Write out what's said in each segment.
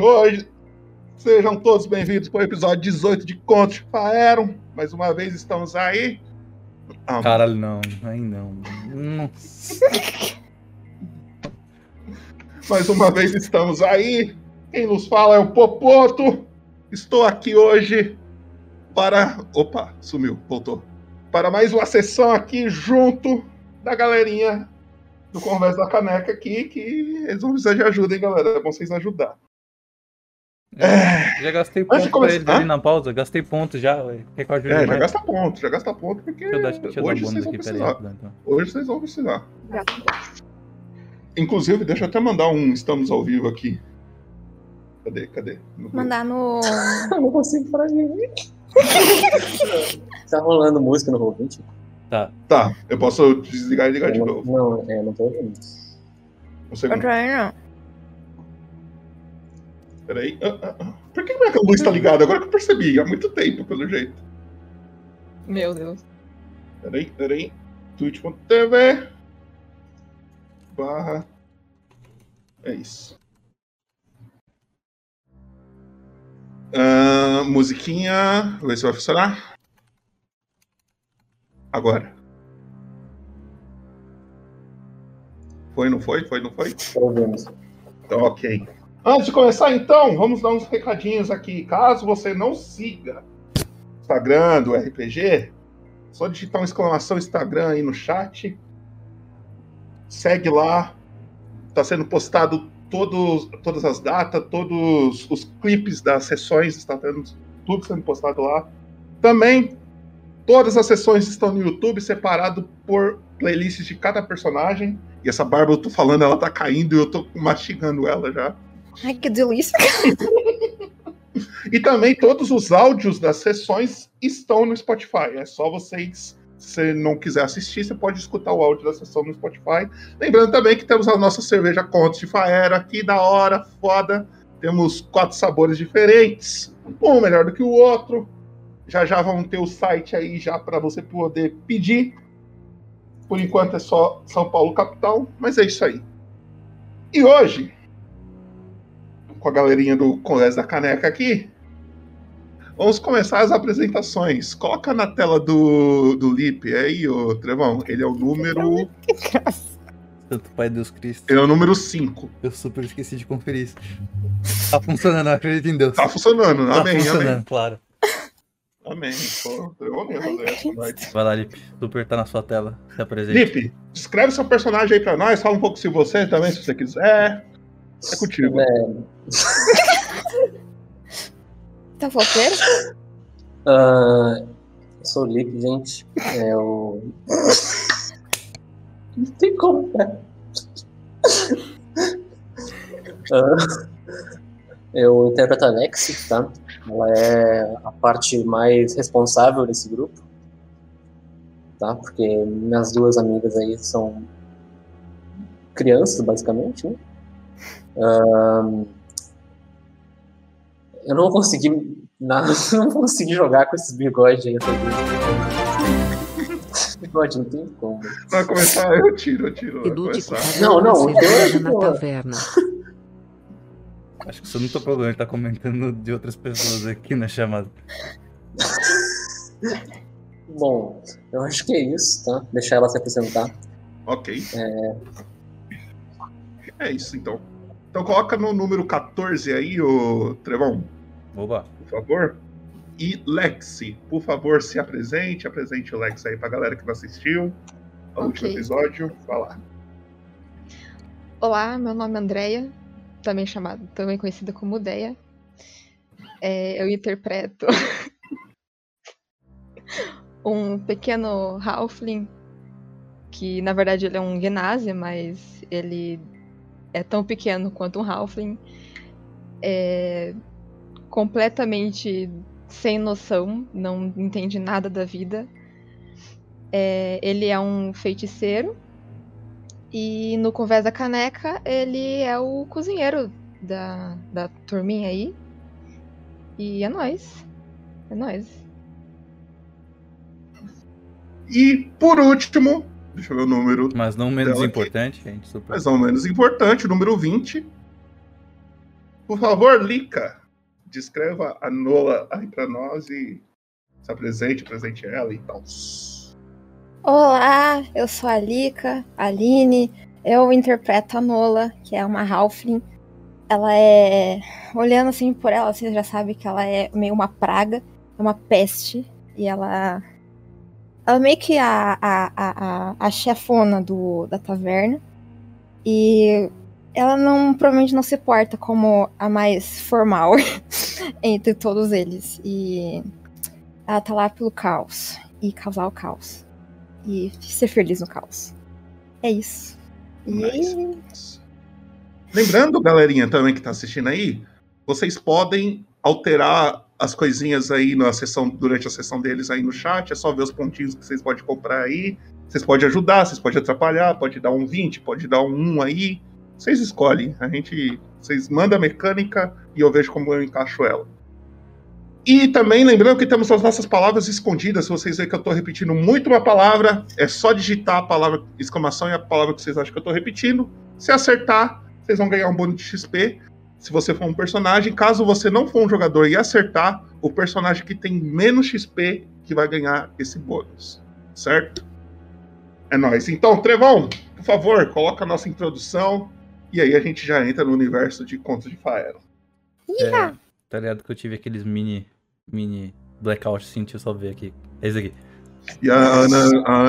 hoje. Sejam todos bem-vindos para o episódio 18 de Contos de Faeron. Mais uma vez estamos aí. Ah, Caralho, não. Aí não. Mais uma vez estamos aí. Quem nos fala é o Popoto. Estou aqui hoje para. Opa, sumiu, voltou. Para mais uma sessão aqui junto da galerinha do Conversa da Caneca aqui, que eles vão precisar de ajuda, hein, galera? É bom vocês ajudar. É... Já gastei ponto pra eles ali na pausa, gastei ponto já. Eu ajude é, já gasta ponto, já gasta ponto, porque deixa eu dar, deixa hoje, vocês vão aqui, precisar. Aí, então. hoje vocês vão precisar. Inclusive, deixa eu até mandar um Estamos ao vivo aqui. Cadê, cadê? No mandar no. não consigo parar de Tá rolando música no Roll20? Tá. Tá, eu posso desligar e ligar de novo. Não, é, não tô ouvindo. Um segundo. Não. Peraí. Ah, ah, ah. Por que minha luz tá ligada? Agora que eu percebi, há muito tempo, pelo jeito. Meu Deus. Peraí, peraí. twitch.tv barra. É isso. Uh, musiquinha. Vou ver se vai funcionar. Agora. Foi, não foi? Foi, não foi? Então, ok. Antes de começar, então, vamos dar uns recadinhos aqui. Caso você não siga o Instagram do RPG, só digitar uma exclamação Instagram aí no chat. Segue lá. Está sendo postado todos, todas as datas, todos os clipes das sessões, está tendo tudo sendo postado lá. Também Todas as sessões estão no YouTube, separado por playlists de cada personagem. E essa barba eu tô falando, ela tá caindo e eu tô mastigando ela já. Ai, que delícia! e também todos os áudios das sessões estão no Spotify. É só vocês, se não quiser assistir, você pode escutar o áudio da sessão no Spotify. Lembrando também que temos a nossa cerveja Contos de Faera aqui, da hora, foda. Temos quatro sabores diferentes, um melhor do que o outro. Já já vão ter o site aí já para você poder pedir. Por enquanto é só São Paulo capital, mas é isso aí. E hoje, com a galerinha do Colégio da Caneca aqui, vamos começar as apresentações. Coloca na tela do, do Lip aí, ô Trevão. Ele é o número. Santo Pai Deus Cristo. Ele é o número 5. Eu super esqueci de conferir isso. Tá funcionando, acredito em Deus. Tá funcionando, tá amém, funcionando, amém. claro. Amém. Pô, eu mesmo essa Vai lá, Lip. Super tá na sua tela. Se apresente. Lip, descreve seu personagem aí pra nós. Fala um pouco de você também, se você quiser. É contigo. É. tá fofoeiro? Uh, eu sou o Lip, gente. É o. Não tem como, né? uh, eu interpreto a Lexi, tá? Ela é a parte mais responsável desse grupo, tá? Porque minhas duas amigas aí são crianças, basicamente, né? Um, eu não vou conseguir nada, não vou conseguir jogar com esses bigodes aí. Bigode, não tem como. Vai começar, eu tiro, eu tiro. Não, não, então na taverna. Acho que você não topou, ele tá comentando de outras pessoas aqui na chamada. Bom, eu acho que é isso, tá? Deixar ela se apresentar. Ok. É, é isso, então. Então coloca no número 14 aí, o Trevão. Oba. Por favor. E Lexi, por favor, se apresente. Apresente o Lexi aí pra galera que não assistiu ao okay. último episódio. Vai lá. Olá, meu nome é Andrea também chamada, também conhecida como Deia. É, eu interpreto um pequeno halfling que na verdade ele é um gnase, mas ele é tão pequeno quanto um halfling. É completamente sem noção, não entende nada da vida. É, ele é um feiticeiro e no Conversa da Caneca, ele é o cozinheiro da, da turminha aí. E é nóis. É nóis. E por último, deixa eu ver o número. Mas não menos importante, aqui. gente. Super... Mas não menos importante, o número 20. Por favor, Lika, descreva a Nola aí pra nós e se apresente, apresente ela e tal. Olá, eu sou a Lika, Aline. Eu interpreto a Nola, que é uma Halfling. Ela é. Olhando assim por ela, você já sabe que ela é meio uma praga, é uma peste. E ela. Ela é meio que a, a, a, a chefona do, da taverna. E ela não provavelmente não se porta como a mais formal entre todos eles. E ela tá lá pelo caos. E causar o caos. E ser feliz no caos. É isso. E. Lembrando, galerinha também que tá assistindo aí, vocês podem alterar as coisinhas aí na sessão, durante a sessão deles aí no chat, é só ver os pontinhos que vocês podem comprar aí. Vocês podem ajudar, vocês podem atrapalhar, pode dar um 20, pode dar um 1 aí. Vocês escolhem. A gente. Vocês mandam a mecânica e eu vejo como eu encaixo ela. E também lembrando que temos as nossas palavras escondidas. Se vocês verem que eu estou repetindo muito uma palavra, é só digitar a palavra exclamação e a palavra que vocês acham que eu estou repetindo. Se acertar, vocês vão ganhar um bônus de XP. Se você for um personagem, caso você não for um jogador e acertar, o personagem que tem menos XP que vai ganhar esse bônus. Certo? É nóis. Então, Trevão, por favor, coloca a nossa introdução e aí a gente já entra no universo de Contos de Faero. É, tá ligado que eu tive aqueles mini. mini blackout assim, deixa eu só ver aqui. É esse aqui. E a Ana, a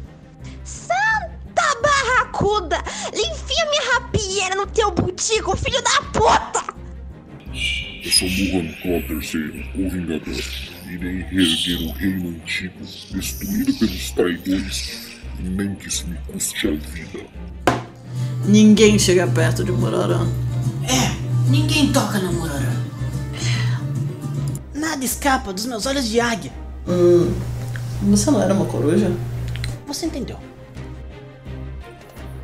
Barracuda! Enfia minha rapieira no teu butico, filho da puta! Eu sou Muhan Claw III, o Vingador. Irei reerguer o reino antigo, destruído pelos traidores, nem que isso me custe a vida. Ninguém chega perto de Mororã. É, ninguém toca no Mororã. Nada escapa dos meus olhos de águia. Hum, você não era uma coruja? Você entendeu?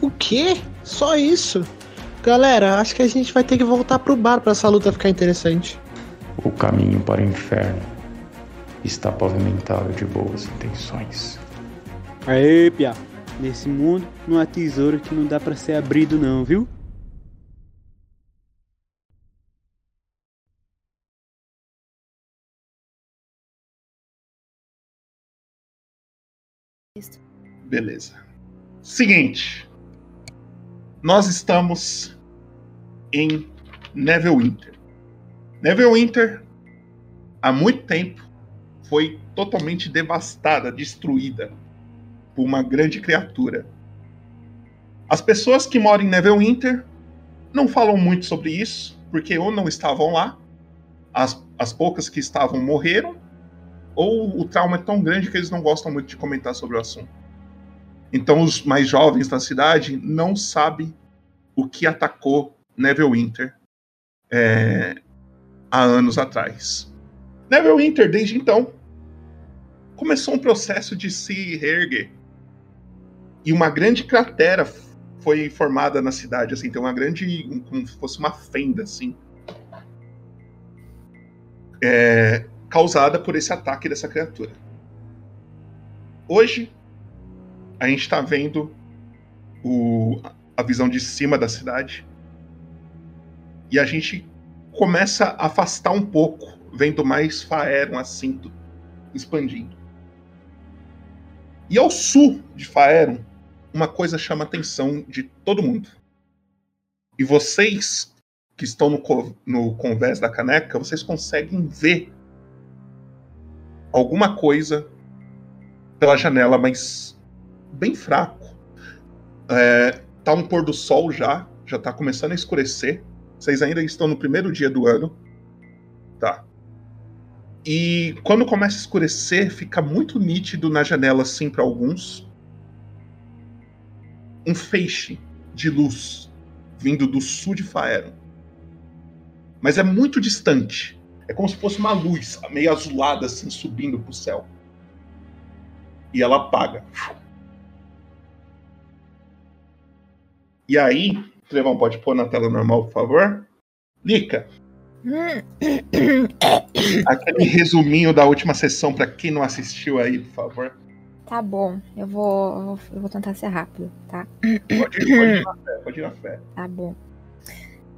O quê? Só isso? Galera, acho que a gente vai ter que voltar pro bar para essa luta ficar interessante. O caminho para o inferno está pavimentado de boas intenções. Aê, Pia. Nesse mundo não há tesouro que não dá para ser abrido não, viu? Beleza. Seguinte. Nós estamos em Neverwinter. Neverwinter, há muito tempo, foi totalmente devastada, destruída por uma grande criatura. As pessoas que moram em Neverwinter não falam muito sobre isso, porque ou não estavam lá, as, as poucas que estavam morreram, ou o trauma é tão grande que eles não gostam muito de comentar sobre o assunto. Então os mais jovens da cidade não sabem o que atacou Neverwinter é, há anos atrás. Neverwinter, desde então, começou um processo de se reerguer. E uma grande cratera foi formada na cidade, assim, tem uma grande, como se fosse uma fenda, assim, é, causada por esse ataque dessa criatura. Hoje, a gente está vendo o, a visão de cima da cidade e a gente começa a afastar um pouco, vendo mais Faeron assim, expandindo. E ao sul de Faeron, uma coisa chama a atenção de todo mundo. E vocês que estão no, no convés da caneca, vocês conseguem ver alguma coisa pela janela, mas bem fraco. É, tá um pôr do sol já, já tá começando a escurecer. Vocês ainda estão no primeiro dia do ano. Tá. E quando começa a escurecer, fica muito nítido na janela, assim, para alguns, um feixe de luz vindo do sul de Faeron. Mas é muito distante. É como se fosse uma luz meio azulada assim subindo pro céu. E ela apaga. E aí, Trevão, pode pôr na tela normal, por favor? Lica. Aquele resuminho da última sessão para quem não assistiu aí, por favor. Tá bom, eu vou, eu vou tentar ser rápido, tá? Pode ir, pode ir na fé, pode ir na fé. Tá bom.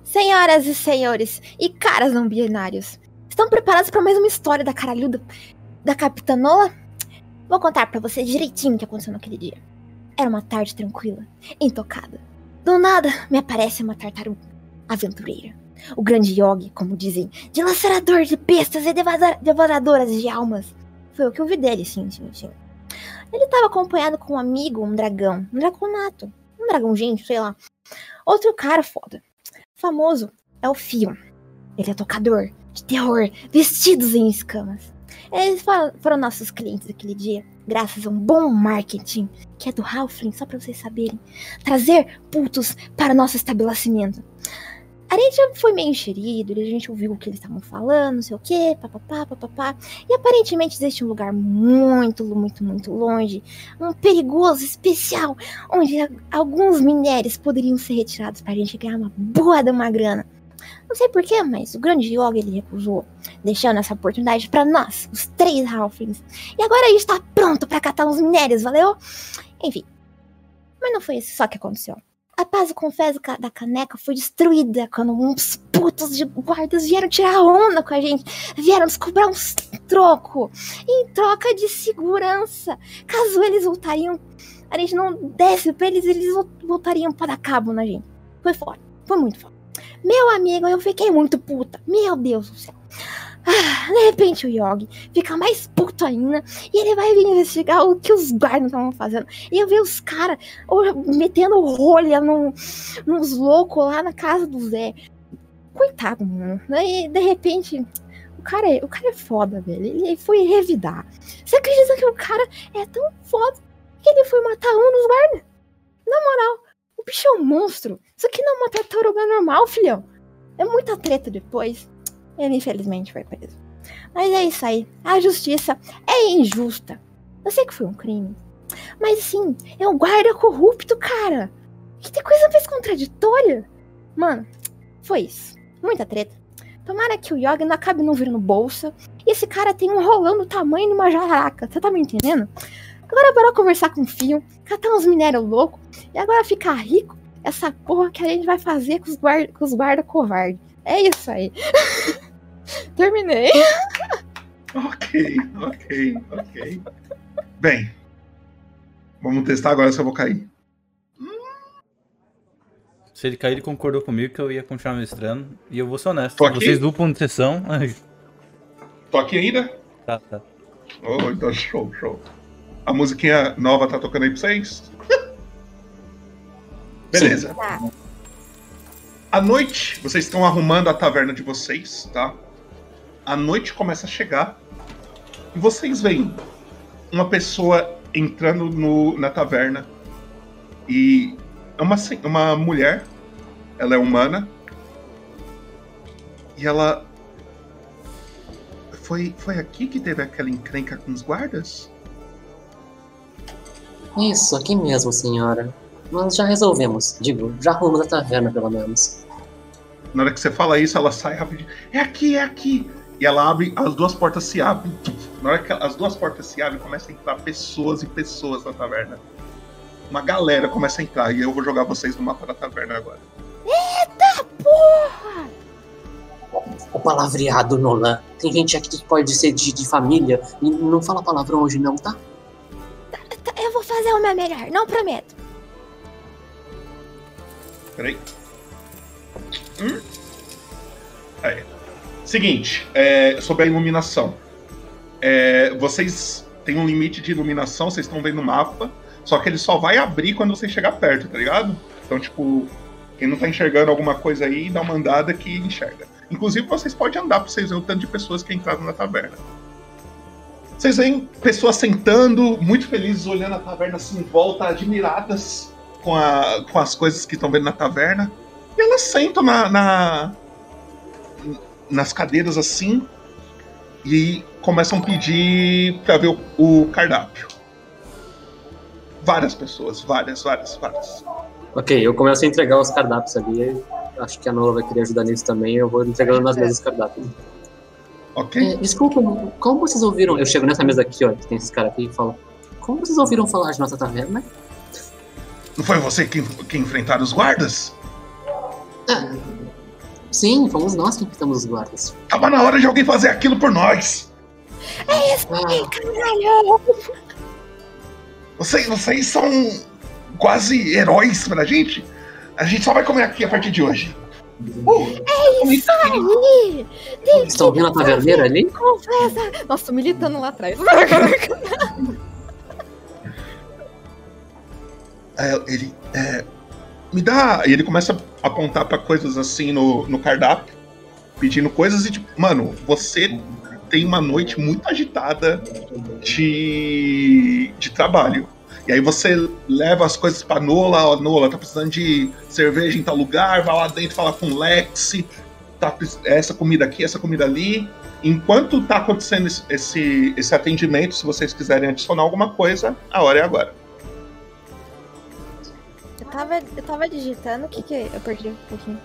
Senhoras e senhores, e caras não binários, estão preparados para mais uma história da caralhuda da Capitã Nola? Vou contar para vocês direitinho o que aconteceu naquele dia. Era uma tarde tranquila, intocada. Do nada, me aparece uma tartaruga aventureira. O grande Yogi, como dizem, dilacerador de bestas e devoradoras de almas. Foi o que eu vi dele, sim, sim, sim. Ele estava acompanhado com um amigo, um dragão, um draconato, um dragão gente, sei lá. Outro cara foda. Famoso é o Fion. Ele é tocador de terror, vestidos em escamas. Eles foram nossos clientes aquele dia, graças a um bom marketing, que é do Halfling, só pra vocês saberem. Trazer putos para nosso estabelecimento. A gente já foi meio enxerido, a gente ouviu o que eles estavam falando, não sei o que, papapá, papapá. E aparentemente existe um lugar muito, muito, muito longe, um perigoso, especial, onde alguns minérios poderiam ser retirados pra gente ganhar uma boa de uma grana. Não sei porquê, mas o grande Yoga ele recusou, deixando essa oportunidade para nós, os três Halflings. E agora a gente tá pronto para catar uns minérios, valeu? Enfim. Mas não foi isso só que aconteceu. A paz com fez da caneca foi destruída quando uns putos de guardas vieram tirar onda com a gente. Vieram nos cobrar uns troco. Em troca de segurança. Caso eles voltariam. A gente não desse pra eles, eles voltariam para dar cabo na gente. Foi foda. Foi muito foda. Meu amigo, eu fiquei muito puta. Meu Deus do céu. Ah, de repente o Yogi fica mais puto ainda e ele vai vir investigar o que os guardas estavam fazendo. E eu vi os caras metendo rolha no, nos loucos lá na casa do Zé. Coitado, mano. E de repente, o cara é, o cara é foda, velho. Ele foi revidar. Você acredita que o cara é tão foda que ele foi matar um dos guardas? Na moral, o bicho é um monstro. Isso aqui não é uma tartaruga normal, filhão. É muita treta depois. Ele infelizmente foi preso. Mas é isso aí. A justiça é injusta. Eu sei que foi um crime. Mas sim, é um guarda corrupto, cara. Que tem coisa mais contraditória. Mano, foi isso. Muita treta. Tomara que o Yoga não acabe não virando bolsa. E esse cara tem um rolão do tamanho de uma jararaca. Você tá me entendendo? Agora bora conversar com o Fio, catar uns minérios loucos. E agora ficar rico. Essa porra que a gente vai fazer com os guarda, com os guarda covarde. É isso aí. Terminei. ok, ok, ok. Bem, vamos testar agora se eu vou cair. Se ele cair, ele concordou comigo que eu ia continuar mestrando. E eu vou ser honesto. Vocês duplam de sessão. Tô aqui ainda? Tá, tá. Oh, então show, show. A musiquinha nova tá tocando aí pra vocês? Beleza. Tá. À noite, vocês estão arrumando a taverna de vocês, tá? A noite começa a chegar e vocês veem uma pessoa entrando no- na taverna e é uma, uma mulher, ela é humana e ela foi, foi aqui que teve aquela encrenca com os guardas? Isso, aqui mesmo, senhora. Nós já resolvemos. Digo, já arrumamos a taverna, pelo menos. Na hora que você fala isso, ela sai rapidinho. É aqui, é aqui. E ela abre, as duas portas se abrem. Na hora que as duas portas se abrem, começa a entrar pessoas e pessoas na taverna. Uma galera começa a entrar. E eu vou jogar vocês no mapa da taverna agora. Eita porra! O palavreado, Nolan. Tem gente aqui que pode ser de, de família e não fala palavrão hoje, não, tá? Tá, Eu vou fazer o meu melhor, não prometo. Peraí. Hum? Aí. Seguinte, é, sobre a iluminação. É, vocês têm um limite de iluminação, vocês estão vendo o mapa, só que ele só vai abrir quando você chegar perto, tá ligado? Então, tipo, quem não tá enxergando alguma coisa aí, dá uma andada que enxerga. Inclusive, vocês podem andar pra vocês verem o tanto de pessoas que entraram na taverna. Vocês veem pessoas sentando, muito felizes, olhando a taverna assim em volta, admiradas com, a- com as coisas que estão vendo na taverna. E elas sentam na, na- nas cadeiras assim e começam a pedir pra ver o, o cardápio. Várias pessoas, várias, várias, várias. Ok, eu começo a entregar os cardápios ali. Acho que a Nola vai querer ajudar nisso também. Eu vou entregando nas mesas os cardápios. Ok. É, desculpa, como vocês ouviram? Eu chego nessa mesa aqui, ó, que tem esses caras aqui e falo. Como vocês ouviram falar de nossa taverna? Não foi você que, que enfrentaram os guardas? Ah, sim, fomos nós que enfrentamos os guardas. Tava na hora de alguém fazer aquilo por nós. É isso aí, caralho! Vocês, vocês são quase heróis pra gente. A gente só vai comer aqui a partir de hoje. É isso aí! Tem Estão ouvindo a taverneira ali? Confessa! Nossa, tô militando lá atrás. É, ele. é, me dá. E ele começa a apontar pra coisas assim no, no cardápio, pedindo coisas e tipo, mano, você tem uma noite muito agitada de, de trabalho. E aí você leva as coisas pra Nola, ó, Nola, tá precisando de cerveja em tal lugar, vai lá dentro falar com o Lex, tá, essa comida aqui, essa comida ali. Enquanto tá acontecendo esse- esse, esse atendimento, se vocês quiserem adicionar alguma coisa, a hora é agora. Eu tava, eu tava digitando, o que que eu perdi um pouquinho?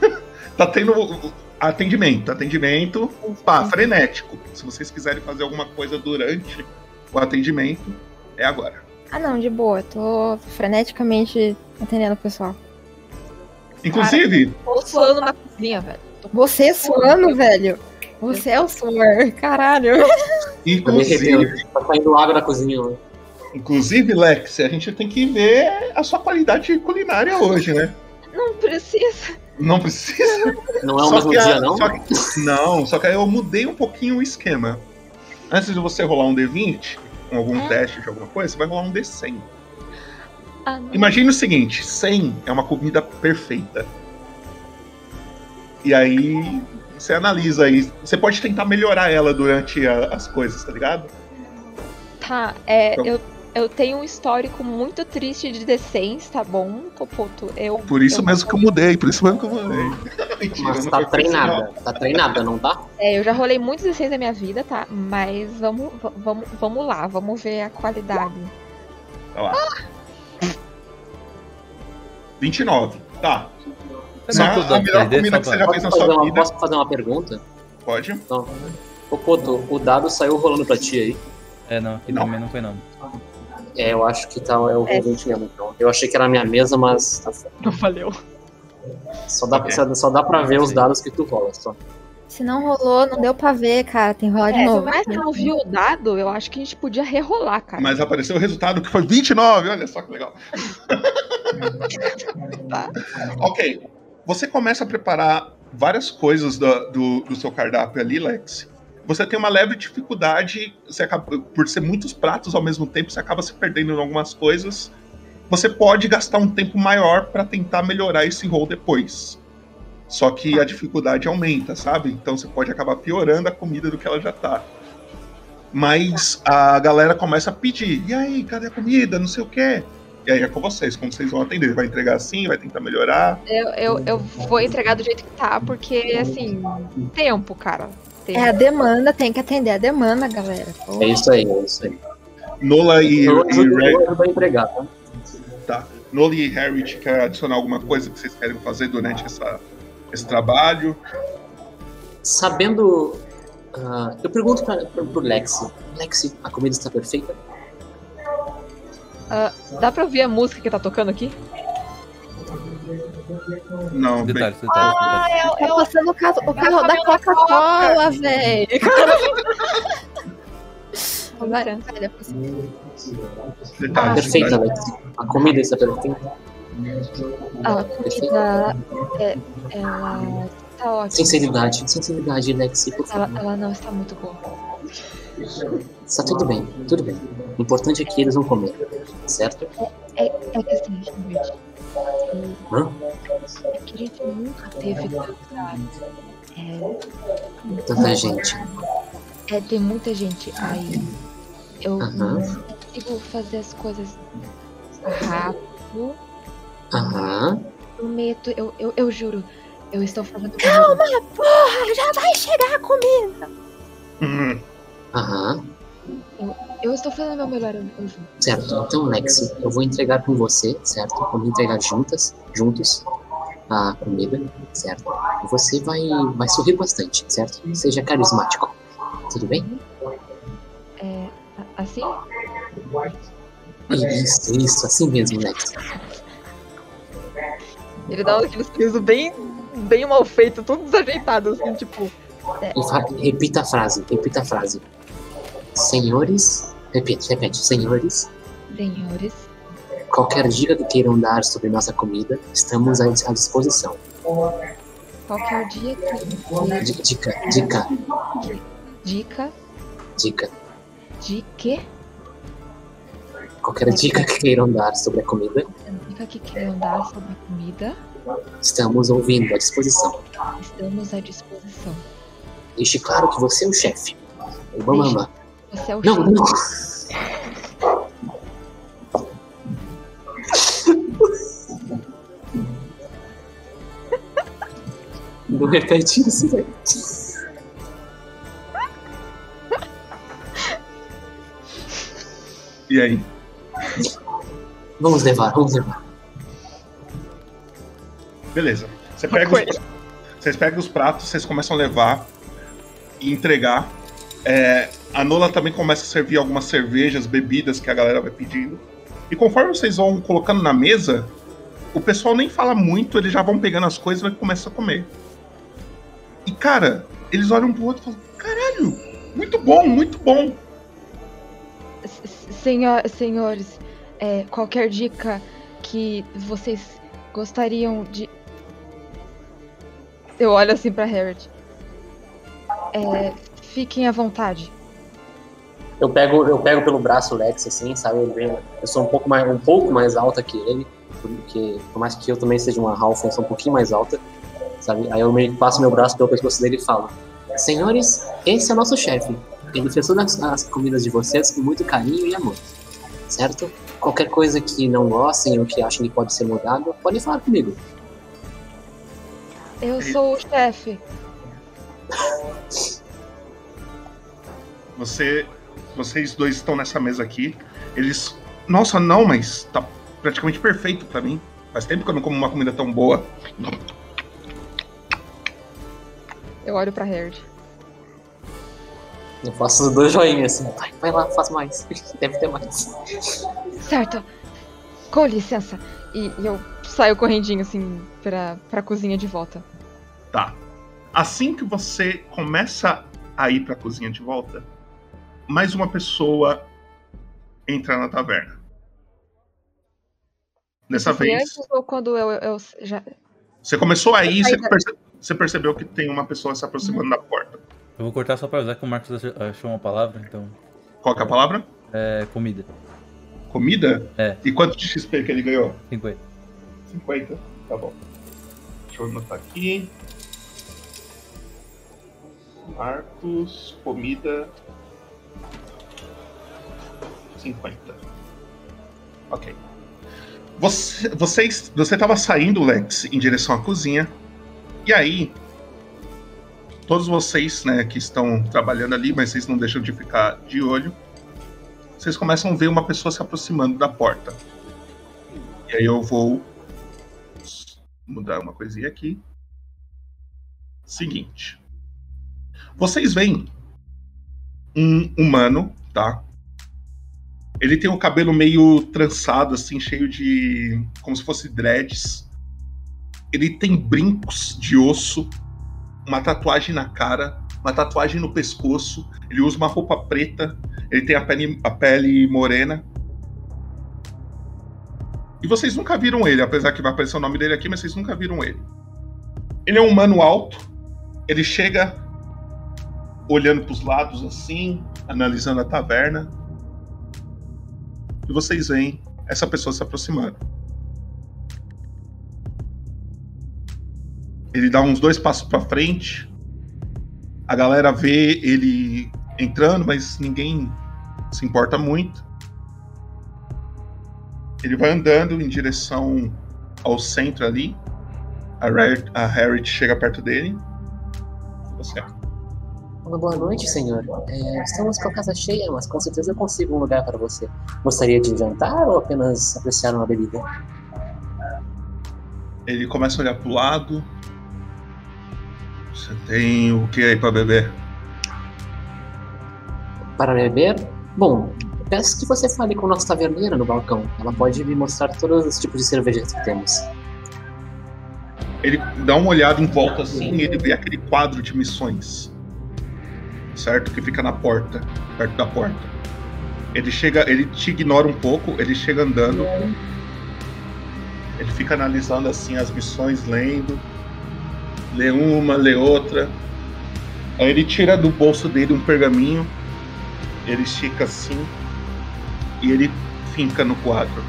Tá tendo atendimento, atendimento pá, frenético. Se vocês quiserem fazer alguma coisa durante o atendimento, é agora. Ah não, de boa, eu tô freneticamente atendendo o pessoal. Inclusive, Tô suando na cozinha, velho. Você suando, velho? Você é o suor, caralho. inclusive, Tá saindo água da cozinha. inclusive, Lex, a gente tem que ver a sua qualidade culinária hoje, né? Não precisa. Não precisa. Não é o Só mesmo que a- dia, não? só que- não, só que aí eu mudei um pouquinho o esquema. Antes de você rolar um D20, com algum É. teste de alguma coisa, você vai rolar um D100. Ah. Imagine o seguinte: 100 é uma comida perfeita. E aí você analisa aí. Você pode tentar melhorar ela durante a- as coisas, tá ligado? Tá, é, Então- eu, eu tenho um histórico muito triste de decens, tá bom, Copoto? Eu, Por isso eu, mesmo que eu mudei, por isso mesmo que eu mudei. Mentira, Mas não tá treinada. não. Tá treinada, não tá? É, eu já rolei muitos decens na minha vida, tá? Mas vamos, va- vamos, vamos lá, vamos ver a qualidade. Tá lá. 29. Tá. Só Não, a melhor D&D, comida só que você já fez na Posso fazer, sua uma, vida. posso fazer uma pergunta? Pode. Então, ô Poto, o dado saiu rolando pra ti aí. É, não, aqui também não foi não. É, eu acho que tá, é o É. R20 mesmo. Então. Eu achei que era a minha mesa, mas tá certo. Não valeu. Só dá, só, só dá pra ver os dados que tu rola. Só. Se não rolou, não deu pra ver, cara. Tem que rolar de É, novo. mais que eu não vi o dado, eu acho que a gente podia rerolar, cara. Mas apareceu o resultado que foi 29, olha só que legal. ok. Você começa a preparar várias coisas do, do, do seu cardápio ali, Lex. Você tem uma leve dificuldade, você acaba, por ser muitos pratos ao mesmo tempo, você acaba se perdendo em algumas coisas. Você pode gastar um tempo maior para tentar melhorar esse roll depois. Só que a dificuldade aumenta, sabe? Então você pode acabar piorando a comida do que ela já tá. Mas a galera começa a pedir. E aí, cadê a comida? Não sei o quê. E aí é com vocês, como vocês vão atender. Vai entregar assim, vai tentar melhorar. Eu, eu, eu vou entregar do jeito que tá, porque, assim, tempo, cara. É a demanda, tem que atender a demanda, galera. Pô. É isso aí, é isso aí. Nola e, Eu e eu vou entregar, tá? Tá. Nola e Harriet, quer adicionar alguma coisa que vocês querem fazer durante essa, esse trabalho? Sabendo. ah, eu pergunto pra, pro, pro Lexi. Lexi, a comida está perfeita? Ah, dá pra ouvir a música que tá tocando aqui? Não, Detalhes, bem- detalhes, Ah, detalhes. é, é passando o carro, o carro da Coca-Cola, velho. Laranja. detalhes, Perfeita. Lexi. A comida está perfeita? A comida. É, ela tá ótima. Sinceridade, sinceridade, Lexi, por Ela, favor. ela não está muito boa. Está tudo bem, tudo bem. O importante é que eles vão comer, certo? É, é que assim, gente. Hã? É que a gente nunca teve tanta. É, Tanta gente. é, tem muita gente aí. Eu Aham. não consigo fazer as coisas rápido. Aham. Prometo, eu, eu, eu juro. Eu estou fazendo. Calma, porra, já vai chegar a comida. Aham. Eu, eu estou fazendo meu melhor, eu, eu juro. Certo. Então, Lexi, eu vou entregar com você, certo? Vamos entregar juntas, juntos, a comida, certo? E você vai, vai sorrir bastante, certo? Seja carismático. Tudo bem? É, assim? Isso, isso, assim mesmo, Lexi. Ele dá aquele sorriso bem, bem mal feito, todo desajeitado, assim, tipo. é, repita a frase, repita a frase. Senhores, repete, repete. Senhores, senhores, qualquer dica que queiram dar sobre nossa comida, estamos à à disposição. qualquer dia Di- que. Dica, dica, Dica dica. de quê? Qualquer dica que queiram dar sobre a comida, Dica que queiram dar sobre a comida, estamos ouvindo, à disposição. estamos à disposição. Deixe claro que você é o chefe. O mamamã. Você é o Não, chefe. não. Não repete isso, velho. E aí? Vamos levar, vamos levar. Beleza. Você pega os, vocês pegam os pratos, vocês começam a levar e entregar. É, a Nola também começa a servir algumas cervejas, bebidas que a galera vai pedindo. E conforme vocês vão colocando na mesa, o pessoal nem fala muito, eles já vão pegando as coisas e começam a comer. E cara, eles olham um pro outro e falam: caralho, muito bom, muito bom. Senhor, senhores, é, qualquer dica que vocês gostariam de. Eu olho assim pra Harriet. É, fiquem à vontade. Eu pego, eu pego pelo braço o Lex, assim, sabe? Eu, venho- eu sou um pouco mais, um pouco mais alta que ele, porque por mais que eu também seja uma Halfling, eu sou um pouquinho mais alta, sabe? Aí eu meio que passo meu braço pelo pescoço dele e falo: Senhores, esse é o nosso chefe. Ele fez todas as comidas de vocês com muito carinho e amor, certo? Qualquer coisa que não gostem ou que achem que pode ser mudado, podem falar comigo. Eu sou o chefe. Você, vocês dois estão nessa mesa aqui. Eles, nossa, não, mas tá praticamente perfeito pra mim. Faz tempo que eu não como uma comida tão boa. Eu olho pra Harriet. Eu faço dois joinhas assim, vai, vai lá, faz mais. Deve ter mais. Certo. Com licença. E, e eu saio correndinho assim pra, pra cozinha de volta. Tá. Assim que você começa a ir pra cozinha de volta, mais uma pessoa entra na taverna. Dessa Isso vez, antes ou quando eu, eu, já. você começou aí, você, da- você percebeu que tem uma pessoa se aproximando da porta. Eu vou cortar só pra avisar que o Marcos ach- achou uma palavra, então. Qual que é a palavra? É. comida. Comida? É. E quanto de XP que ele ganhou? 50. 50? Tá bom. Deixa eu anotar aqui. Marcos, comida. 50. Ok. Você, vocês, você estava saindo, Lex, em direção à cozinha. E aí, todos vocês, né, que estão trabalhando ali, mas vocês não deixam de ficar de olho. Vocês começam a ver uma pessoa se aproximando da porta. E aí eu vou mudar uma coisinha aqui. Seguinte. Vocês veem um humano, tá? Ele tem o cabelo meio trançado, assim, cheio de. como se fosse dreads. Ele tem brincos de osso, uma tatuagem na cara, uma tatuagem no pescoço. Ele usa uma roupa preta, ele tem a pele, a pele morena. E vocês nunca viram ele, apesar que vai aparecer o nome dele aqui, mas vocês nunca viram ele. Ele é um humano alto, ele chega olhando para os lados assim, analisando a taverna. E vocês veem essa pessoa se aproximando. Ele dá uns dois passos para frente. A galera vê ele entrando, mas ninguém se importa muito. Ele vai andando em direção ao centro ali. A, Harriet, a chega perto dele. Você. Uma boa noite, senhor. É, estamos com a casa cheia, mas com certeza eu consigo um lugar para você. Gostaria de jantar ou apenas apreciar uma bebida? Ele começa a olhar pro lado. Você tem o que aí para beber? Para beber? Bom, peço que você fale com nossa taverneira no balcão. Ela pode me mostrar todos os tipos de cervejas que temos. Ele dá uma olhada em volta assim e ele vê aquele quadro de missões. Certo? Que fica na porta, perto da porta. Ele chega, ele te ignora um pouco, ele chega andando. Ele fica analisando assim as missões, lendo. Lê uma, lê outra. Aí ele tira do bolso dele um pergaminho. Ele estica assim. E ele finca no quadro.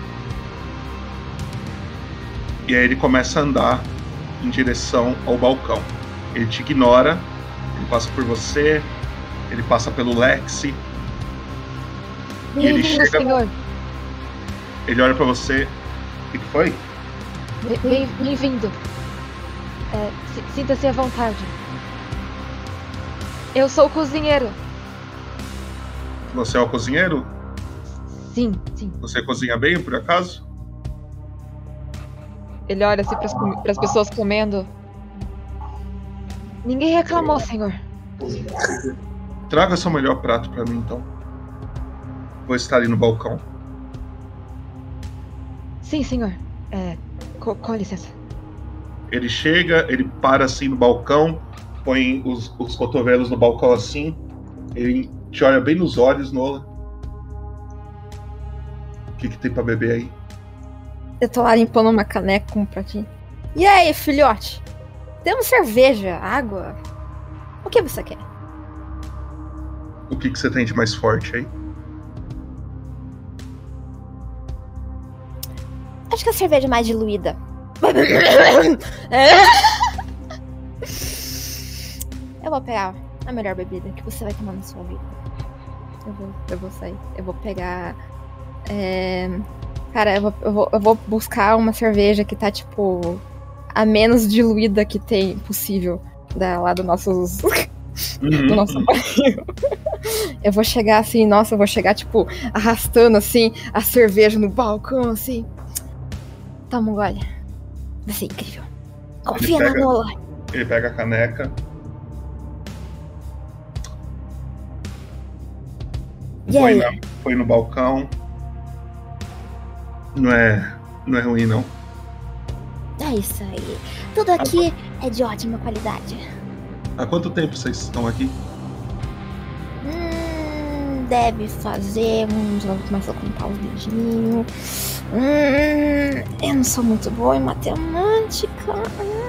E aí ele começa a andar em direção ao balcão. Ele te ignora, ele passa por você, ele passa pelo Lexi. E ele Bem-vindo, chega. senhor. Ele olha pra você. O que que foi? Bem- bem- Bem-vindo. É, si- Sinta-se à vontade. Eu sou o cozinheiro. Você é o cozinheiro? Sim, sim. Você cozinha bem, por acaso? Ele olha assim para as pessoas comendo. Ninguém reclamou, senhor. Traga seu melhor prato pra mim, então. Vou estar ali no balcão. Sim, senhor. É, co- com licença. Ele chega, ele para assim no balcão, põe os, os cotovelos no balcão assim. Ele te olha bem nos olhos, Nola. O que, que tem pra beber aí? Eu tô lá limpando uma caneca com um pratinho. E aí, filhote? Temos cerveja, água? O que você quer? O que, que você tem de mais forte aí? Acho que a cerveja é mais diluída. Eu vou pegar a melhor bebida que você vai tomar na sua vida. Eu vou, eu vou sair. Eu vou pegar. é, Cara, eu vou, eu, vou, eu vou buscar uma cerveja que tá, tipo, a menos diluída que tem possível da, lá do nossos. Do nosso barril. Eu vou chegar assim, nossa, eu vou chegar, tipo, arrastando assim a cerveja no balcão, assim. Toma um gole. Vai ser incrível. Confia na pega- Nola. Ele pega a caneca. Põe, aí? na- põe no balcão. Não é, não é ruim, não. É isso aí. Tudo aqui é de ótima qualidade. Há quanto tempo vocês estão aqui? Hum, deve fazer uns. Vou começar a contar os dedinhos. Hum, eu não sou muito boa em matemática. Hum.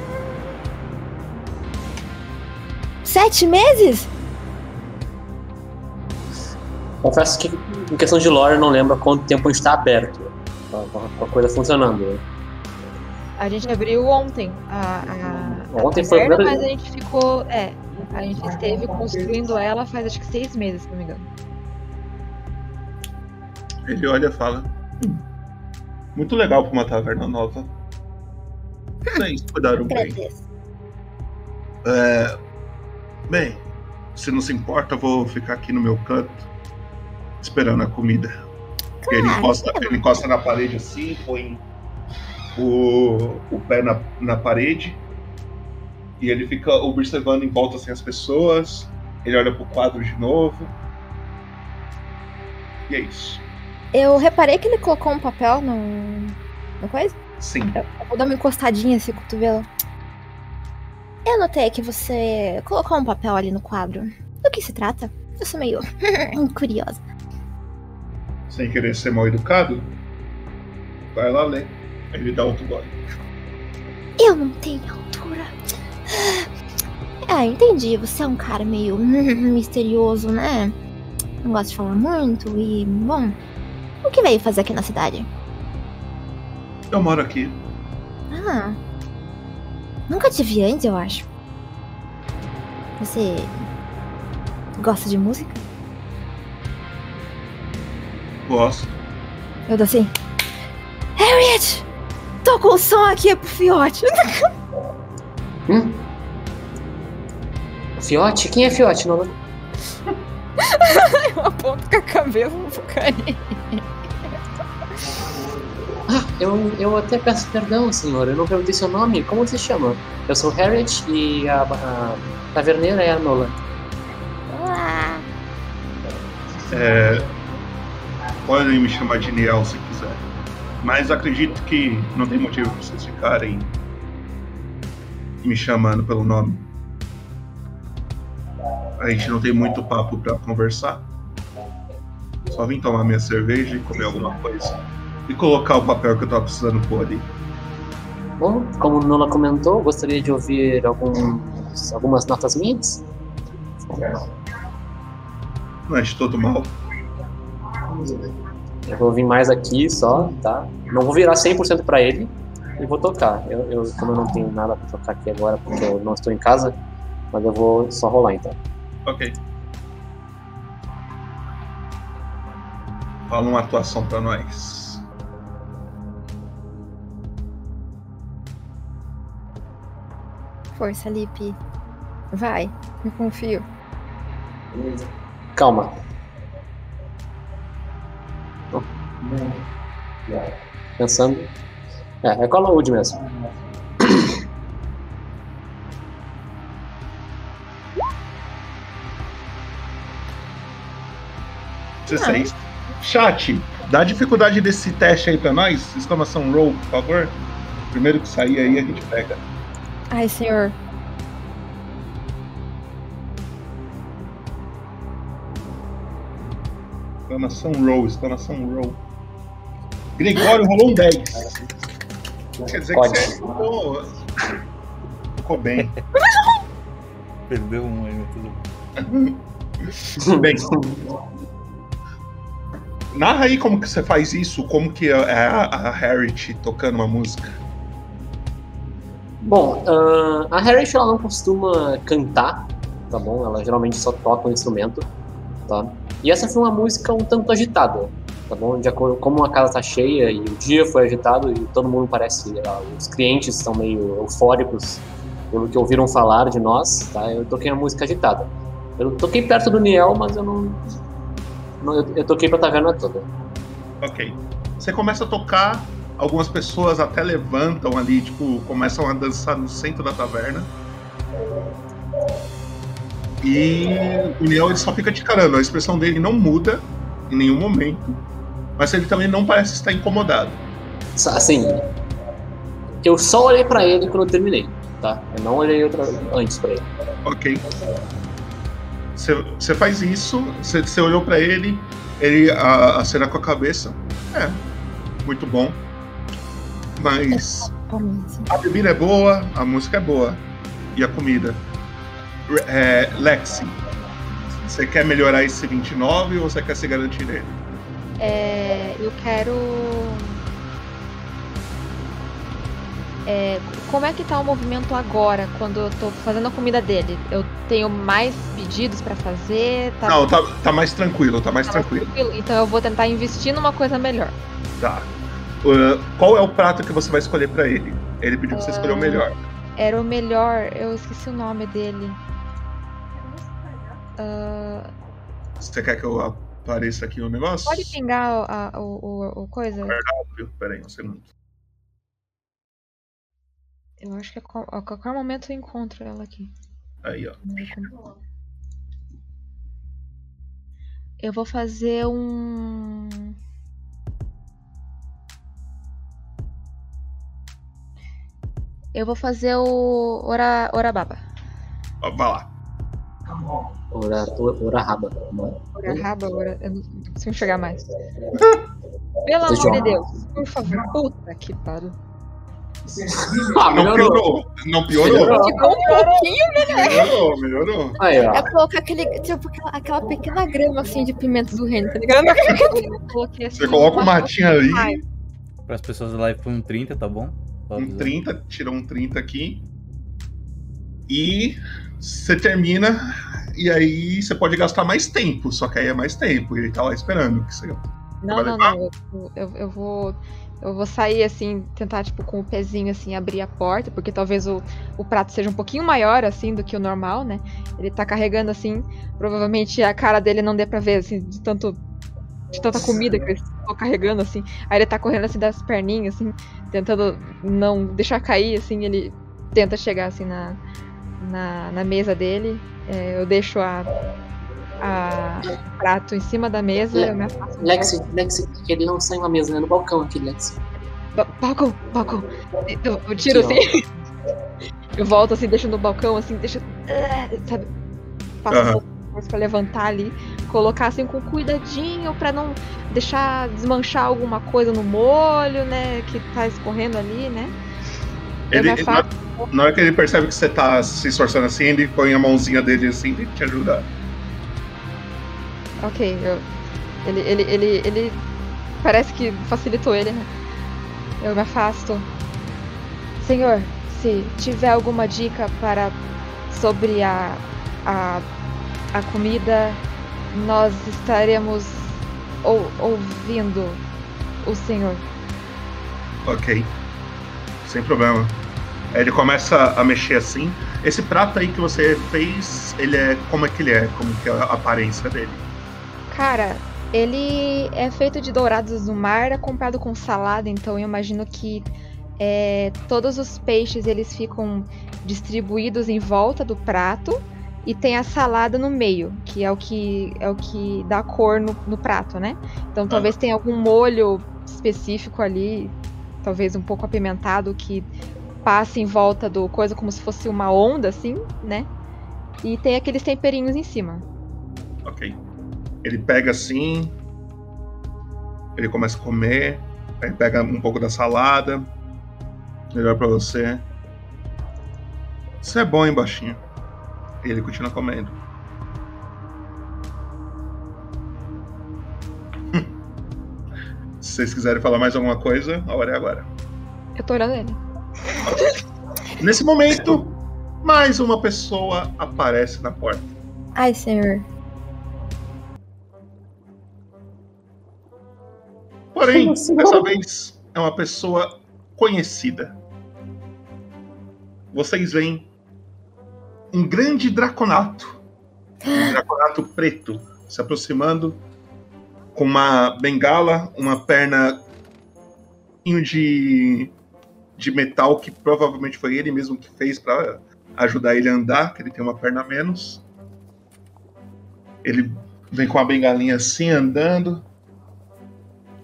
Sete meses? Confesso que, em questão de lore, eu não lembro há quanto tempo a gente está aberto. Com a- com a coisa funcionando. né? A gente abriu ontem. A, a Ontem foi a taverna, primeira- mas a gente ficou. É. A gente esteve construindo ela faz acho que seis meses, se não me engano. Ele olha e fala: "Hum, Muito legal pra uma taverna nova. Vocês cuidaram bem. É, bem, se não se importa, eu vou ficar aqui no meu canto esperando a comida. ele, Claro, encosta, ele encosta na parede assim, põe o, o pé na, na parede e ele fica observando em volta assim, as pessoas. Ele olha pro quadro de novo. E é isso. Eu reparei que ele colocou um papel no. no coisa? Sim. Eu vou dar uma encostadinha assim, cotovelo. Eu notei que você colocou um papel ali no quadro. Do que se trata? Eu sou meio curiosa. Sem querer ser mal educado, vai lá ler. Ele dá outro gole. Eu não tenho altura. Ah, entendi. Você é um cara meio misterioso, né? Não gosta de falar muito e, bom, o que veio fazer aqui na cidade? Eu moro aqui. Ah, nunca te vi antes, eu acho. Você gosta de música? Gosto. Eu dou assim. Harriet! Toca o som aqui pro fiote. Hum? Fiote? Quem é Fiote, Nolan? eu aponto com a cabeça pro carinha. Ah, eu, eu até peço perdão, senhor. Eu não perguntei seu nome. Como você chama? Eu sou Harriet e a, a taverneira é a Nola. Olá. É, podem me chamar de Niel se quiser. Mas acredito que não tem motivo pra vocês ficarem me chamando pelo nome. A gente não tem muito papo pra conversar. Só vim tomar minha cerveja e comer alguma coisa. E colocar o papel que eu tava precisando pôr ali. Bom, como Nola comentou, gostaria de ouvir alguns, algumas notas minhas. Não de todo mal. Eu vou vir mais aqui só, tá? Não vou virar 100% pra ele e vou tocar. Eu, eu, como eu não tenho nada pra tocar aqui agora, porque eu não estou em casa, mas eu vou só rolar então. Ok. Fala uma atuação pra nós. Força, Lipe. Vai, eu confio. Calma. Pensando. É, é Load mesmo. Ah. 16. Chat, dá a dificuldade desse teste aí pra nós. Exclamação roll, por favor. Primeiro que sair aí a gente pega. Ai, senhor. Exclamação roll, exclamação roll. Gregório rolou um 10. Quer dizer Pode. que você ficou, ficou bem. Perdeu um aí, mas tudo Bem. bem. Narra aí como que você faz isso, como que é a, a Harriet tocando uma música. Bom, ahn, a Harriet ela não costuma cantar, tá bom? Ela geralmente só toca um instrumento, tá? E essa foi uma música um tanto agitada, tá bom? De acordo como a casa tá cheia e o dia foi agitado e todo mundo parece, ah, os clientes estão meio eufóricos pelo que ouviram falar de nós, tá? Eu toquei uma música agitada. Eu toquei perto do Niel, mas eu não, não eu, eu toquei pra taverna toda. Ok. Você começa a tocar, algumas pessoas até levantam ali, tipo, começam a dançar no centro da taverna. E o Niel ele só fica te carando, a expressão dele não muda em nenhum momento, mas ele também não parece estar incomodado. Assim, eu só olhei pra ele quando eu terminei, tá? Eu não olhei outra antes pra ele. Ok. Você, faz isso, você, olhou pra ele, ele a- acena com a cabeça. É, muito bom. Mas a bebida é boa, a música é boa. E a comida. É, Lexi, você quer melhorar esse 29 ou você quer se garantir nele? É, eu quero. É, como é que tá o movimento agora, quando eu tô fazendo a comida dele? Eu tenho mais pedidos pra fazer? Tá Não, tá, tá mais tranquilo, tá mais tá mais tranquilo. tranquilo? Então eu vou tentar investir numa coisa melhor. Tá. Uh, qual é o prato que você vai escolher pra ele? Ele pediu pra você escolher o melhor. Era o melhor, eu esqueci o nome dele. Ah, Você quer que eu apareça aqui o negócio? pode pingar a- o, o, o coisa? Cardápio. Pera aí, um segundo. Eu acho que a, qual- a qualquer momento eu encontro ela aqui. Aí, ó. Eu vou fazer um. Eu vou fazer o ora, orababa. Vai lá. Ora, ora raba. Orahaba, ora... Eu não não consigo enxergar mais. Pelo amor eu- de Deus, por favor. Puta que pariu. Ah, não melhorou. piorou. Não piorou. Ficou um pouquinho melhor. Melhorou, melhorou. Aí, ó. É colocar aquele, tipo, aquela, aquela pequena grama assim de pimenta do reino, tá ligado? Coloquei assim, Você coloca um matinho ali, Para as pessoas da live foi um 30, tá bom? Só um avisando. 30, tira um 30 aqui. E você termina. E aí você pode gastar mais tempo, só que aí é mais tempo. E ele tá lá esperando que você. Não, não, não. Eu, eu, eu vou. Eu vou sair assim, tentar, tipo, com o pezinho assim, abrir a porta, porque talvez o, o prato seja um pouquinho maior, assim, do que o normal, né? Ele tá carregando assim, provavelmente a cara dele não dê pra ver, assim, de tanto. De tanta comida que ele tá carregando, assim. Aí ele tá correndo assim das perninhas, assim, tentando não deixar cair, assim, ele tenta chegar assim na, na, na mesa dele. É, eu deixo a, a, o prato em cima da mesa, eu me afasto. Lexi, Lexi, que ele não sai na mesa, né? No balcão aqui, Lexi. Ba- Balcão, balcão. Eu, eu tiro assim. Eu volto assim, deixo no balcão, assim, deixo. ah, Sabe? Faço Aham. força pra levantar ali. Colocar assim com cuidadinho pra não deixar desmanchar alguma coisa no molho, né? Que tá escorrendo ali, né? Ele, ele- na, na hora que ele percebe que você tá se esforçando assim, ele põe a mãozinha dele assim e te ajudar. Ok, eu, ele, ele, ele, ele. Parece que facilitou ele, né? Eu me afasto. Senhor, se tiver alguma dica para sobre a, a, a comida, nós estaremos ou, ouvindo o senhor. Ok. Sem problema. Ele começa a mexer assim. Esse prato aí que você fez, ele é. Como é que ele é? Como que é a aparência dele? Cara, ele é feito de dourados do mar, é comprado com salada, então eu imagino que é, todos os peixes eles ficam distribuídos em volta do prato e tem a salada no meio, que é o que é o que dá cor no, no prato, né? Então talvez tenha algum molho específico ali, talvez um pouco apimentado que passe em volta do coisa como se fosse uma onda assim, né? E tem aqueles temperinhos em cima. Ok. Ele pega assim. Ele começa a comer. Aí pega um pouco da salada. Melhor pra você. Isso é bom, hein, baixinho? E ele continua comendo. Se vocês quiserem falar mais alguma coisa, a hora é agora. Eu tô olhando ele. Nesse momento, mais uma pessoa aparece na porta. Ai, senhor. Porém, assim? dessa vez é uma pessoa conhecida. Vocês veem um grande draconato. Um draconato preto se aproximando com uma bengala, uma perna de, de metal que provavelmente foi ele mesmo que fez para ajudar ele a andar, que ele tem uma perna a menos. Ele vem com a bengalinha assim andando.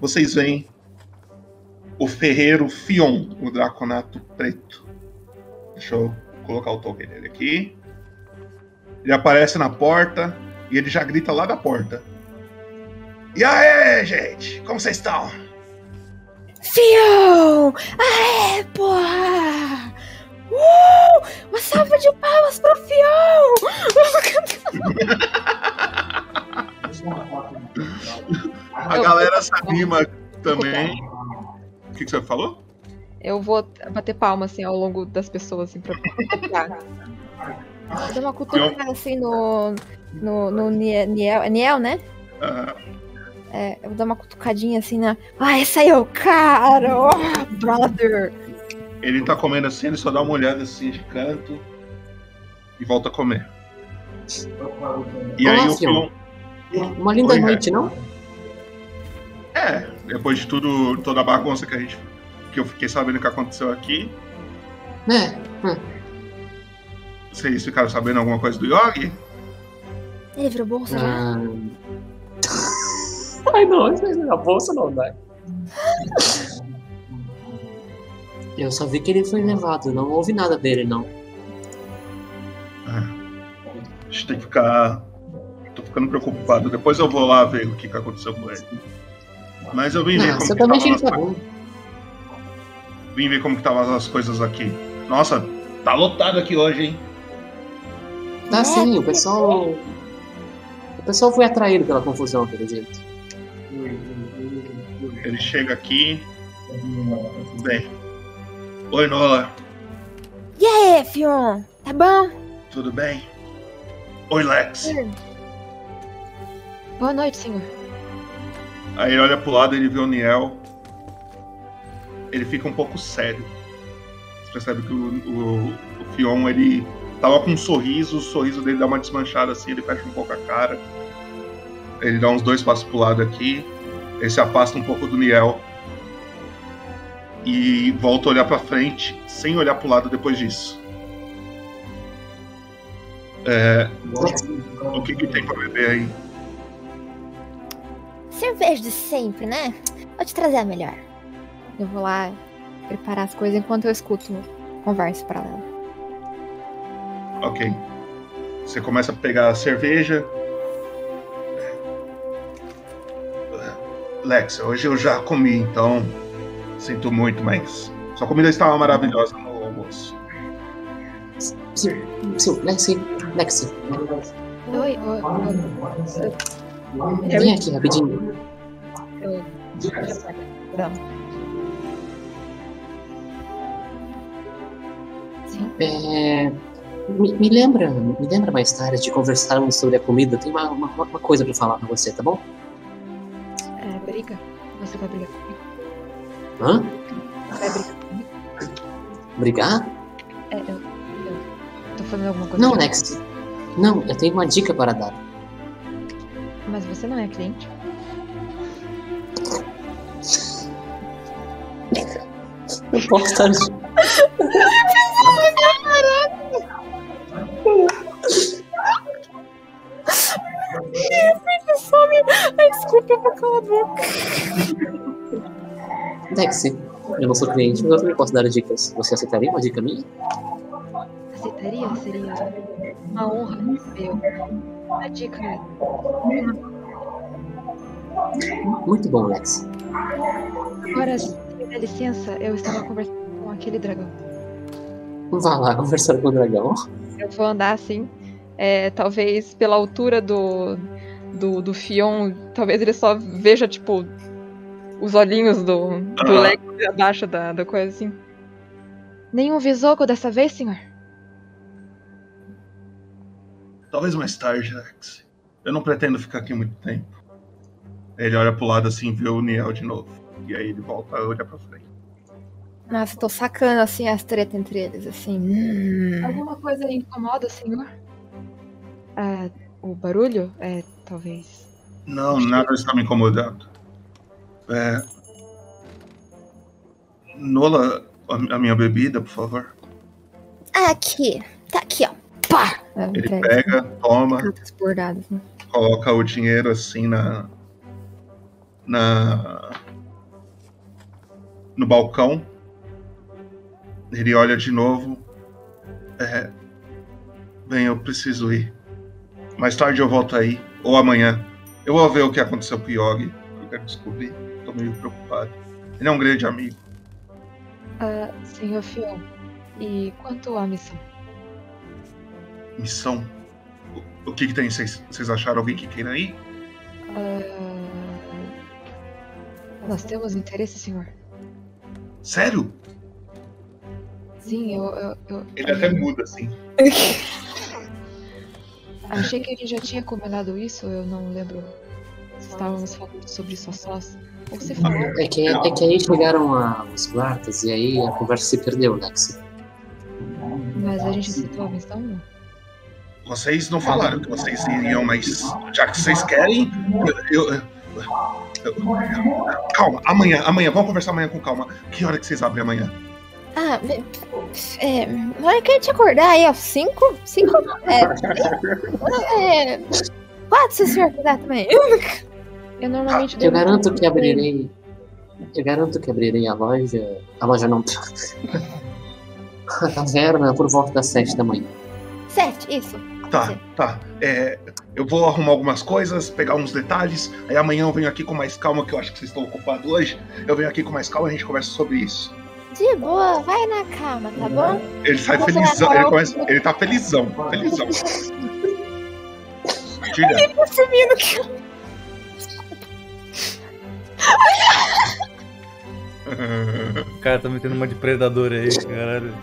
Vocês veem o ferreiro Fion, o draconato preto. Deixa eu colocar o token dele aqui. Ele aparece na porta e ele já grita lá da porta. E aí, gente? Como vocês estão? Fion! Aê, porra! Uh! Uma salva de palmas pro Fion! A galera se anima também. O que, que você falou? Eu vou bater palma, assim, ao longo das pessoas, assim, pra dou uma cutucada assim no. No, no Nie- Niel, é Niel, né? Ah, É, eu vou dar uma cutucadinha assim na. Ah, esse aí é o cara! Oh, brother! ele tá comendo assim, ele só dá uma olhada assim de canto e volta a comer. E aí o. Fion. Uma linda Oi, noite, não? É, depois de tudo, toda a bagunça que a gente. que eu fiquei sabendo que aconteceu aqui, É. hum. vocês ficaram sabendo alguma coisa do Yogi? Ele virou bolsa já? Ah. Ai, não, isso na bolsa não dá. Eu só vi que ele foi levado, não houve nada dele, não. A gente tem que ficar. Tô ficando preocupado. Depois eu vou lá ver o que, que aconteceu com ele. Mas eu vim ver Ah, como você que também tava fica as bom. Vim ver como que estavam as coisas aqui. Nossa, tá lotado aqui hoje, hein? Tá sim, o pessoal. O pessoal foi atraído pela confusão, pelo jeito. Ele chega aqui. Bem. Oi, Nola. E aí, Fion? Tá bom? Tudo bem? Oi, Lex. Boa noite, senhor. Aí ele olha pro lado e ele vê o Niel. Ele fica um pouco sério. Você percebe que o, o, o Fion, ele tava com um sorriso, o sorriso dele dá uma desmanchada assim, ele fecha um pouco a cara. Ele dá uns dois passos pro lado aqui. Ele se afasta um pouco do Niel. E volta a olhar pra frente, sem olhar pro lado depois disso. É, o que, que tem pra beber aí? Cerveja de sempre, né? Vou te trazer a melhor. Eu vou lá preparar as coisas enquanto eu escuto conversa paralela. Ok. Você começa a pegar a cerveja. Lex, hoje eu já comi, então sinto muito, mas sua comida estava maravilhosa no almoço. Sim, sim, Lexi, Lexi. Oi, oi, oi. Vem aqui rapidinho. Eu... É, me, me lembra, me lembra mais tarde de conversarmos sobre a comida. Tem uma, uma, uma coisa pra falar pra você, tá bom? Briga? Você vai brigar comigo? Hã? Vai brigar comigo? Brigar? É, eu, eu tô fazendo alguma coisa. Não, errado. Lex. Não, eu tenho uma dica para dar. Mas você não é cliente? Eu posso estar. Some. Ai, desculpa, eu vou calar a boca. Lexi, eu não sou cliente, mas eu também posso dar dicas. Você aceitaria uma dica minha? Aceitaria? Seria uma honra receber uma dica. Muito bom, Lexi. Agora, se me dá licença, eu estava conversando com aquele dragão. Vá lá conversar com o dragão. Eu vou andar assim, é, talvez pela altura do, do, do Fion, talvez ele só veja, tipo, os olhinhos do, do Ah. Lex abaixo da, da coisa assim. Nenhum visoco dessa vez, senhor? Talvez mais tarde, Lex. Eu não pretendo ficar aqui muito tempo. Ele olha pro lado assim, vê o Niel de novo. E aí ele volta a olhar pra frente. Nossa, tô sacando assim as tretas entre eles, assim. Hum. Alguma coisa lhe incomoda, senhor? Ah, o barulho? É, talvez. Não, nada está me incomodando. É... Nola, a a minha bebida, por favor. Aqui, tá aqui, ó. Pá! Ele pega, toma, Cartas bordadas, né? coloca o dinheiro assim na. na. no balcão. Ele olha de novo. É. Bem, eu preciso ir. Mais tarde eu volto aí. Ou amanhã. Eu vou ver o que aconteceu com o Yogi. Eu quero descobrir. Tô meio preocupado. Ele é um grande amigo. Ah, senhor Fion, e quanto à missão? Missão. O, o que, que tem? Vocês acharam alguém que queira ir? Ah, nós temos interesse, senhor? Sério? Sim, eu. eu, eu- Ele até muda, assim. Achei que a gente já tinha combinado isso, eu não lembro se estávamos falando sobre isso a sós. Ou se falou. É que, é que aí chegaram a, os guardas e aí a conversa se perdeu, Lex. Mas a gente citou a missão, não? Vocês não falaram que vocês iriam, mas já que vocês querem, eu, eu- eu- calma, amanhã, amanhã, vamos conversar amanhã com calma. Que hora que vocês abrem amanhã? Ah, é, na hora que a gente acordar aí, ó, cinco? Cinco? É, é, quatro, se o senhor quiser também. Eu normalmente Eu garanto que abrirei. Eu garanto que abrirei a loja. A loja não. A taverna por volta das sete da manhã. Sete, isso. Tá, tá. É, eu vou arrumar algumas coisas, pegar uns detalhes. Aí amanhã eu venho aqui com mais calma, que eu acho que vocês estão ocupados hoje. Eu venho aqui com mais calma e a gente conversa sobre isso. De boa, vai na calma, tá bom? Ele sai Você felizão, ele, começa, ele tá felizão, felizão. Ele tá sumindo que O cara tá metendo uma de predador aí, caralho.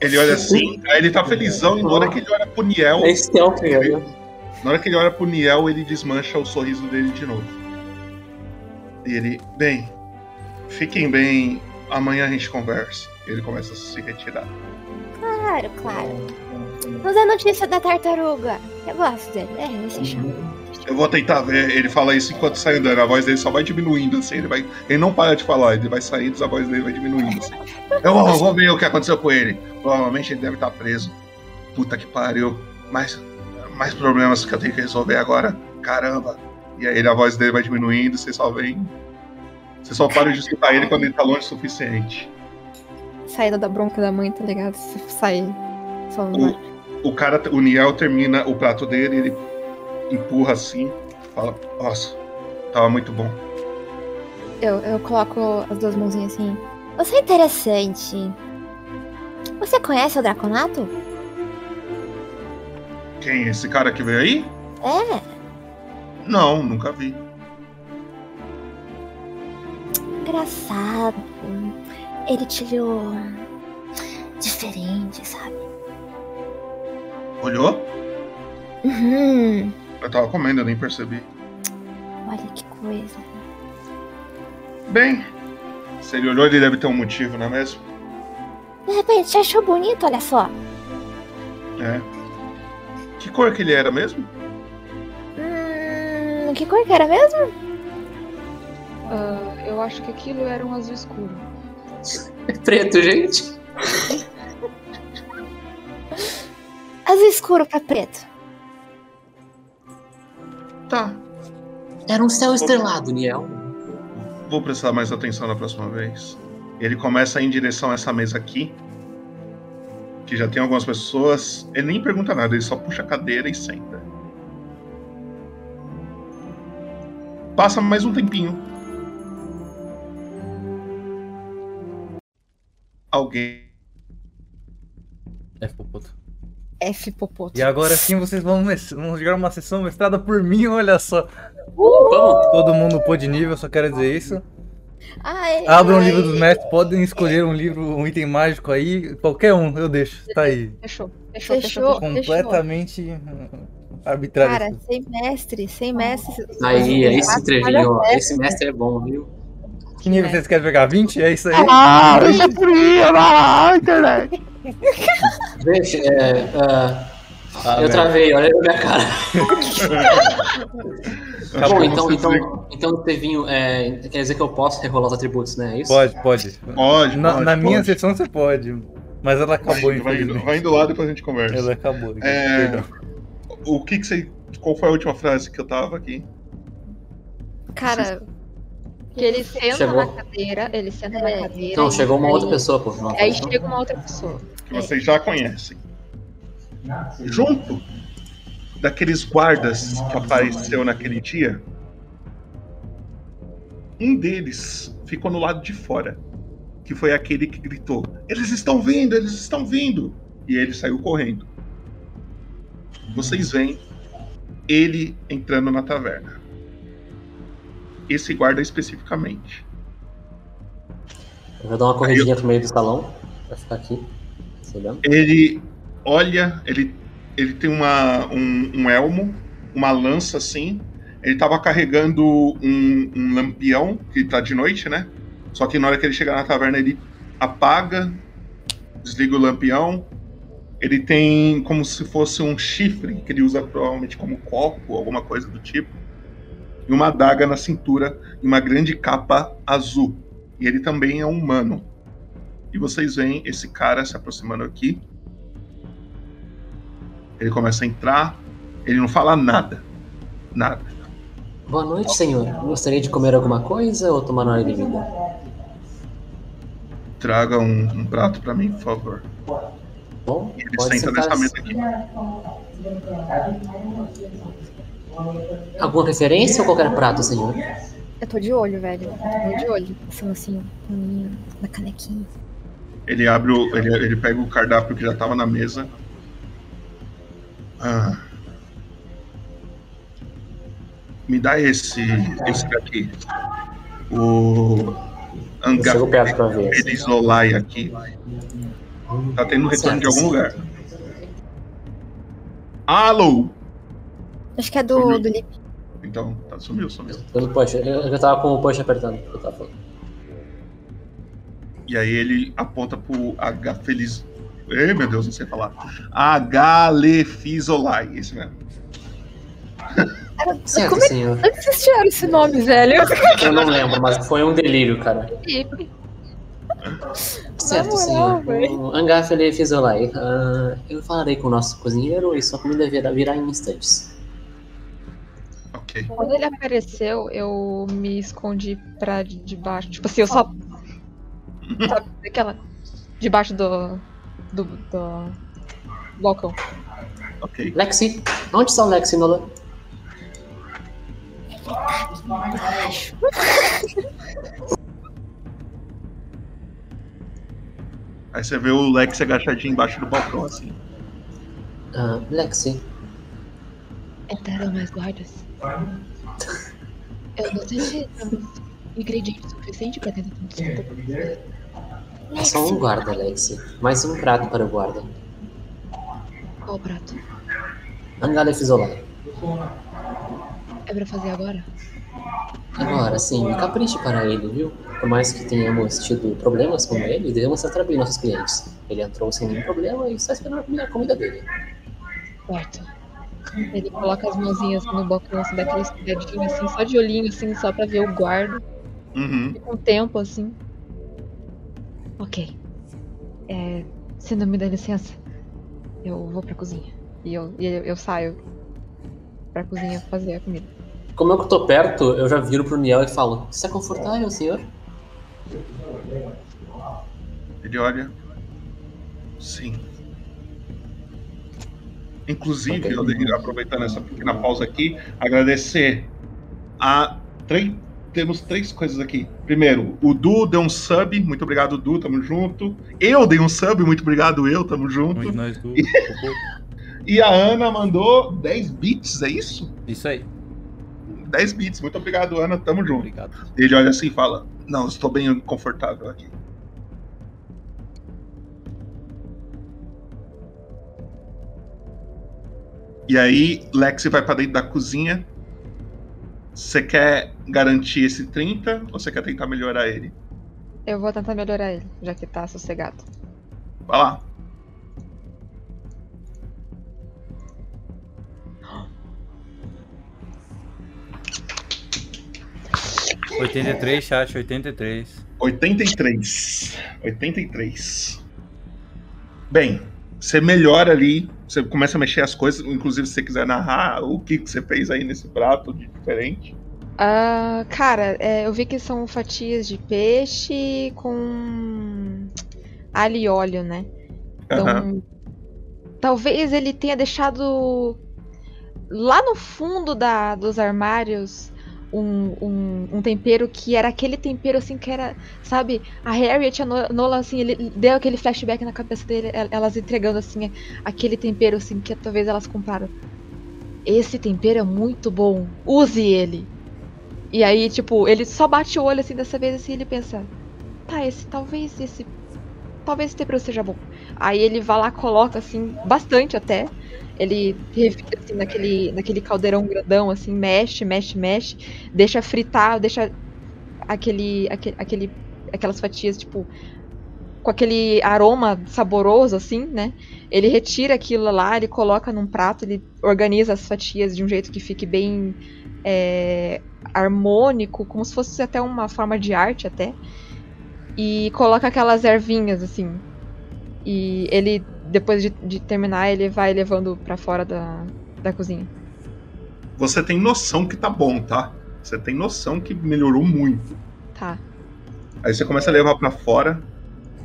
Ele olha assim, aí ele tá felizão e na hora que ele olha pro Niel. É stealth, ele- Na hora que ele olha pro Niel, ele desmancha o sorriso dele de novo. E ele, bem, fiquem bem, amanhã a gente conversa. Ele começa a se retirar. Claro, claro. Nos dá notícia da tartaruga. Eu gosto dele. É, ele se chama. Eu vou tentar ver, ele fala isso enquanto sai andando, a voz dele só vai diminuindo assim, ele vai. Ele não para de falar, ele vai saindo, a voz dele vai diminuindo assim. Eu vou, vou ver o que aconteceu com ele. Provavelmente ele deve estar preso. Puta que pariu. Mais, mais problemas que eu tenho que resolver agora. Caramba. E aí a voz dele vai diminuindo, você só vem. Você só para de escutar ele quando ele tá longe o suficiente. Saída da bronca da mãe, tá ligado? Se sair falando mais. O cara, o Niel termina o prato dele, ele empurra assim, fala, nossa, tava muito bom. Eu, eu coloco as duas mãozinhas assim. Você é interessante. Você conhece o Draconato? Quem? Esse cara que veio aí? É. Não, nunca vi. Engraçado. Ele te olhou diferente, sabe? Olhou? Uhum. Eu tava comendo, eu nem percebi. Olha que coisa. Bem, se ele olhou, ele deve ter um motivo, não é mesmo? De repente, te achou bonito, olha só. É. Que cor que ele era mesmo? Hum, que cor que era mesmo? Ah, eu acho que aquilo era um azul escuro. Preto, gente. Azul escuro pra preto. Tá. Era um céu estrelado, Niel. Vou prestar mais atenção na próxima vez. Ele começa a ir em direção a essa mesa aqui. Que já tem algumas pessoas. Ele nem pergunta nada, ele só puxa a cadeira e senta. Passa mais um tempinho. Alguém. F Popoto. F Popoto. E agora sim vocês vão, vão jogar uma sessão mestrada por mim, olha só. Uh! Todo mundo pô de nível, só quero dizer isso. Ai, Abram o ai. livro dos mestres, podem escolher um livro, um item mágico aí, qualquer um, eu deixo. Tá aí. Fechou, fechou, Fechou, fechou. Completamente hum, arbitrário. Cara, sem mestre, sem mestre. Aí, aí se Quatro trevinho, ó. cada Esse mestre é bom, viu? Que nível vocês querem pegar? 20? É isso aí? Ah, Vinte? eu queria, na internet. Deixa, é. ah, Ah, eu velho. travei, olha na minha cara. Acabou Bom, então, então, então Tevinho, é, quer dizer que eu posso rerolar os atributos, né? É isso? Pode, pode. Pode, Na, pode, na minha pode. sessão você pode. Mas ela acabou, Vai, vai, infelizmente. vai indo lá, depois a gente conversa. Ela acabou. É, o que que você. Qual foi a última frase que eu tava aqui? Cara, que ele senta Chegou. na cadeira, ele senta na cadeira. Não, chegou uma aí- outra pessoa, pô. Não, Aí chega uma outra pessoa. Que vocês já conhecem. Junto daqueles guardas que apareceu naquele dia, um deles ficou no lado de fora, que foi aquele que gritou: Eles estão vindo, eles estão vindo! E ele saiu correndo. Vocês veem ele entrando na taverna. Esse guarda especificamente. Eu vou dar uma corridinha pro meio do salão. Vai ficar aqui. Ele olha, ele, ele tem uma, um, um elmo, uma lança assim. Ele tava carregando um, um lampião, que tá de noite, né? Só que na hora que ele chegar na taverna, ele apaga, desliga o lampião. Ele tem como se fosse um chifre, que ele usa provavelmente como copo, alguma coisa do tipo. E uma adaga na cintura e uma grande capa azul. E ele também é um humano. E vocês veem esse cara se aproximando aqui. Ele começa a entrar. Ele não fala nada. Nada. Boa noite, senhor. Gostaria de comer alguma coisa ou tomar uma bebida? Traga um, um prato pra mim, por favor. Bom, Ele senta nessa mesa aqui. Alguma referência ou qualquer prato, senhor? Eu tô de olho, velho. Eu tô de olho. Passando assim, na canequinha. Ele abre o. Ele, ele pega o cardápio que já tava na mesa. Ah. Me dá esse. Esse daqui. O. Anga. chego perto pra ver. Elizolai aqui. Tá tendo retorno de Certo, algum lugar. Alô! Acho que é do, do Lip. Então, tá, sumiu, sumiu. Pelo push. Eu, eu já tava com o push apertando. Eu tava falando. E aí ele aponta pro H Feliz. Ei, meu Deus, não sei falar. Agalefizolai, esse mesmo. Certo, Como é- senhor. Onde vocês tiraram esse nome, velho? Eu não lembro, mas foi um delírio, cara. Certo, moral, senhor. velho. O Fizolai. Ah, eu falarei com o nosso cozinheiro e sua comida virá, virá em instantes. Ok. Quando ele apareceu, eu me escondi pra de- debaixo. Tipo assim, eu só. Sabe, aquela. Debaixo do. do. do balcão. Ok. Lexi, onde está o Lexi, Nolan? Aí você vê o Lex agachadinho embaixo do balcão, assim. Ah, Lexi, Entraram mais guardas. Eu não sei se temos ingrediente suficiente pra tentar tanto é só um guarda, Lexi. Mais um prato para o guarda. Qual prato? Angale Fizolai. É pra fazer agora? Agora, sim, capriche para ele, viu? Por mais que tenhamos tido problemas com ele, devemos tratar bem nossos clientes. Ele entrou sem nenhum problema e está esperando a comida dele. Certo. Ele coloca as mãozinhas no balcão, assim, dá aquela espiadinha, assim, só de olhinho, assim, só pra ver o guarda. Uhum. Fica um tempo, assim. Ok. É, se não me dá licença, eu vou pra cozinha. E eu, e eu, eu saio pra cozinha fazer a comida. Como eu que tô perto, eu já viro pro Niel e falo: Está confortável, senhor? Ele olha. Sim. Inclusive, eu devo- aproveitando essa pequena pausa aqui, agradecer a três. Temos três coisas aqui. Primeiro, o Du deu um sub. Muito obrigado, Du. Tamo junto. Eu dei um sub. Muito obrigado, eu. Tamo junto. Nós do. E a Ana mandou 10 bits, é isso? Isso aí. 10 bits. Muito obrigado, Ana. Tamo junto. Obrigado. Ele olha assim e fala: Não, estou bem confortável aqui. E aí, Lexi vai pra dentro da cozinha. Você quer garantir esse 30 ou você quer tentar melhorar ele? Eu vou tentar melhorar ele, já que tá sossegado. Vai lá. Chat, 83, chat, 83. 83. 83. Bem, você melhora ali, você começa a mexer as coisas, inclusive se você quiser narrar o que, que você fez aí nesse prato de diferente. Ah, cara, é, eu vi que são fatias de peixe com alho e óleo, né? Então, talvez ele tenha deixado lá no fundo da, dos armários um, um, um tempero que era aquele tempero assim que era, sabe? A Harriet, a No- Nola, assim, ele deu aquele flashback na cabeça dele, el- elas entregando assim aquele tempero assim que talvez elas compraram. Esse tempero é muito bom, use ele. E aí, tipo, ele só bate o olho assim dessa vez assim, ele pensa: tá, esse, talvez esse, talvez esse tempero seja bom. Aí ele vai lá, coloca assim, bastante até. Ele revira assim naquele, naquele caldeirão grandão, assim, mexe, mexe, mexe, deixa fritar, deixa aquele, aquele aquelas fatias, tipo, com aquele aroma saboroso, assim, né? Ele retira aquilo lá, ele coloca num prato, ele organiza as fatias de um jeito que fique bem é, harmônico, como se fosse até uma forma de arte até. E coloca aquelas ervinhas, assim. E ele, depois de, de terminar, ele vai levando pra fora da, da cozinha. Você tem noção que tá bom, tá? Você tem noção que melhorou muito. Tá. Aí você começa a levar pra fora.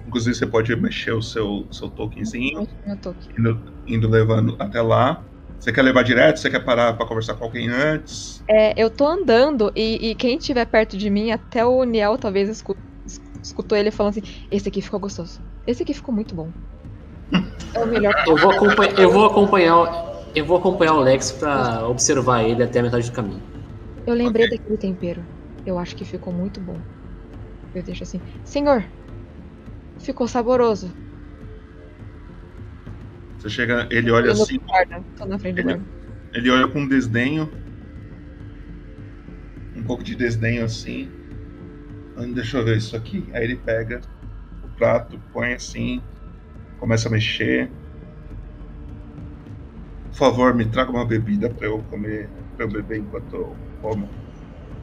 Inclusive você pode mexer o seu, seu tokenzinho. Meu token. Indo, indo levando até lá. Você quer levar direto? Você quer parar pra conversar com alguém antes? É, eu tô andando e, e quem estiver perto de mim, até o Niel talvez escu- es- escutou ele falando assim: Esse aqui ficou gostoso. Esse aqui ficou muito bom. É o melhor. Eu vou, acompanhar, eu vou acompanhar, o- eu vou acompanhar o Lex pra observar ele até a metade do caminho. Eu lembrei daquele tempero. Eu acho que ficou muito bom. Eu deixo assim: Senhor, ficou saboroso. Você chega, ele olha assim. guarda, Tô na frente do guarda. Ele olha com desdenho. Um pouco de desdenho assim. Deixa eu ver isso aqui. Aí ele pega o prato, põe assim, começa a mexer. Por favor, me traga uma bebida pra eu comer, pra eu beber enquanto eu como.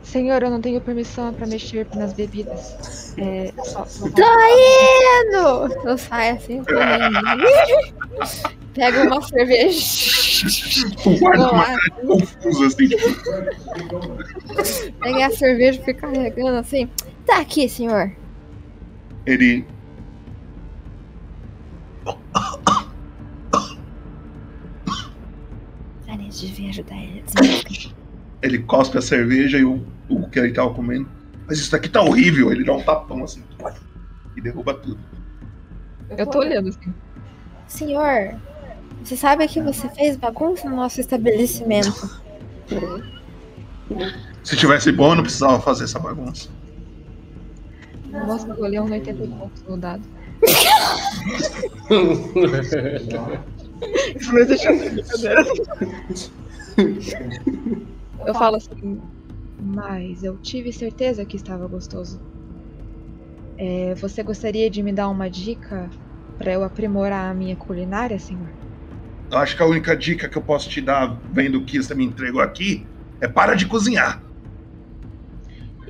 Senhor, eu não tenho permissão pra mexer nas bebidas. É, só, só- Tô indo! Eu saio assim. Pego uma cerveja. O guarda confuso assim. Peguei a cerveja e fui carregando assim. Tá aqui, senhor. Ele. Devia ajudar ele. Ele cospe a cerveja e o, o que ele tava comendo. Mas isso daqui tá horrível. Ele dá um tapão assim. E derruba tudo. Eu tô olhando assim. Senhor, você sabe que você fez bagunça no nosso estabelecimento. Se tivesse bom, eu não precisava fazer essa bagunça. Nossa, um 80 e poucos no dado. Existe essa brincadeira. Eu falo assim, mas eu tive certeza que estava gostoso. É, você gostaria de me dar uma dica pra eu aprimorar a minha culinária, senhor? Eu acho que a única dica que eu posso te dar, vendo o que você me entregou aqui, é para de cozinhar.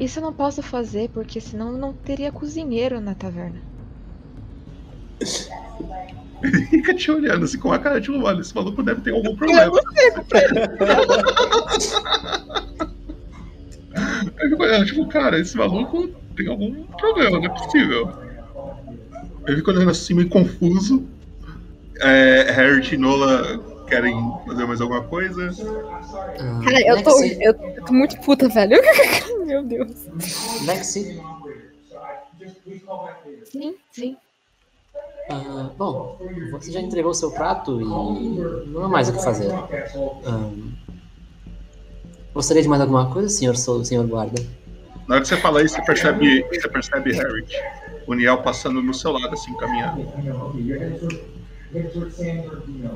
Isso eu não posso fazer porque senão não teria cozinheiro na taverna. Ele fica te olhando assim com a cara de olha, esse maluco deve ter algum problema. Eu fico olhando, tipo, cara, esse maluco tem algum problema, não é possível. Eu fico olhando assim, meio confuso. É, Harry e Nola querem fazer mais alguma coisa? Cara, eu tô, eu tô muito puta, velho. Meu Deus. Lexi, Sim, sim. Ah, bom, você já entregou o seu prato e não há mais o que fazer. Ah, gostaria de mais alguma coisa, senhor, senhor guarda? Na hora que você fala isso, você percebe, você percebe Harry, o Niel passando no seu lado, assim, caminhando.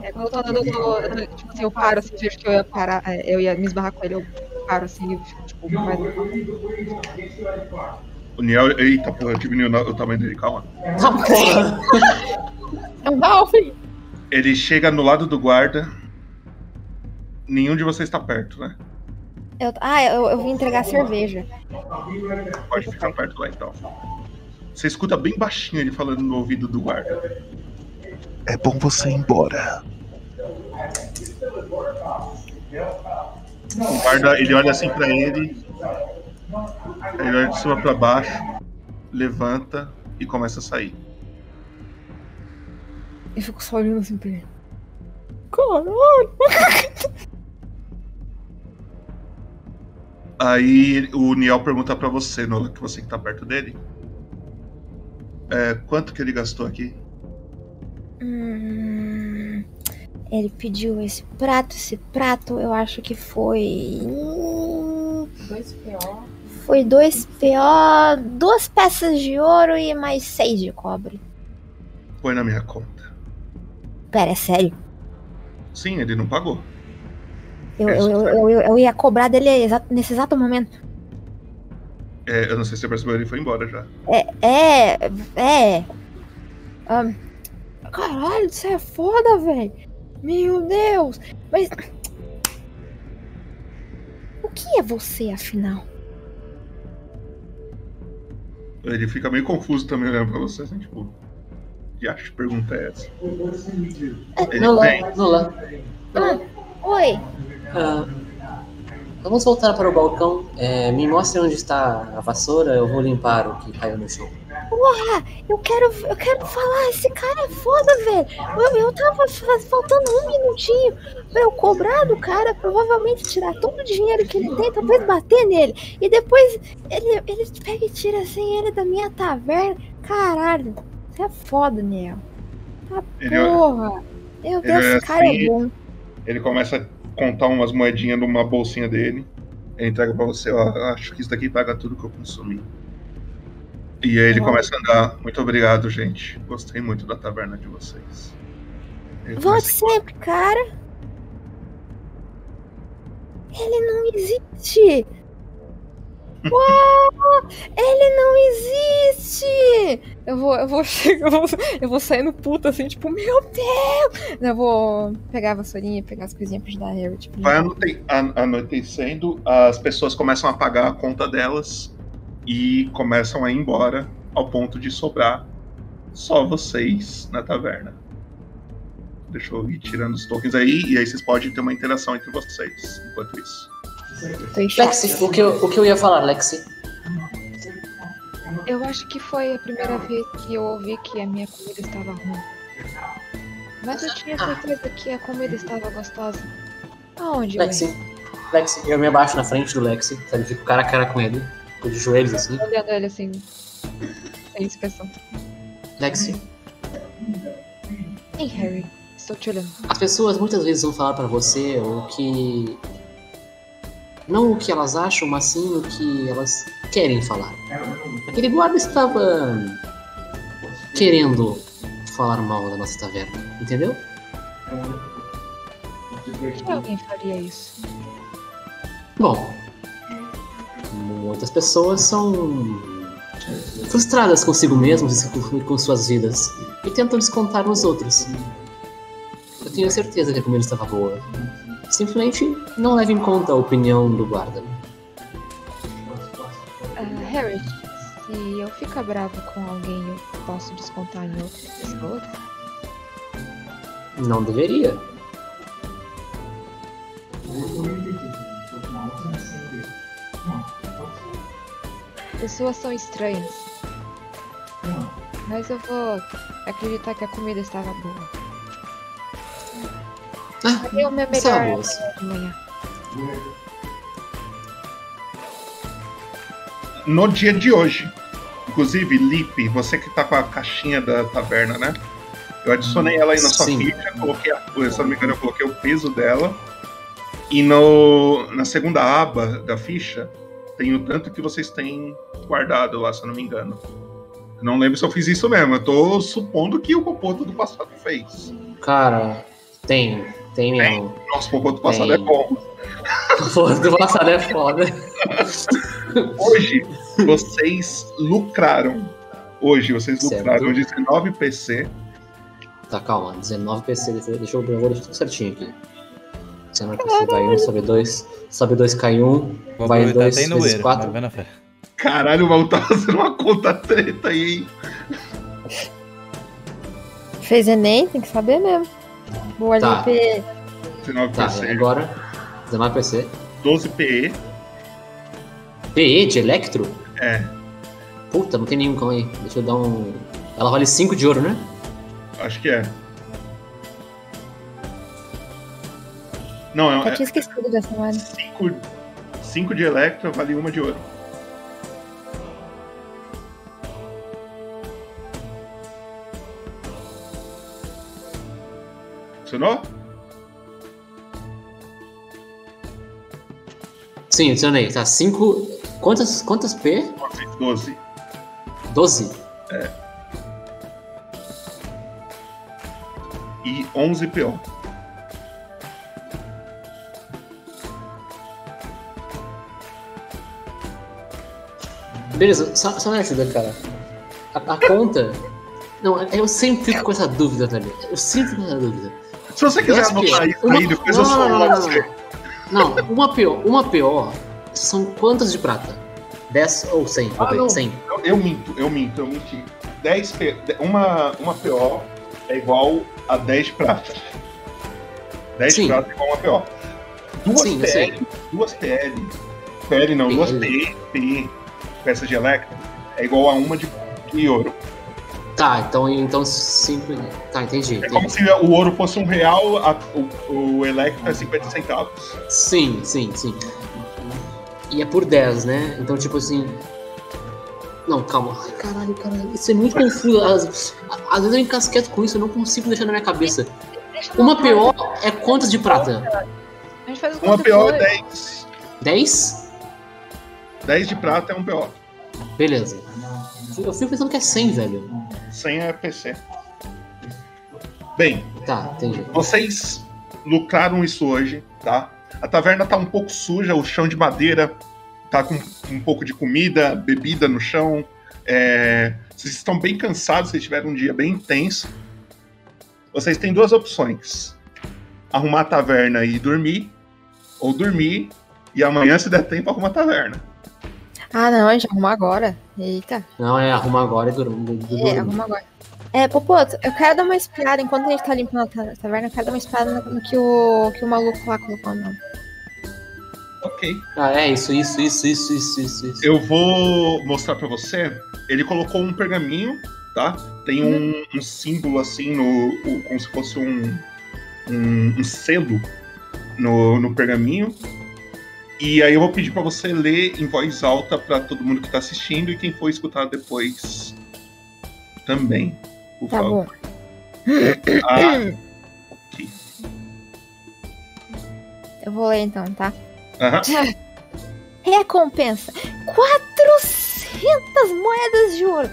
É, quando eu tô andando, eu, tipo assim, eu paro assim, vejo que eu ia parar, é, eu ia me esbarrar com ele, eu paro assim, eu fico, tipo, vai. O Niel, eita, porra, eu diminuí o tamanho dele, calma. É um Valkyrie. Ele chega no lado do guarda. Nenhum de vocês está perto, né? Eu, ah, eu, eu vim entregar cerveja. Pode ficar perto lá então. Você escuta bem baixinho ele falando no ouvido do guarda. É bom você ir embora. O guarda, ele olha assim pra ele. Ele olha de cima pra baixo, levanta e começa a sair. Eu fico só olhando assim pra ele. Caralho! Aí o Niel pergunta pra você, Nola, que você que tá perto dele. É, quanto que ele gastou aqui? Hum, ele pediu esse prato, esse prato eu acho que foi. hum, Dois PO. Foi dois PO, duas peças de ouro e mais seis de cobre. Põe na minha conta. Pera, é sério? Sim, ele não pagou. Eu, eu, eu, eu, eu ia cobrar dele nesse exato momento. É, eu não sei se você percebeu, ele foi embora já. É, é, é. Ahn, caralho, isso é foda, velho. Meu Deus. Mas. O que é você, afinal? Ele fica meio confuso também olhando pra você, assim, tipo. Que acho que pergunta é essa? Ele Nula, tem. Nula. Ah, oi. Ah, vamos voltar para o balcão. É, me mostre onde está a vassoura, eu vou limpar o que caiu no chão. Porra, eu quero, eu quero falar, esse cara é foda, velho. Eu, eu tava fa- faltando um minutinho pra eu cobrar do cara, provavelmente tirar todo o dinheiro que ele tem, talvez bater nele. E depois ele, ele pega e tira assim ele da minha taverna. Caralho, você é foda, Neo. Tá é- porra. Meu Deus, é esse cara assim, é bom. Ele começa a contar umas moedinhas numa bolsinha dele. Ele entrega pra você, ó, eu acho que isso daqui paga tudo que eu consumi. E aí ele começa a andar. Muito obrigado, gente. Gostei muito da taverna de vocês. Ele Volte começa- sempre, cara. Ele não existe. Uau! Ele não existe! Eu vou, eu vou chegar, eu vou, eu vou saindo puta assim, tipo, meu Deus! Eu vou pegar a vassourinha, pegar as coisinhas pra ajudar a Harry, tipo, Vai anoite- an- anoitecendo, as pessoas começam a pagar a conta delas e começam a ir embora ao ponto de sobrar só vocês na taverna. Deixa eu ir tirando os tokens aí e aí vocês podem ter uma interação entre vocês enquanto isso. Lexi, o que, eu, o que eu ia falar, Lexi? Eu acho que foi a primeira vez que eu ouvi que a minha comida estava ruim. Mas eu tinha certeza que a comida estava gostosa. Aonde eu Lexi, Lexi, eu me abaixo na frente do Lexi, sabe? Fico cara a cara com ele, de joelhos assim. Olhando ele assim, sem expressão. Lexi, Ei, Harry, estou te olhando. as pessoas muitas vezes vão falar pra você o que. Não o que elas acham, mas sim o que elas querem falar. Aquele guarda estava. querendo falar mal da nossa taverna, entendeu? Por que alguém faria isso? Bom, muitas pessoas são frustradas consigo mesmas e com- suas vidas e tentam descontar nos outros. Eu tenho certeza que a comida estava boa. Simplesmente não leve em conta a opinião do guarda. Ah, Harry, se eu ficar bravo com alguém, eu posso descontar em outra pessoa? Não deveria. Pessoas são estranhas. Mas eu vou acreditar que a comida estava boa. Farei o meu estava melhor de manhã. No dia de hoje, inclusive, Lipe, você que tá com a caixinha da taverna, né? Eu adicionei ela aí na sua Sim. ficha, coloquei, a, se eu não me engano, eu coloquei o peso dela. E no, na segunda aba da ficha, tem o tanto que vocês têm guardado lá, se eu não me engano. Não lembro se eu fiz isso mesmo, eu tô supondo que o Popoto do passado fez. Cara, tem, tem mesmo. Nossa, o Popoto do passado Tem. é bom. Pô, do passado é foda. Hoje, vocês lucraram. Hoje, vocês Certo. lucraram 19 PC. Tá, calma, 19 PC, deixa eu, deixa eu, eu vou deixar tudo certinho aqui. 19 PC vai 1, sobe 2, sobe 2, cai 1, Vou vai aproveitar 2, até ir no vezes Eiro, 4. vai na fé. Caralho, o Malu tá fazendo uma conta treta aí, hein? Fez Enem, tem que saber mesmo. Boa Tá. LP. 19 Tá, PC. agora, 19 PC. 12 PE. PE de Electro? É. Puta, não tem nenhum, calma aí. Deixa eu dar um. Ela vale 5 de ouro, né? Acho que é. Não, é, Eu tinha esquecido dessa hora. 5 de Electra vale uma de ouro. Funcionou? Sim, adicionei. Tá, 5 Quantas, quantas P? 12. 12? É. E 11 PO. Beleza, só, só ajuda, cara. A, a conta. Não, eu sempre fico com essa dúvida, velho. Eu sempre fico com essa dúvida. Se você quiser SP, anotar isso uma- aí, depois não, eu não, sou não, não, você. Não, uma PO, uma PO são quantas de prata? 10 ou 100? Ah, não. 100. Eu, eu minto, eu minto, eu menti. 10 P, uma, uma PO é igual a 10 de prata. 10 de Sim. prata é igual a uma PO. Duas Sim, PL, duas PL, PL não, duas P, P, peças de Electra, é igual a uma de, de ouro. Tá, então, então simples. Tá, entendi. É como entendi. se o ouro fosse um real, a- o, o Electra é 50 centavos. Sim, sim, sim. E é por 10, né? Então, tipo assim. Não, calma. Ai, caralho, caralho. Isso é muito confuso. Às, às vezes eu encasqueto com isso, eu não consigo deixar na minha cabeça. Uma PO é quantas de prata? A gente faz o Uma PO é 10. 10? 10 de prata é um PO. Beleza. Eu fico pensando que é 100, velho. 100 é PC. Bem, Tá, entendi. vocês lucraram isso hoje, tá? A taverna tá um pouco suja, o chão de madeira tá com um pouco de comida, bebida no chão. é, Vocês estão bem cansados, vocês tiveram um dia bem intenso. Vocês têm duas opções: arrumar a taverna e dormir, ou dormir e amanhã, se der tempo, arrumar a taverna. Ah, não, a gente arruma agora. Eita. Não, é arrumar agora e dormir. É, arruma agora. É, Popoto, eu quero dar uma espiada, enquanto a gente tá limpando a ta- taverna, eu quero dar uma espiada no, no que, o, que o maluco lá colocou no. Ok. Ah, é isso, isso, isso, isso, isso, isso. isso. Eu vou mostrar pra você. Ele colocou um pergaminho, tá? Tem um, um símbolo assim, no, o- como se fosse um, um, um selo no, no pergaminho. E aí eu vou pedir pra você ler em voz alta pra todo mundo que tá assistindo e quem for escutar depois também. Por Tá favor. Ah, ok. Eu vou ler então, tá? Aham. Recompensa: 400 moedas de ouro.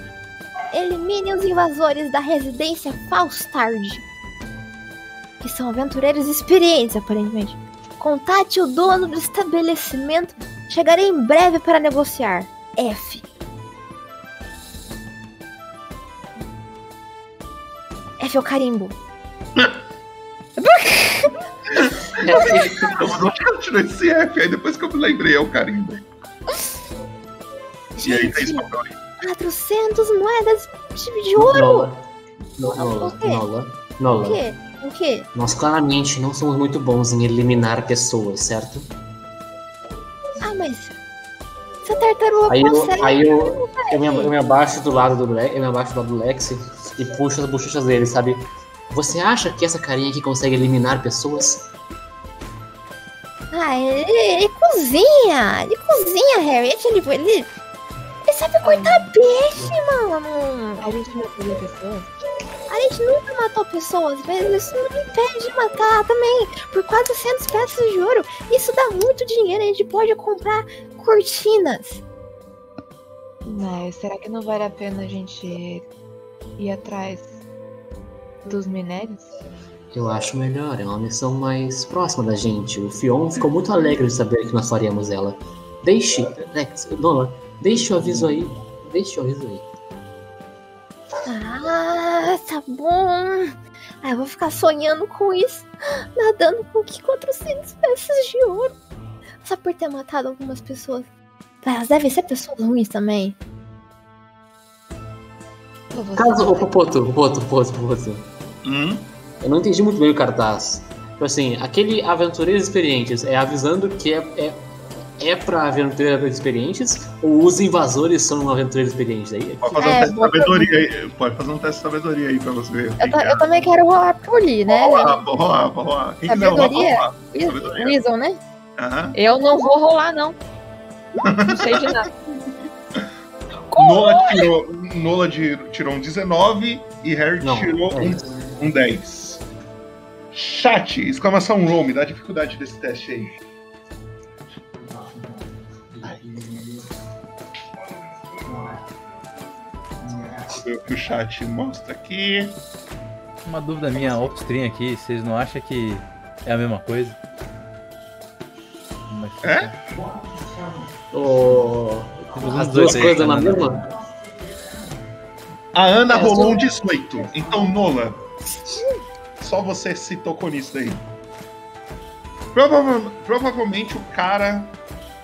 Elimine os invasores da residência Faustard. Que são aventureiros experientes, aparentemente. Contate o dono do estabelecimento. Chegarei em breve para negociar. F. F é o carimbo. Eu não tirou esse F, aí depois que eu me lembrei, é o carimbo. E aí tem esse papel aí. 400 moedas de ouro. Nola. Nola. O quê? Nola. O quê? O quê? Nós claramente não somos muito bons em eliminar pessoas, certo? Ah, mas. Essa tartaruga Aí eu, consegue. aí eu, eu, me, eu me abaixo do lado do Lex, eu me abaixo do lado do Lex e puxo as bochechas dele, sabe? Você acha que essa carinha aqui consegue eliminar pessoas? Ah, ele, ele cozinha! Ele cozinha, Harry. Ele, ele, ele sabe cortar peixe, mano! A gente não matou pessoas? A gente nunca matou pessoas, mas isso não me impede de matar também. Por 400 peças de ouro, isso dá muito dinheiro. A gente pode comprar cortinas. Mas será que não vale a pena a gente ir atrás dos minérios? Eu acho melhor, é uma missão mais próxima da gente. O Fion ficou muito alegre de saber que nós faríamos ela. Deixe, Lex, Nola, deixe o aviso aí. Deixe o aviso aí. Ah, tá bom. Ah, eu vou ficar sonhando com isso. Nadando com que 400 peças de ouro. Só por ter matado algumas pessoas. Elas devem ser pessoas ruins também. Caso, ô Popoto, Popoto, Popoto, Popoto. Eu não entendi muito bem o cartaz. Tipo assim, aquele aventureiros experientes é avisando que é, é, é pra aventureiros experientes ou os invasores são aventureiros experientes aí? Pode fazer um É, teste de sabedoria aí. Pode fazer um teste de sabedoria aí pra você ver. Eu, ta- eu também quero rolar por ali, né? Vou rolar, vou rolar, vou rolar. Quem quiser rolar, Sabedoria? rolar. Sabedoria. Wisdom, né? Aham. Eu não vou rolar, não. Não sei de nada. Nola tirou, Nola de- tirou um 19 e Harry Não, tirou é um, um 10. Chat, exclamação roll, me dá a dificuldade desse teste aí. Ver o que o chat mostra aqui. Uma dúvida minha off-stream aqui, vocês não acham que é a mesma coisa? Mas, É? Os As duas coisas na né? mesma? A Ana É, rolou só- um 18. Então, Nola, só você se tocou nisso daí. Prova- provavelmente o cara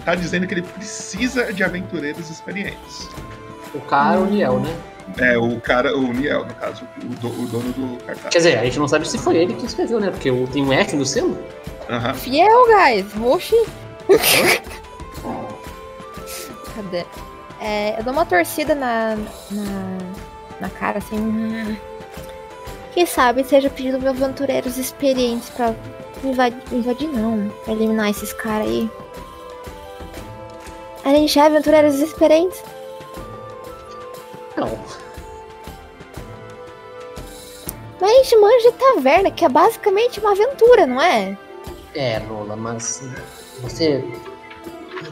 tá dizendo que ele precisa de aventureiros experientes. O cara, o Niel, né? É, o cara, o Niel, no caso, o, do- o dono do cartaz. Quer dizer, a gente não sabe se foi ele que escreveu, né? Porque tem um F no selo. Aham. Fiel, guys. Oxi. Cadê? É, eu dou uma torcida na, na, na cara, assim. hum. Quem sabe seja pedido de aventureiros experientes pra invadir, invadir não, pra eliminar esses caras aí. A gente é aventureiros experientes? Não. Mas manja de taverna, que é basicamente uma aventura, não é? É, Nola, mas você.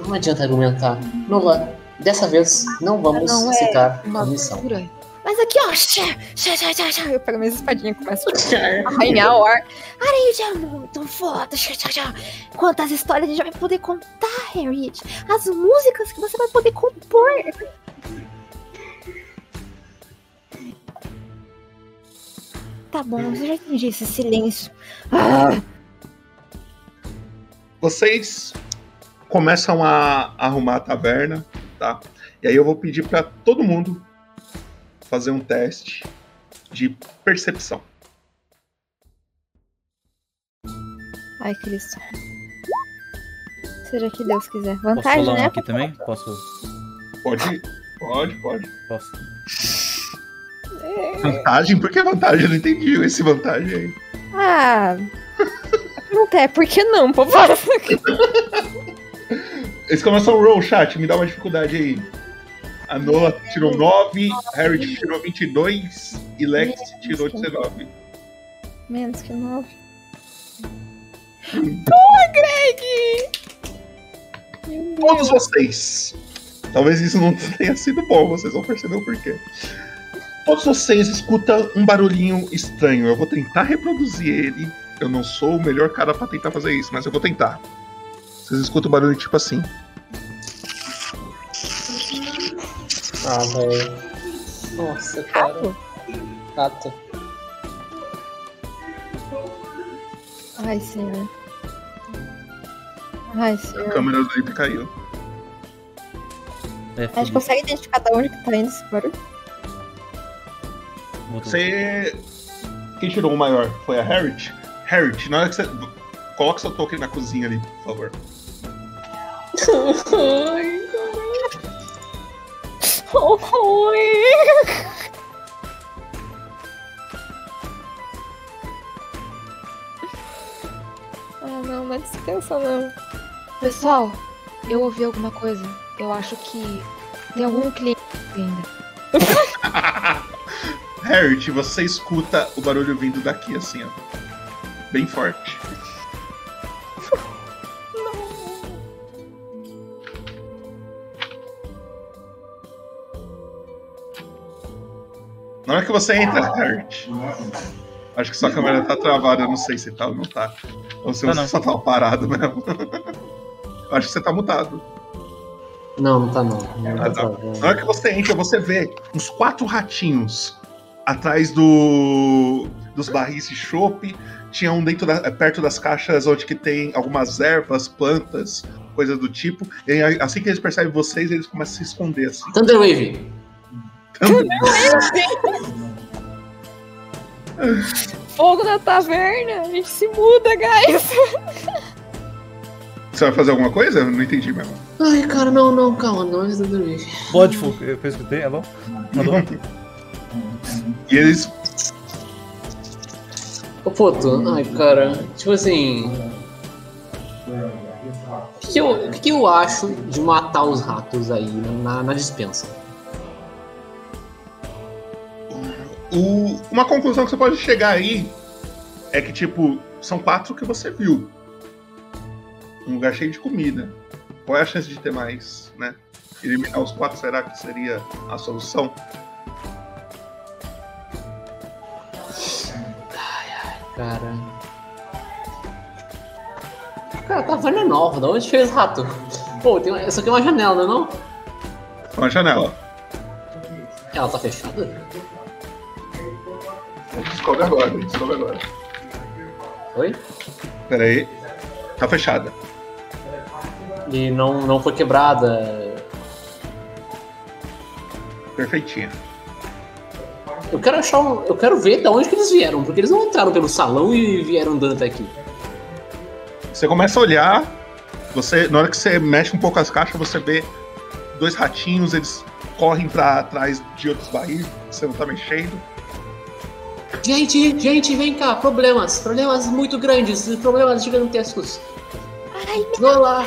Não adianta argumentar. Nola, dessa vez não vamos Não é citar uma a missão. Mas aqui, ó, xá, xá, xá, xá, xá. eu pego minhas espadinhas e começo a arranhar o ar. Harriet é muito foda. xá, xá, xá. Quantas histórias a gente vai poder contar, Harriet? As músicas que você vai poder compor. Tá bom, eu já entendi esse silêncio. Ah, Vocês começam a arrumar a taverna, tá? E aí eu vou pedir pra todo mundo fazer um teste de percepção. Ai, Cristo. Seja que Deus quiser. Posso Vantagem, falar um né? aqui também? Posso? Pode? Pode, pode. Posso. Vantagem? Por que vantagem? Eu não entendi esse vantagem aí. Ah. A pergunta é, por que não? Bora. Exclamação roll, chat, me dá uma dificuldade aí. A Nola tirou 9, Harry tirou 22 e Lex tirou 19. Menos que nove. Boa, Greg! Todos vocês. Talvez isso não tenha sido bom, vocês vão perceber o porquê. Todos vocês escutam um barulhinho estranho. Eu vou tentar reproduzir ele. Eu não sou o melhor cara pra tentar fazer isso, mas eu vou tentar. Vocês escutam um barulho tipo assim. Ah, velho. Nossa, cara. Rato. Ai, senhor. Ai, A senhor. câmera do caiu. É, A gente consegue identificar de onde que tá indo esse barulho? Você. Quem tirou o maior? Foi a Harriet? Harriet, na hora que você. Coloca seu token na cozinha ali, por favor. Ai, Oi. Ah, não, não é dispensa, não. Pessoal, eu ouvi alguma coisa. Eu acho que tem algum cliente ainda. Harriet, você escuta o barulho vindo daqui, assim, ó. Bem forte. Na hora que você entra, Harriet. Acho que sua câmera tá travada, eu não sei se tá ou não tá. Ou se Tá você não. só tá parado mesmo. Acho que você tá mutado. Não, não tá não. Não Ah, tá tá. Na hora que você entra, você vê uns quatro ratinhos atrás do dos barris de chopp. Tinha um dentro da- perto das caixas onde que tem algumas ervas, plantas, coisas do tipo. E assim que eles percebem vocês, eles começam a se esconder assim. Thunderwave. Fogo na taverna! A gente se muda, guys! Você vai fazer alguma coisa? Eu não entendi mesmo. Ai, cara, não, não, calma, não é Thunderwave. Pode, eu eu escutei, alô? Alô? E eles. Ô, Poto, ai, cara, tipo assim. O que, que eu, o que, que eu acho de matar os ratos aí na, na dispensa? O- uma conclusão que você pode chegar aí é que, tipo, são quatro que você viu. Um lugar cheio de comida. Qual é a chance de ter mais, né? Eliminar os quatro, será que seria a solução? Cara. Cara, taverna nova, da onde fez rato? Pô, tem uma... essa aqui é uma janela, não é não? Uma janela. Ela tá fechada? Descobre agora, descobre agora. Oi? Pera aí. Tá fechada. E não, não foi quebrada. Perfeitinha. Eu quero achar um... Eu quero ver de onde que eles vieram, porque eles não entraram pelo salão e vieram andando até aqui. Você começa a olhar, você, na hora que você mexe um pouco as caixas, você vê dois ratinhos, eles correm pra trás de outros barris, você não tá mexendo. Gente, gente, vem cá, problemas, problemas muito grandes, problemas gigantescos. Ai, Vão lá.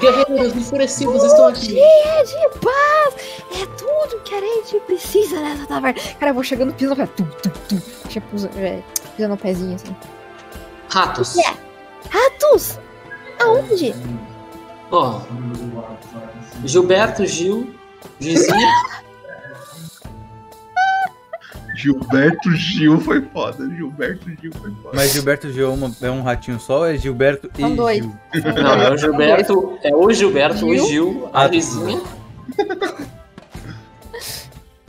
Guerreiros enfurecidos estão aqui. Dia de paz! É tudo que a gente precisa nessa taverna. Cara, eu vou chegando pisando no pé. Tum, tum, tum. Tipo, é, pisando no pezinho assim. Ratos. É. Ratos! Aonde? Ó. Gilberto, Gil, Gizinha. Gilberto Gil foi foda. Gilberto Gil foi foda. Mas Gilberto Gil é, uma- é um ratinho só ou é Gilberto e São dois. Gil? Não, é o Gilberto, é o Gilberto, o Gil? Gil, a Ah, Gizinha.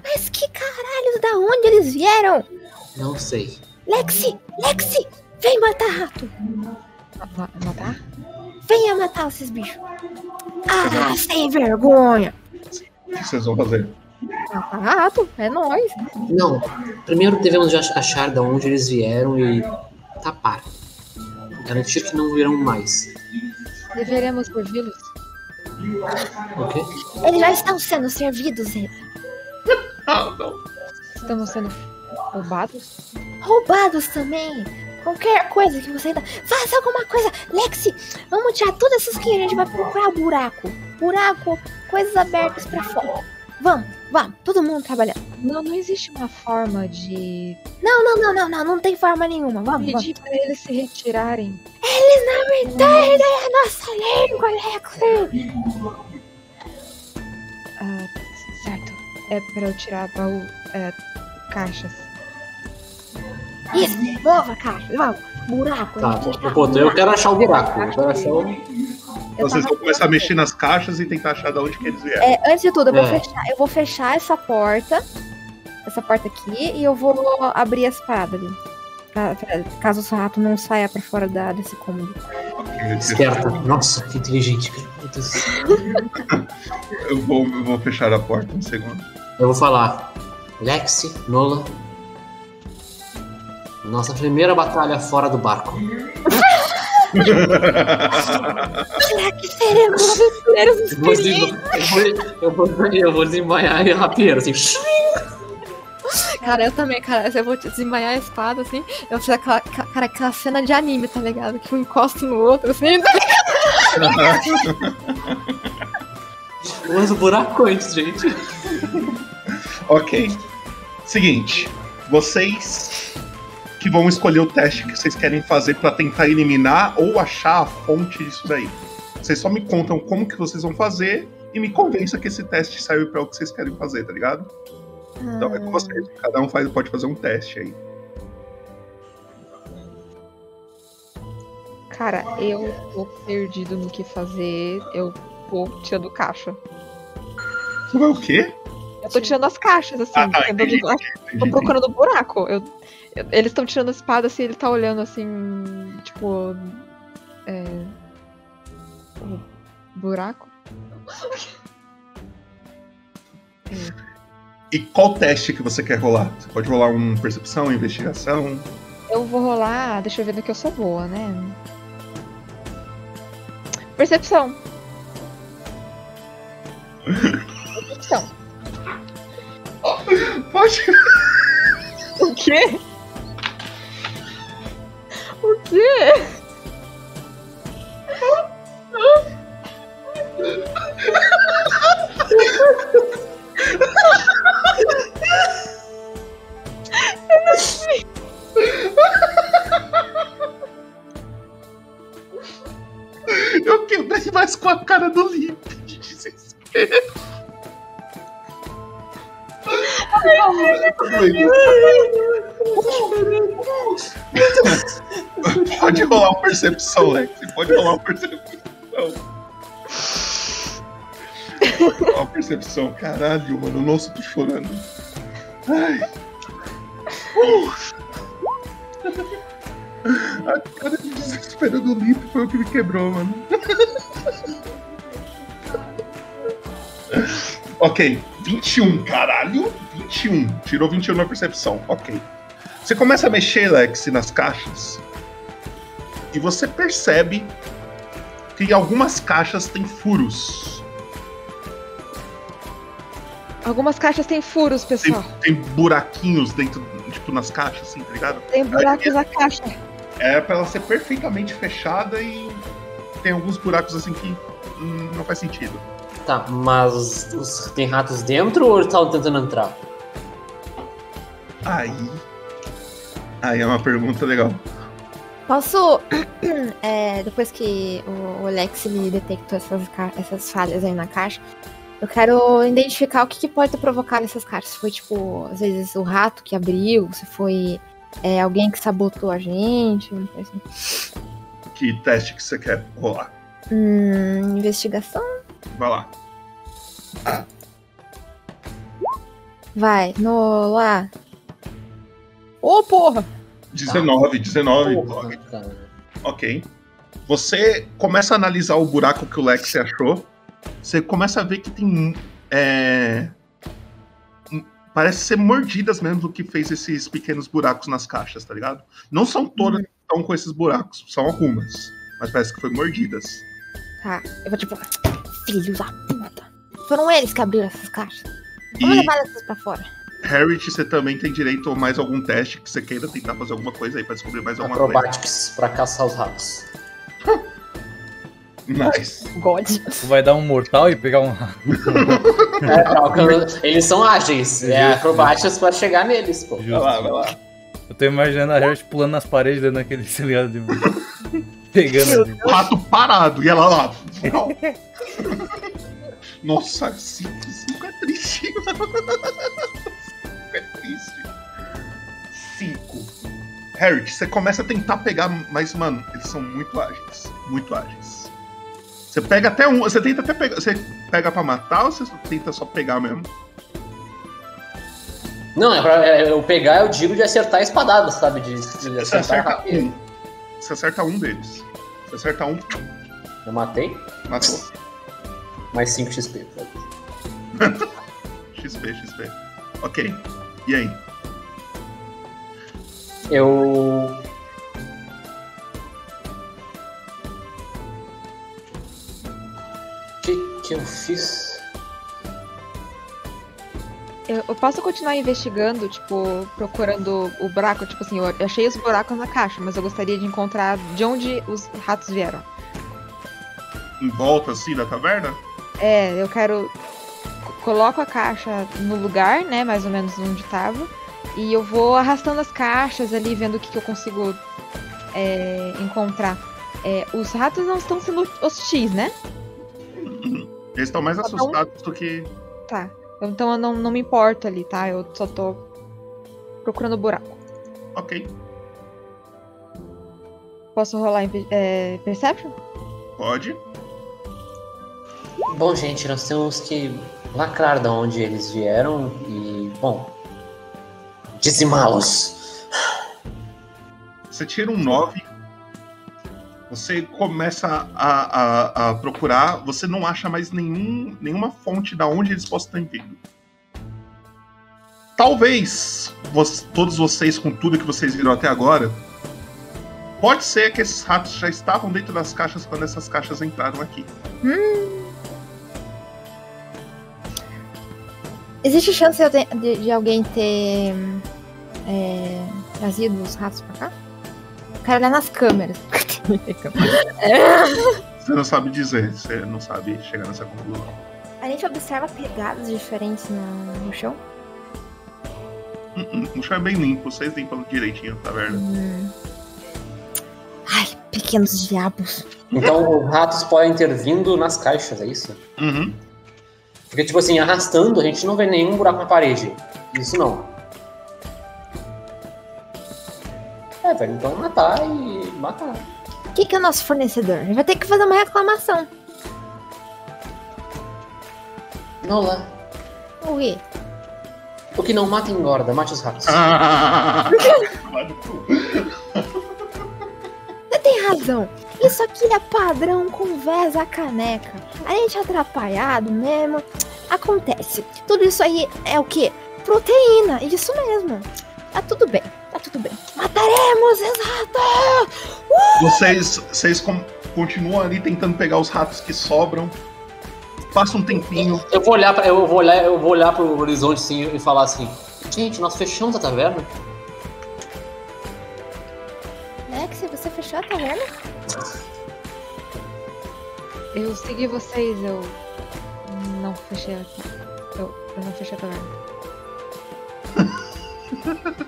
Mas que caralhos, da onde eles vieram? Não sei. Lexi! Lexi! Vem matar rato! Matar? Venha matar esses bichos! Ah, sem vergonha! O que vocês vão fazer? Matar rato, é nóis! Não. Primeiro devemos achar de onde eles vieram e tapar. Garantir que não virão mais. Deveremos servi-los? O quê? Eles já estão sendo servidos, Zé. Estamos sendo roubados? Roubados também! Qualquer coisa que você ainda. Faça alguma coisa! Lexi, vamos tirar todas essas que a gente vai procurar buraco. Buraco, coisas abertas pra fora. Vamos, vamos, todo mundo trabalhando. Não, não existe uma forma de Não, não, não, não, não, não tem forma nenhuma. Vamos, vamos. pedir para eles se retirarem. Eles não entendem a nossa língua, Lexi! Ah, certo. É para eu tirar baú, é, caixas. Isso, mova, cara, vamos. Buraco, Tá, tá- pô, eu quero achar o buraco. Eu quero achar o. Eu Vocês tava- vão começar a mexer nas caixas e tentar achar de onde que eles vieram. É, antes de tudo, eu vou, É. fechar, eu vou fechar essa porta. Essa porta aqui. E eu vou abrir as paradas ali. Pra- pra- caso o rato não saia pra fora da, desse cômodo. Esperta. Nossa, que inteligente. cara. Eu vou, eu vou fechar a porta um segundo. Eu vou falar. Lexi, Nola. Nossa primeira batalha fora do barco. Será que seremos aventureiros Eu vou, experientes? eu vou, eu vou, eu vou desembaiar e rapieiro, assim. Cara, eu também, cara. Eu vou desembaiar a espada, assim. Eu vou fazer aquela, cara, aquela cena de anime, tá ligado? Que um encosta no outro, assim. Mas o buraco antes, gente. Ok. Seguinte, vocês que vão escolher o teste que vocês querem fazer pra tentar eliminar ou achar a fonte disso daí. Vocês só me contam como que vocês vão fazer e me convença que esse teste serve pra o que vocês querem fazer, tá ligado? Então é com vocês. Cada um faz, pode fazer um teste aí. Cara, eu tô perdido no que fazer. Eu tô tirando caixa. Você vai o quê? Eu tô tirando as caixas, assim. Ah, tá, entendi, tô entendi, procurando buraco. Eu, eu- eles estão tirando a espada assim, ele tá olhando assim, tipo. É. O buraco? E qual teste que você quer rolar? Você pode rolar um percepção, investigação. Eu vou rolar. Deixa eu ver no que eu sou boa, né? Percepção. Percepção. Pode. O quê? O quê? Eu quebrei mais com a cara do Limp de desespero. Pode rolar uma percepção, Lex. Pode rolar uma percepção. Uma percepção. Caralho, mano. Nossa, tô chorando. Ai. A cara de desespero do Lipe foi o que me quebrou, mano. Ok, 21, caralho. 21. Tirou 21 na percepção. Ok. Você começa a mexer, Lex, nas caixas. E você percebe que algumas caixas tem furos. Algumas caixas têm furos, Tem, pessoal. tem buraquinhos dentro, tipo, nas caixas, assim, tá ligado? Tem buracos na caixa. É pra ela ser perfeitamente fechada e tem alguns buracos assim que hum, não faz sentido. Tá, mas os- tem ratos dentro ou eles estavam tentando entrar? Aí. Aí é uma pergunta legal. Posso, é, depois que o Alex me detectou essas, essas falhas aí na caixa, eu quero identificar o que, que pode ter provocado essas caixas. Se foi, tipo, às vezes o rato que abriu, se foi é, alguém que sabotou a gente, uma coisa assim. Que teste que você quer rolar? Hum, investigação? Vai lá. Vai, no lá. Ô, porra! 19, 19. Ok. Você começa a analisar o buraco que o Lex achou. Você começa a ver que tem. é, Parece ser mordidas mesmo do que fez esses pequenos buracos nas caixas, tá ligado? Não são todas que estão com esses buracos, são algumas. Mas parece que foi mordidas. Tá, eu vou tipo, filhos da puta. Foram eles que abriram essas caixas. Vamos E- levar essas pra fora. Harriet, você também tem direito a mais algum teste que você queira tentar fazer alguma coisa aí pra descobrir mais alguma coisa. Acrobatics pra caçar os ratos. Nice. God. Tu vai dar um mortal e pegar um rato. É, eles são ágeis. É acrobatics pra chegar neles, pô. Vai lá, vai lá. Eu tô imaginando a Harriet pulando nas paredes, dando aquele se ligado de Pegando. O rato parado e ela lá. Nossa, 5 é triste. 5 é triste. 5. Harriet, você começa a tentar pegar, mas, mano, eles são muito ágeis. Muito ágeis. Você pega até um. Você tenta até pegar. Você pega pra matar ou você tenta só pegar mesmo? Não, é pra é, eu pegar, eu digo de acertar a espadada, sabe? De, de Você acertar acerta rápido. um. Você acerta um deles. Você acerta um. Eu matei? Matou. Mais 5 XP. XP, XP. Ok. E aí? Eu. O que, que eu fiz? Eu, eu posso continuar investigando, tipo, procurando o buraco? Tipo assim, eu achei os buracos na caixa, mas eu gostaria de encontrar de onde os ratos vieram. Em volta assim da taverna? É, eu quero. co- Coloco a caixa no lugar, né? Mais ou menos onde tava. E eu vou arrastando as caixas ali, vendo o que, que eu consigo é, encontrar. É, os ratos não estão sendo hostis, né? Eles estão mais Só tão- assustados do que. Tá. Então eu não, não me importo ali, tá? Eu só tô procurando o buraco. Ok. Posso rolar em é, Perception? Pode. Bom, gente, nós temos que lacrar de onde eles vieram e, bom, dizimá-los. Você tira um 9. Você começa a, a, a procurar. Você não acha mais nenhum, nenhuma fonte da onde eles possam ter vindo. Talvez todos vocês, com tudo que vocês viram até agora, pode ser que esses ratos já estavam dentro das caixas quando essas caixas entraram aqui. Hum. Existe chance de, de- alguém ter é, trazido os ratos pra cá? Quero olhar nas câmeras. Você não sabe dizer, você não sabe chegar nessa conclusão. A gente observa pegadas diferentes no, no chão. Hum, hum, O chão é bem limpo, vocês limpam direitinho a taverna. Hum. Ai, pequenos diabos. Então, os ratos podem ter vindo nas caixas, é isso? Uhum. Porque, tipo assim, arrastando, a gente não vê nenhum buraco na parede. Isso não. É, velho, então matar e matar. O que, que é o nosso fornecedor? A gente vai ter que fazer uma reclamação. Nola, O quê? o que não mata engorda, mate os ratos. Você tem razão. Isso aqui é padrão conversa a caneca. A gente é atrapalhado mesmo. Acontece. Tudo isso aí é o quê? Proteína. Isso mesmo. Tá tudo bem. Tá tudo bem. Mataremos, exato! Vocês, vocês com- continuam ali tentando pegar os ratos que sobram. Passa um tempinho. Eu vou olhar, pra, eu vou olhar, eu vou olhar pro horizonte assim e falar assim: Gente, nós fechamos a taverna? Lex, você fechou a taverna? Eu segui vocês, eu não fechei aqui. Eu, eu não fechei a taverna.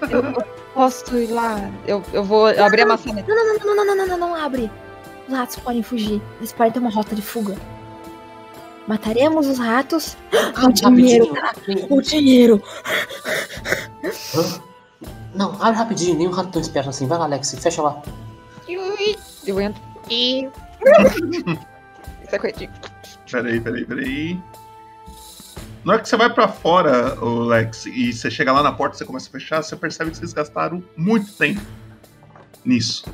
Eu posso ir lá? Eu, eu vou abrir a maçaneta. Não, não, não, não, não, não, não, não, abre. Os ratos podem fugir. Eles podem ter uma rota de fuga. Mataremos os ratos. Ah, o dinheiro, cara. O tá? dinheiro. Hã? Não, abre rapidinho. Nenhum rato tão esperto assim. Vai lá, Alex. Fecha lá. Eu entro. E... Peraí, peraí, peraí. Na hora que você vai pra fora, o Lex, e você chega lá na porta e você começa a fechar, você percebe que vocês gastaram muito tempo nisso.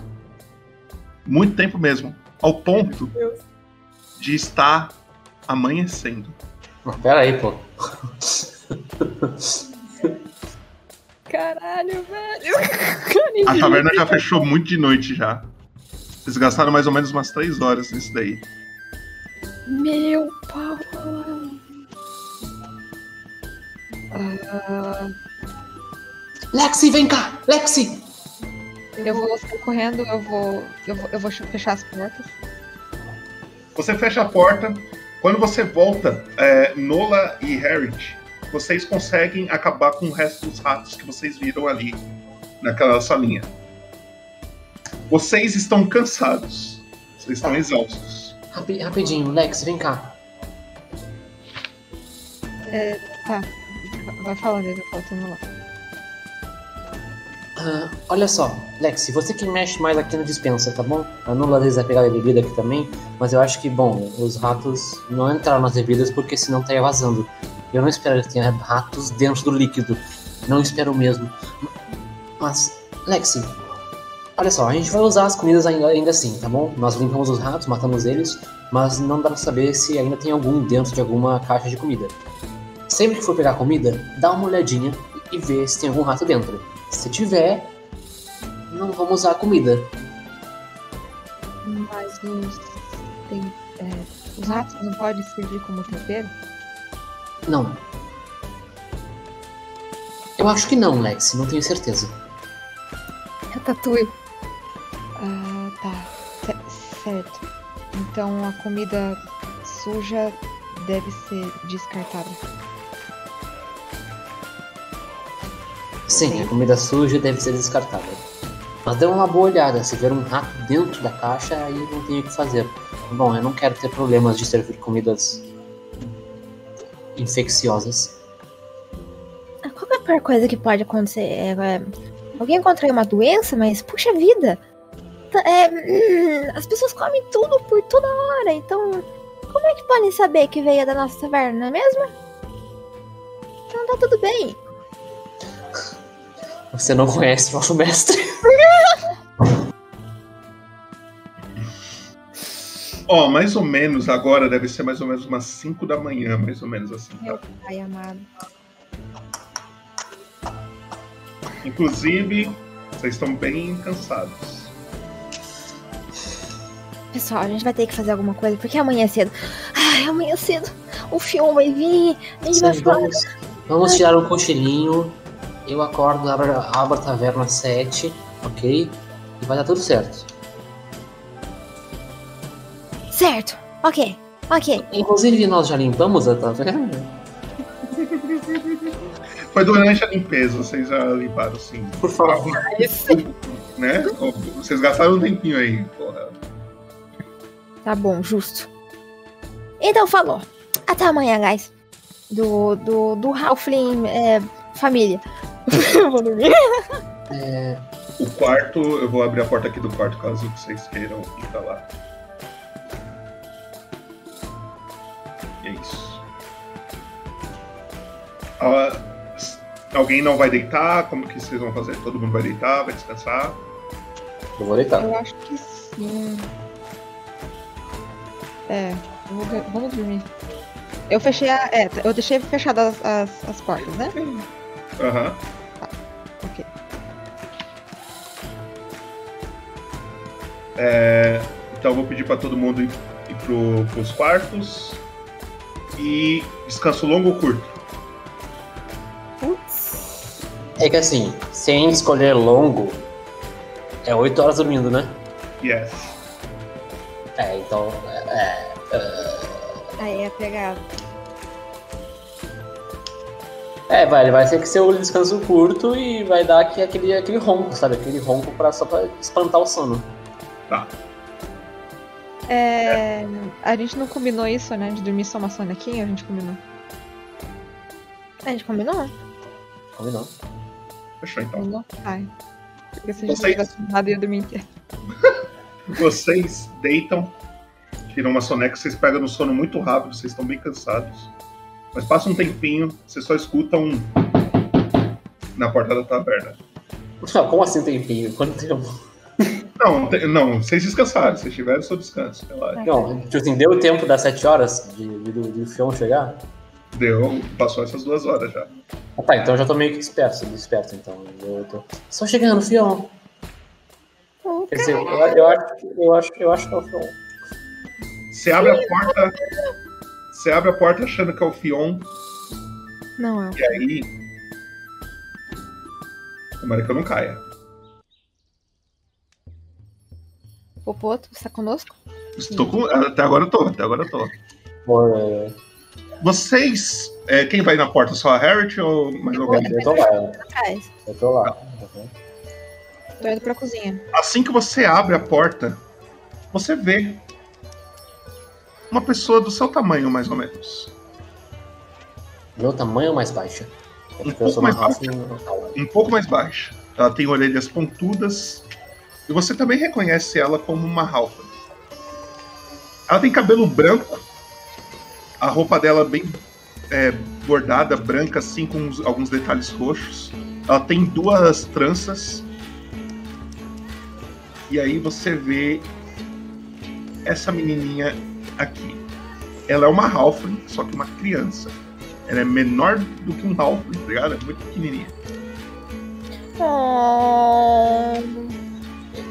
Muito tempo mesmo. Ao ponto de estar amanhecendo. Pera aí, pô. Caralho, velho. A taverna já fechou muito de noite já. Vocês gastaram mais ou menos umas três horas nisso daí. Meu pau. Ah, Lexi, vem cá! Lexi! eu vou sair correndo, eu vou, eu vou. Eu vou fechar as portas. Você fecha a porta. Quando você volta, é, Nola e Harriet, vocês conseguem acabar com o resto dos ratos que vocês viram ali naquela salinha. Vocês estão cansados. Vocês estão exaustos. Rapi- rapidinho, Lex, vem cá. É, tá. Vai falando falo tudo lá. Ah, olha só, Lex, você que mexe mais aqui na dispensa, tá bom? A Nula às vezes vai pegar a bebida aqui também, mas eu acho que, bom, os ratos não entraram nas bebidas porque senão estaria vazando. Eu não espero que tenha ratos dentro do líquido. Não espero mesmo. Mas, Lexi, olha só, a gente vai usar as comidas ainda, ainda assim, tá bom? Nós limpamos os ratos, matamos eles, mas não dá pra saber se ainda tem algum dentro de alguma caixa de comida. Sempre que for pegar comida, dá uma olhadinha e vê se tem algum rato dentro. Se tiver, não vamos usar a comida. Mas os. Tem, é, os ratos não podem servir como tempero? Não. Eu acho que não, Lex, não tenho certeza. Ratatouille. Ah, tá. C- certo. Então a comida suja deve ser descartada. Sim, a comida suja deve ser descartada. Mas dê uma boa olhada, se ver um rato dentro da caixa, aí não tem o que fazer. Bom, eu não quero ter problemas de servir comidas infecciosas. Qual é a pior coisa que pode acontecer? É, é, alguém contrair uma doença, mas puxa vida. Tá, é, hum, as pessoas comem tudo por toda hora, então como é que podem saber que veio da nossa taverna, não é mesmo? Então tá tudo bem. Você não conhece o nosso mestre. Ó, mais ou menos agora deve ser mais ou menos umas 5 da manhã, mais ou menos assim. Meu pai amado. Inclusive, vocês estão bem cansados. Pessoal, a gente vai ter que fazer alguma coisa, porque amanhã é cedo. Ai, amanhã é cedo. O filme vai vir, a gente vai Sim, falar. vamos, vamos tirar um cochilinho. Eu acordo, abro, abro a taverna às 7, ok? E vai dar tudo certo. Certo, ok, ok. Inclusive, nós já limpamos a taverna? Foi durante a limpeza, vocês já limparam sim. Por favor. Né? Vocês gastaram um tempinho aí, porra. Tá bom, justo. Então falou. Até amanhã, guys. Do, do, do Halfling é, família. Eu vou dormir. É, O quarto, eu vou abrir a porta aqui do quarto caso vocês queiram ir pra lá. E é isso. Ah, alguém não vai deitar? Como que vocês vão fazer? Todo mundo vai deitar? Vai descansar? Eu vou deitar. Eu acho que sim. É, eu vou- vamos dormir. Eu fechei a. É, eu deixei fechadas as, as, as portas, né? Aham. Ok. É, então eu vou pedir pra todo mundo ir, ir pro, pros quartos. E descanso longo ou curto? É que assim, sem escolher longo, é 8 horas dormindo, né? Yes. É, então. É, é, Aí é pegado. É, vai, vai ter que ser o descanso curto e vai dar aqui aquele, aquele ronco, sabe? Aquele ronco pra, só pra espantar o sono. Tá. É, a gente não combinou isso, né? De dormir só uma sonequinha, a gente combinou. A gente combinou? Combinou. Fechou então. Combinou? Ai. Porque se a gente Vocês- tivesse combinado, ia dormir inteiro. Vocês deitam, tiram uma soneca, vocês pegam no sono muito rápido, vocês estão bem cansados. Mas passa um tempinho, vocês só escutam um na porta da taverna. Não, como assim tempinho? Quanto tempo? Não, te- não, vocês descansaram, vocês tiveram seu descanso, relaxa. Não, tipo assim, deu o tempo das 7 horas de, de, do- de o Fion chegar? Deu, passou essas duas horas já. Ah, tá, então eu já tô meio que desperto, desperto então. Eu tô... Só chegando, Fion. Quer dizer, eu, eu acho, eu acho, eu acho que é o Fion. Você abre a porta. Você abre a porta achando que é o Fion, Não, é. e aí. Tomara que eu não caia. Popoto, você tá conosco? Estou com. Até agora eu tô, até agora eu tô. Vocês. é, quem vai na porta? Só a Harriet ou mais alguém? Eu tô lá. Eu tô lá. Tô indo pra cozinha. Assim que você abre a porta, você vê uma pessoa do seu tamanho, mais ou menos. Meu tamanho mais baixa? É Um pouco mais raça. Um pouco mais baixa. Ela tem orelhas pontudas. E você também reconhece ela como uma Halfa. Ela tem cabelo branco. A roupa dela é bem é, bordada, branca, assim, com uns- alguns detalhes roxos. Ela tem duas tranças. E aí você vê essa menininha aqui. Ela é uma Halfling, só que uma criança. Ela é menor do que um Halfling, tá ligado? É muito pequenininha.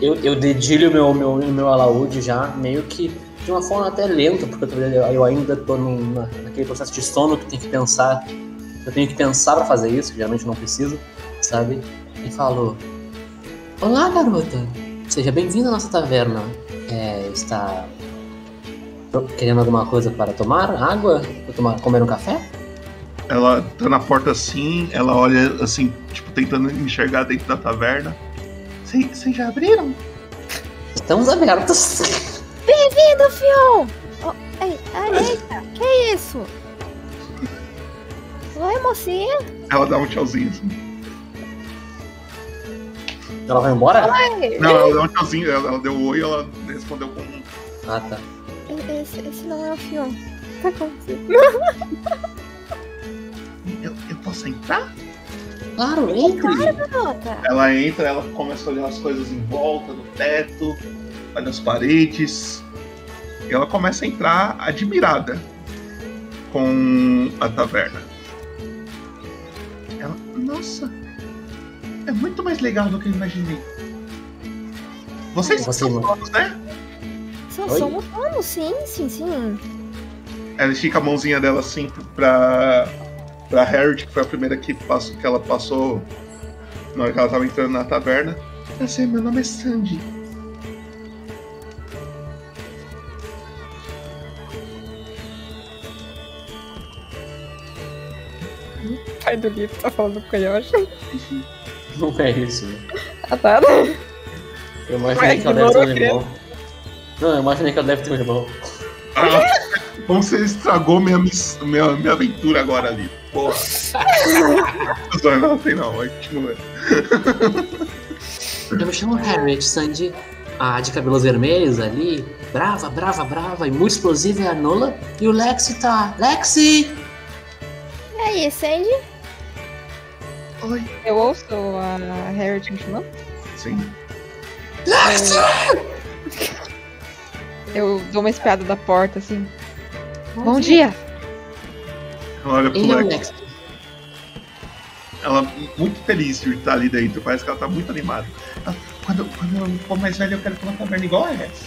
Eu, eu dedilho meu, meu, meu alaúde já, meio que de uma forma até lenta, porque eu, ainda tô num- na, naquele processo de sono que tem que pensar. Eu tenho que pensar pra fazer isso, geralmente não preciso, sabe? E falo: Olá, garota! Seja bem-vinda à nossa taverna. É, está querendo alguma coisa para tomar? Água? Para tomar, comer um café? Ela tá na porta assim, ela olha assim, tipo, tentando enxergar dentro da taverna. Vocês já abriram? Estamos abertos. Bem-vindo, Fion! Oh, ei, ai, eita, que isso? Oi, mocinha? Ela dá um tchauzinho assim. Ela vai embora? Oi! Não, ela dá um tchauzinho, ela, ela deu oi e ela respondeu com um. Ah, tá. Esse, esse não é o Fion. Tá acontecendo? Eu, eu posso entrar? Claro, entre! Claro, garota! Ela entra, ela começa a olhar as coisas em volta, no teto, olha as paredes. E ela começa a entrar admirada com a taverna. Ela, nossa, é muito mais legal do que eu imaginei. Vocês Você são todos, né? Só Oi? somos humanos, sim, sim, sim. Ela estica a mãozinha dela assim pra, pra Harriet, que foi a primeira que, passou, que ela passou na hora que ela tava entrando na taverna. Prazer, meu nome é Sandy. Pai do livro tá falando com o Yoshi. Não é isso. né? Ah, tá. Eu imaginei que ela deve ter um irmão. Não, eu imaginei que ela deve ter um irmão. Ah, como você estragou minha, miss- minha, minha aventura agora ali. Porra. não, não tem não, continua. Eu me chamo Harriet, Sandy. A de cabelos vermelhos ali, brava, brava, brava e muito explosiva é a Nola. E o Lexi tá. Lexi! E aí, Sandy? Oi. Eu ouço a Harriet me chamando? Sim. Eu dou uma espiada da porta assim. Bom, dia. Ela olha pro é Lex. Ela muito feliz de estar ali dentro. Parece que ela tá muito animada. Ela, Quando, quando eu for mais velho, eu quero ter uma taverna igual a essa.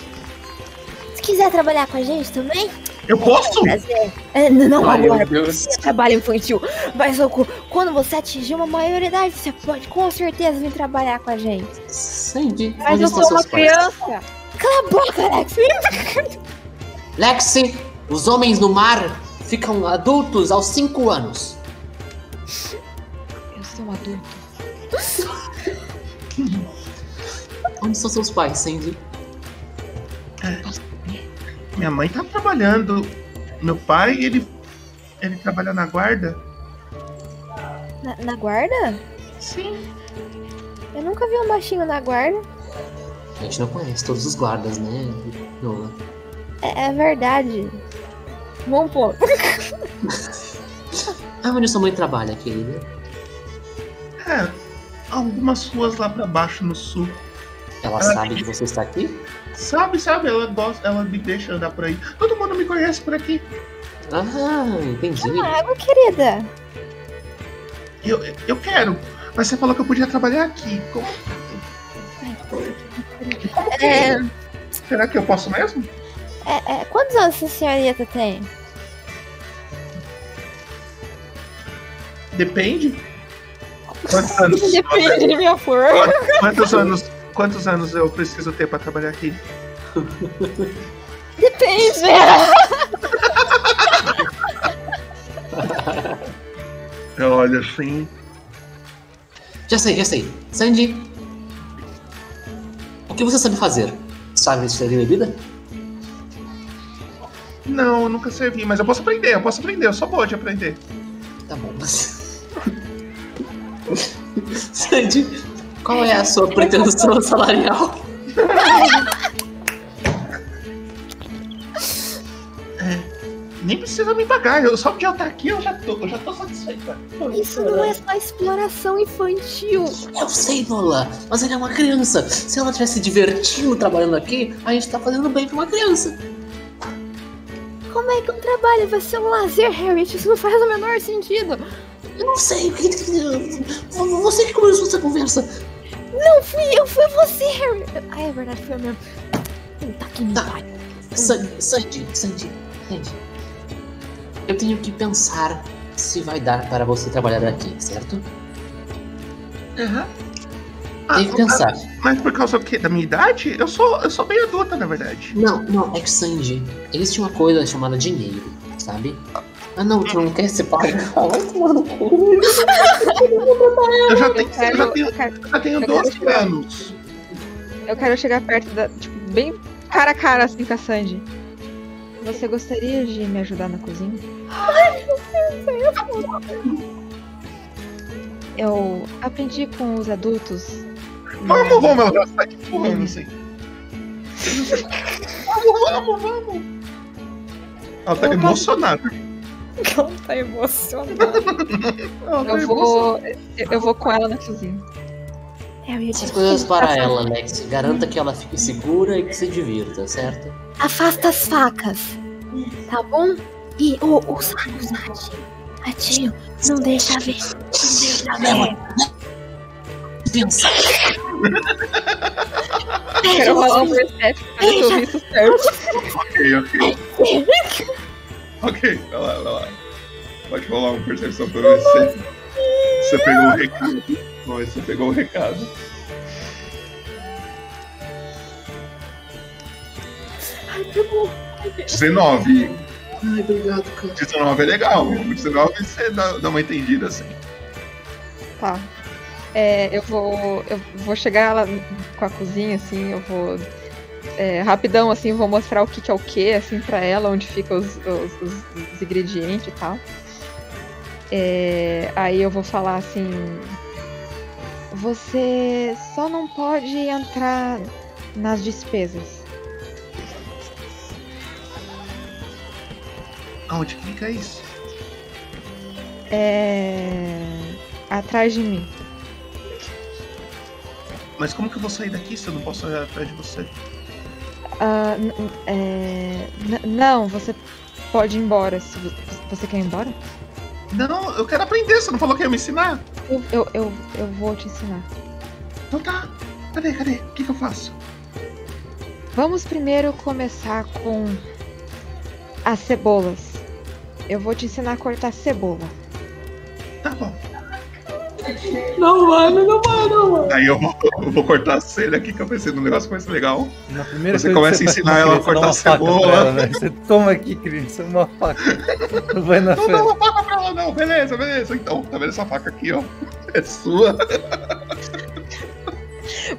Se quiser trabalhar com a gente também? Eu posso? Prazer. É, não Ai, agora, meu Deus. é trabalho infantil. Mas Oku, quando você atingir uma maioridade, você pode com certeza vir trabalhar com a gente. Sandy, Mas onde eu sou uma seus pais? Cala a boca, Alex. Lexi, os homens no mar ficam adultos aos 5 anos. Eu sou um adulto. Onde estão seus pais, Sandy? Minha mãe tá trabalhando. Meu pai, ele. Ele trabalha na guarda. Na, na guarda? Sim. Eu nunca vi um baixinho na guarda. A gente não conhece todos os guardas, né, Nola? É, é verdade. Bom ponto. Ah, onde sua mãe trabalha, querida? É, algumas ruas lá pra baixo no sul. Ela Ela sabe que você está aqui? Sabe, sabe, ela gosta, ela me deixa andar por aí. Todo mundo me conhece por aqui. Ah, entendi. Ah, água, querida. Eu, eu quero. Mas você falou que eu podia trabalhar aqui. Como- É, Será que eu posso mesmo? é, é, quantos anos essa senhorita tem? Depende. Quantos anos? Depende, minha flor. Quantos- Quantos anos? Quantos anos eu preciso ter pra trabalhar aqui? Depende. Eu olho assim. Já sei, já sei. Sandy, o que você sabe fazer? Sabe servir bebida? Não, eu nunca servi, mas eu posso aprender, eu posso aprender, eu sou boa de aprender. Tá bom, mas... Sandy, qual é a sua pretensão salarial? Nem precisa me pagar, eu, só de eu estar aqui eu já tô, eu já tô satisfeita. Isso não é só exploração infantil. Eu sei, Nola, mas ela é uma criança. Se ela estiver se divertindo trabalhando aqui, a gente tá fazendo bem pra uma criança. Como é que um trabalho vai ser um lazer, Harriet? Isso não faz o menor sentido. Eu não sei, o que, você que começou essa conversa. Não fui eu, foi você, Harriet. Ah, é verdade, foi eu mesmo. Puta que Tá. Sandy, Sandy, Sandy, Sandy. Eu tenho que pensar se vai dar para você trabalhar aqui, certo? Aham. Tem que pensar. Mas por causa do quê? Da minha idade? Eu sou, eu sou bem adulta, na verdade. Não, não, é que Sandy, existe uma coisa chamada dinheiro, sabe? Ah não, tu não quer se pagar? Vai tomar no cu. Eu já tenho, quero- eu já tenho, eu quero- eu já tenho eu quero 12 chegar- anos. Eu quero chegar perto da. Tipo, bem cara a cara assim com a Sandy. Você gostaria de me ajudar na cozinha? Ai, meu Deus. Eu aprendi com os adultos. Vamos, vamos, ela já sai empurrando assim. Vamos, vamos, vamos. Ela tá Eu posso- emocionada. Ela tá emocionada. Ela tá Eu vou. Eu vou com ela na cozinha. Essas coisas para ela, Alex. Garanta que ela fique segura e que se divirta, certo? Afasta as facas. Tá bom? E o, o Sato Ratinho. Ratinho, não deixa ver. Não deixa ver. Pensa. Quero rolar um certo. Ok, ok. Ok, vai lá, vai lá. Pode rolar uma percepção pra ver se você pegou o recado. Você pegou o recado. Ai, que bom. Ai, que- 19. Ai, obrigado, cara. 19 é legal. 19 você dá, dá uma entendida assim. Tá. É, eu vou. Eu vou chegar lá com a cozinha, assim, eu vou. é, rapidão, assim, vou mostrar o que, que é o que, assim, pra ela, onde ficam os, os- os- os ingredientes e tal. É, aí eu vou falar assim. Você só não pode entrar nas despesas. Aonde que fica isso? É. atrás de mim. Mas como que eu vou sair daqui se eu não posso ir atrás de você? Ah, é, não, você pode ir embora. Se vo- você quer ir embora? Não, eu quero aprender, você não falou que ia me ensinar? Eu, eu, eu, eu vou te ensinar. Então tá. Cadê, cadê? O que, que eu faço? Vamos primeiro começar com as cebolas. Eu vou te ensinar a cortar cebola. Tá bom. Não, mano, não vai, não, mano. Aí eu vou, eu vou cortar a cena aqui que eu pensei num negócio mais legal. Na primeira Você começa a ensinar ela a cortar cebola. ela, né? Você toma aqui, criança, uma faca. Vai na Não fé. dá uma faca pra ela, não. Beleza, beleza. Então, tá vendo essa faca aqui, ó? É sua.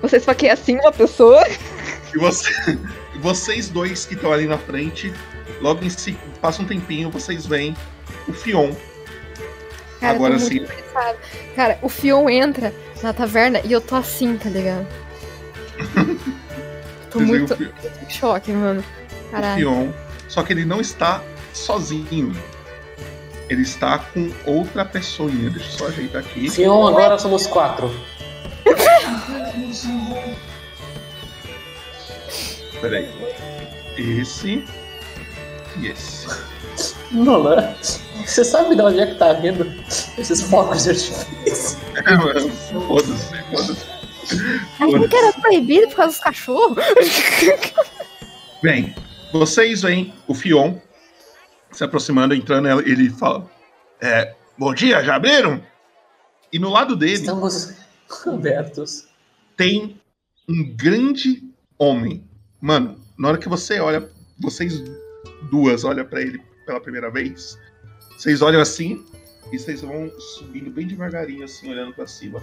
Você esfaqueia assim uma pessoa? E você, vocês dois que estão ali na frente, logo em si, passa um tempinho, vocês veem o Fion. Cara, Agora sim. Cara, o Fion entra na taverna e eu tô assim, tá ligado? tô Vocês muito em choque, mano. o Caralho. Fion. Só que ele não está sozinho. Ele está com outra pessoinha. Deixa eu só ajeitar aqui. Fion, agora somos quatro. Peraí. Esse. Esse. Nolan, você sabe de onde é que tá vindo esses focos de artifício? É, mano, Foda-se, foda-se. Achei que era proibido por causa dos cachorros. Bem, vocês veem o Fion se aproximando, entrando, ele fala: é, Bom dia, já abriram? E no lado dele. Estamos abertos. Tem um grande homem. Mano, na hora que você olha, vocês duas olham pra ele pela primeira vez, vocês olham assim e vocês vão subindo bem devagarinho, assim, olhando pra cima.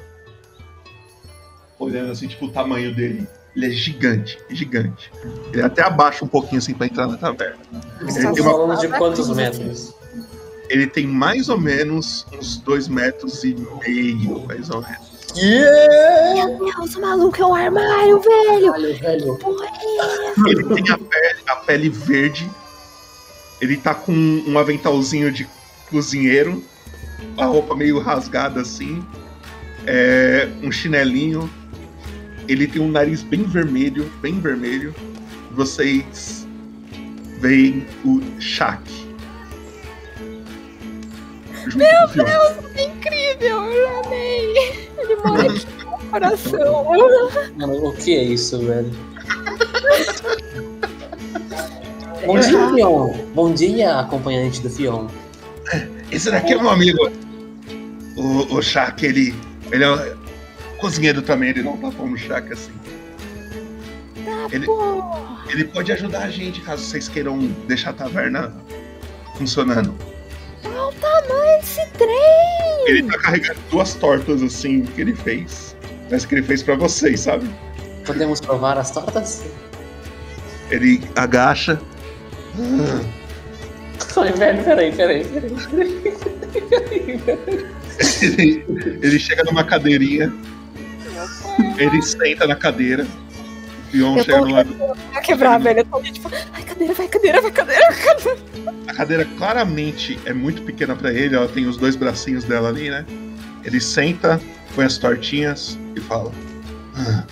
Olhando assim, tipo, o tamanho dele. Ele é gigante, gigante. Ele até abaixa um pouquinho assim pra entrar na taverna. Ele Estamos tem, uma- falando de quantos metros? ele tem mais ou menos uns dois metros e meio, mais ou menos. Meu Deus, o maluco é um armário, velho. Olha, velho. É Ele tem a pele, a pele verde. Ele tá com um aventalzinho de cozinheiro. A roupa meio rasgada assim. É, um chinelinho. Ele tem um nariz bem vermelho, bem vermelho. Vocês veem o Shaq. Meu. Deus, é incrível, eu amei. Ele mora aqui no meu coração. Mano, o que é isso, velho? Bom dia, Fion. Bom dia, acompanhante do Fion. Esse daqui é meu amigo. O, o Shaq, ele. Ele é cozinheiro também, ele não tá como Shaq assim. Ele, ele pode ajudar a gente caso vocês queiram deixar a taverna funcionando. Olha o tamanho desse trem. Ele tá carregando duas tortas assim que ele fez. Mas que ele fez pra vocês, sabe? Podemos provar as tortas? Ele agacha. Ai, velho, peraí, peraí, peraí. peraí, peraí. Ele, ele chega numa cadeirinha. Ele senta na cadeira. O Pion Eu chega tô do lado. Vai quebrar, velho. Eu tô ali, tipo, ai, cadeira, vai, cadeira, vai, cadeira, vai, cadeira. A cadeira claramente é muito pequena pra ele, ela tem os dois bracinhos dela ali, né? Ele senta, põe as tortinhas e fala: "Ah,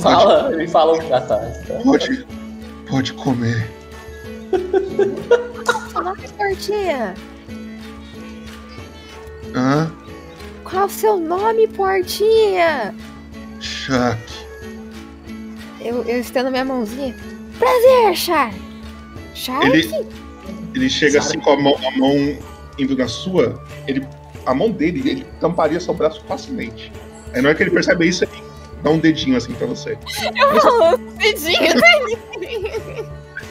Fala, ele fala um ah, tá, tá. Pode, pode comer. Seu nome Portinha? Hã? Qual o seu nome, Portinha? Chuck. Eu, eu estendo minha mãozinha. Prazer, Char. Shark? Ele, ele chega assim com a mão, a mão indo na sua, ele, a mão dele, ele tamparia seu braço facilmente. Aí na hora que ele percebe isso, ele dá um dedinho assim pra você. Eu balanço o dedinho dele.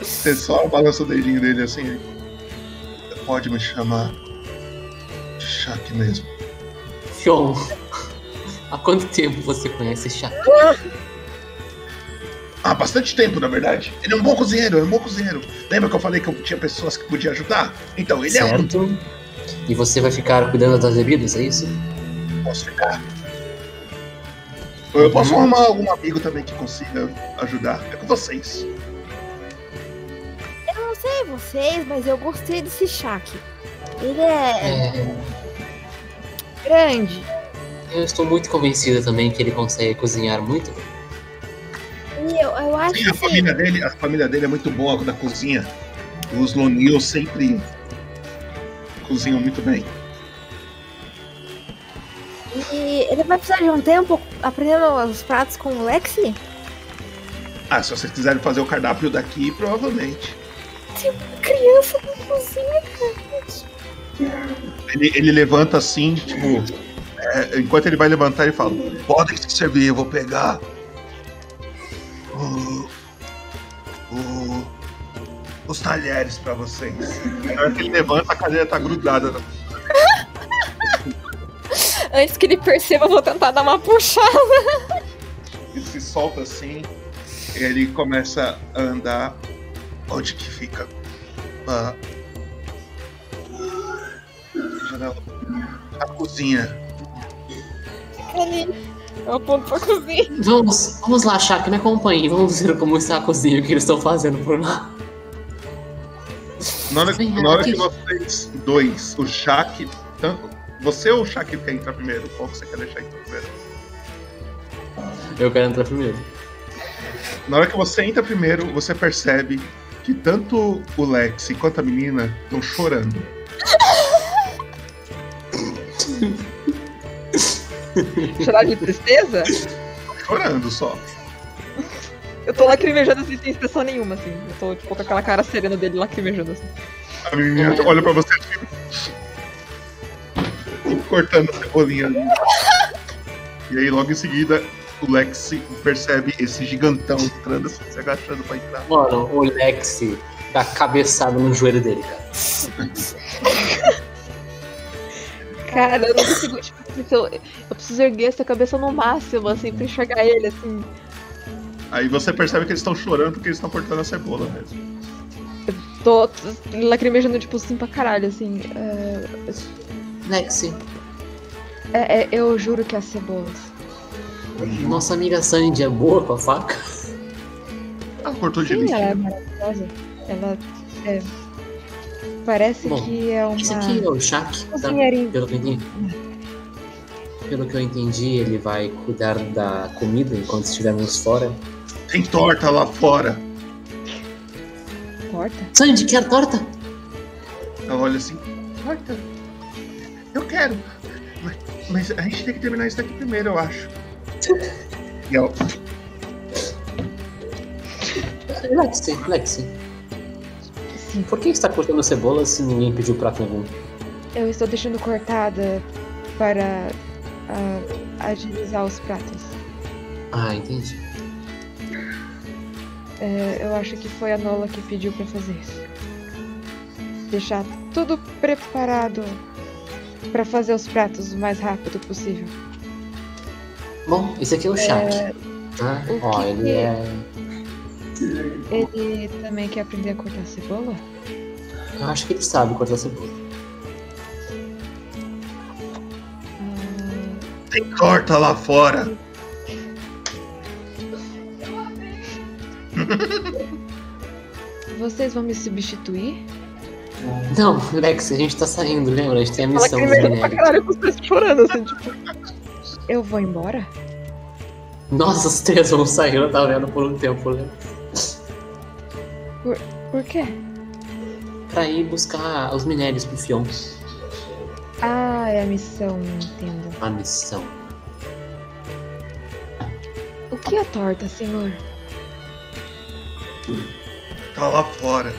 Você só balança o dedinho dele assim. Pode me chamar de Chuck mesmo. Fion, há quanto tempo você conhece Shaq? Há bastante tempo, na verdade. Ele é um bom cozinheiro, é um bom cozinheiro. Lembra que eu falei que eu tinha pessoas que podiam ajudar? Então, ele é um. Certo. E você vai ficar cuidando das bebidas, é isso? Posso ficar. Eu posso arrumar algum amigo também que consiga ajudar. É com vocês. Sei vocês, mas eu gostei desse Shaq. Ele é. grande. Eu estou muito convencida também que ele consegue cozinhar muito bem. E eu, eu acho Sim, a que. família dele, a família dele é muito boa da cozinha. Os Lonil sempre cozinham muito bem. E ele vai precisar de um tempo aprendendo os pratos com o Lexi? Ah, se vocês quiserem fazer o cardápio daqui, provavelmente. Tem uma criança na cozinha, cara. Ele, ele levanta assim, tipo. é, enquanto ele vai levantar, ele fala: Podem se servir, eu vou pegar. o- o- os talheres pra vocês. Na hora que ele levanta, a cadeira tá grudada. na- Antes que ele perceba, eu vou tentar dar uma puxada. Ele se solta assim, e ele começa a andar. Onde que fica? A, janela. A cozinha. Ali. Eu aponto pra cozinha. Vamos, vamos lá, Shaq, me acompanhe. Vamos ver como está a cozinha, o que eles estão fazendo por lá. Na hora, na hora que vocês dois, o Shaq, tanto, você ou o Shaq quer entrar primeiro? Qual que você quer deixar entrar primeiro? Eu quero entrar primeiro. Na hora que você entra primeiro, você percebe que tanto o Lex quanto a menina estão chorando. Chorar de tristeza? Chorando só. Eu tô lacrimejando assim, sem expressão nenhuma, assim. Eu tô tipo com aquela cara serena dele lacrimejando assim. A menina olha pra você tipo, cortando a cebolinha. E aí logo em seguida o Lex percebe esse gigantão entrando assim, se agachando pra entrar. Mano, o Lexi dá cabeçada no joelho dele, cara. Cara, eu não consigo. Tipo, assim, eu, eu preciso erguer essa cabeça no máximo, assim, pra enxergar ele, assim. Aí você percebe que eles estão chorando porque eles estão cortando a cebola mesmo. Tô lacrimejando, tipo, assim pra caralho, assim. É, Lexi, é, é, eu juro que é as cebolas. Nossa amiga Sandy é boa com a faca? Ela cortou Sim, ela é maravilhosa. Ela é. Parece Bom, que é uma. Esse aqui é o Shaq, tá? Pelo que eu entendi. Pelo que eu entendi, ele vai cuidar da comida enquanto estivermos fora. Tem torta lá fora. Torta? Sandy, quer torta? Ela olha assim, torta? Eu quero. Mas, mas a gente tem que terminar isso daqui primeiro, eu acho. Ela, Lexi, Lexi. Por que está cortando cebola se ninguém pediu prato algum? Eu estou deixando cortada para ah, agilizar os pratos. Ah, entendi. É, eu acho que foi a Nola que pediu pra fazer isso. Deixar tudo preparado pra fazer os pratos o mais rápido possível. Bom, esse aqui é o Shaq. É, Tá? o Ó, que ele que- é. Ele também quer aprender a cortar cebola? Eu acho que ele sabe cortar cebola. tem torta lá fora. Vocês vão me substituir? Não, Lexi, a gente tá saindo, lembra? A gente tem a missão dos Lacrimejando pra minérios. caralho com os três chorando, assim, tipo. Eu vou embora? Nós os três vamos sair, eu tava vendo por um tempo, né? Por, por quê? Pra ir buscar os minérios pro Fion. Ah, é a missão, entendo. A missão. O que é torta, senhor? Tá lá fora.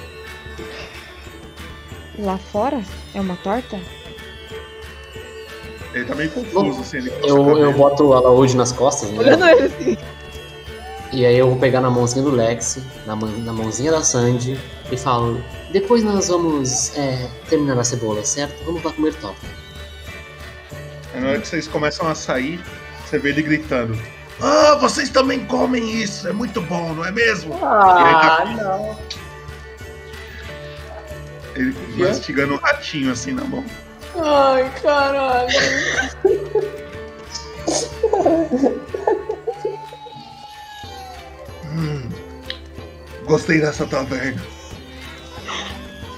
Lá fora? É uma torta? Ele tá meio confuso, assim. Ele Eu, eu boto ela hoje nas costas, né? Olhando ele assim. E aí eu vou pegar na mãozinha do Lex, na, mão- na mãozinha da Sandy e falo: Depois nós vamos é, terminar a cebola, certo? Vamos lá comer torta. Aí na hora que vocês começam a sair, você vê ele gritando. Ah, vocês também comem isso, é muito bom, não é mesmo? Ah, tá não. ele mastigando um ratinho assim na mão. Ai, caralho. Hum, gostei dessa taverna.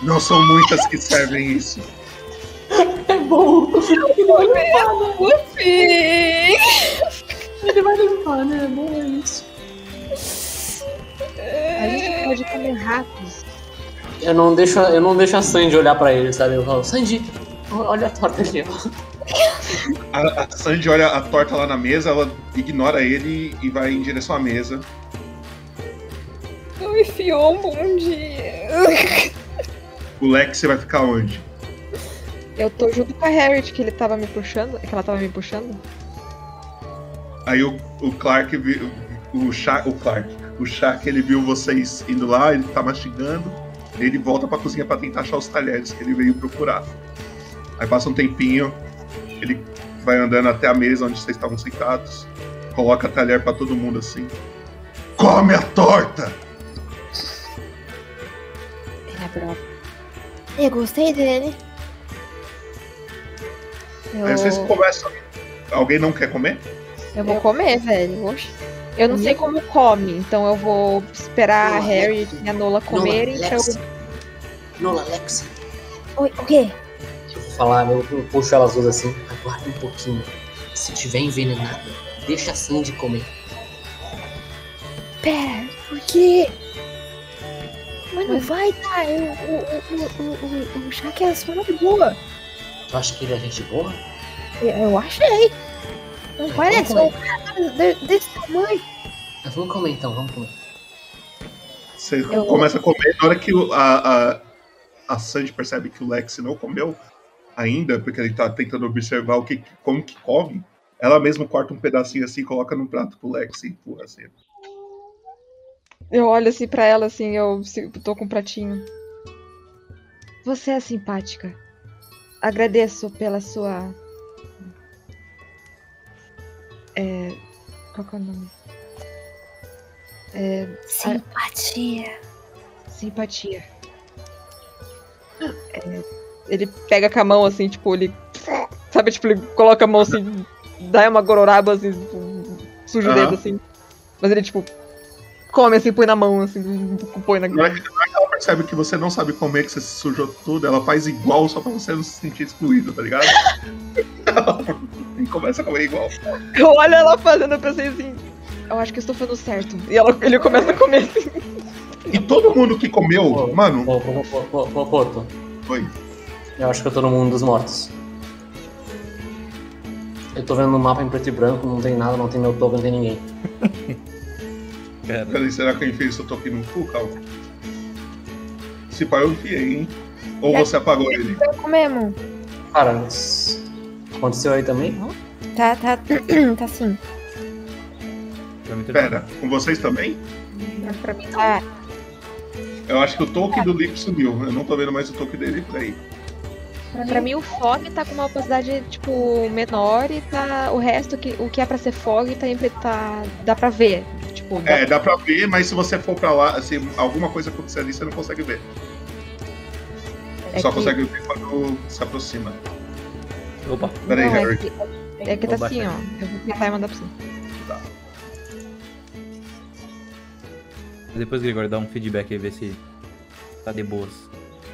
Não são muitas que servem isso. É bom. Ele vai limpar, né? Ele vai limpar, né? É bom isso. A gente pode comer rápido. Eu não deixo, eu não deixo a Sandy olhar pra ele, sabe? Eu falo, Sandy, olha a torta ali, ó. A, a Sandy olha a torta lá na mesa, ela ignora ele e vai em direção à mesa. Oi, Fion, bom dia. O Lex vai ficar onde? Eu tô junto com a Harriet, que ele tava me puxando. Que ela tava me puxando. Aí o, o Clark viu. O Shaq, o Clark. O Shaq ele viu vocês indo lá, ele tá mastigando. Ele volta pra cozinha pra tentar achar os talheres que ele veio procurar. Aí passa um tempinho, ele vai andando até a mesa onde vocês estavam sentados, coloca talher pra todo mundo assim. Come a torta! Ele é bravo. Eu gostei dele. Eu, Aí vocês começam. Alguém não quer comer? eu vou comer, velho. Oxe. Eu não sei como come, então eu vou esperar a Nola, Harriet e a Nola comerem eu. Lex. Nola, Lex. Oi, o quê? Eu falar, eu, eu puxo elas duas assim, aguarda um pouquinho. Se tiver envenenada, deixa a Sandy comer. Pera, por quê? Mas não vai dar. Eu, o, o, o, o, o Shaq é só de boa. Tu acha que ele é gente boa? Eu, eu achei. Não parece vai. um cara de- desse tamanho. Mas vamos comer então, vamos comer. Você Eu- começa a comer, na hora que o- a, a, a Sandy percebe que o Lex não comeu ainda, porque ele tá tentando observar o que, como que come, ela mesma corta um pedacinho assim, coloca num prato pro Lex e empurra assim. Eu olho assim pra ela, assim, eu tô com um pratinho. Você é simpática. Agradeço pela sua. É. Qual que é o nome? É. Simpatia. Simpatia. É, ele pega com a mão assim, tipo, ele. Sabe, tipo, ele coloca a mão assim, dá uma gororaba assim, tipo, suja o Aham. dedo assim. Mas ele, tipo, come assim, põe na mão, assim, põe na. Na hora, que, na hora que ela percebe que você não sabe comer, que você se sujou tudo, ela faz igual só pra você não se sentir excluído, tá ligado? e começa a comer igual. Eu olho ela fazendo, eu pensei assim, eu acho que eu estou fazendo certo. E ela, ele começa a comer assim. E todo mundo que comeu, mano. Pô, pô, pô, pô, pô, Porto. Oi. Eu acho que eu tô no mundo dos mortos. Eu tô vendo no mapa em preto e branco, não tem nada, não tem meu token, não tem ninguém. Peraí, será que eu enfiei seu toque no cu, Cal? Se pá, eu enfiei, hein? Ou você apagou ele? Eu comemos. Cara, mas aconteceu aí também? Tá, tá, tá sim. Pera, com vocês também? Pra mim tá. Eu acho que o toque do Lip sumiu. Eu não tô vendo mais o toque dele Pra mim o fog tá com uma opacidade, tipo, menor e tá. O resto, que, o que é pra ser fog, tá, tá. dá pra ver. Tipo, dá- É, dá pra ver, mas se você for pra lá, se alguma coisa acontecer ali, você não consegue ver. É Só que- consegue ver quando se aproxima. Opa. Peraí, Não, é Harry. que, é que tá assim, ó. Eu vou tentar e mandar pra você. Depois, Gregor, dá um feedback aí, ver se tá de boas.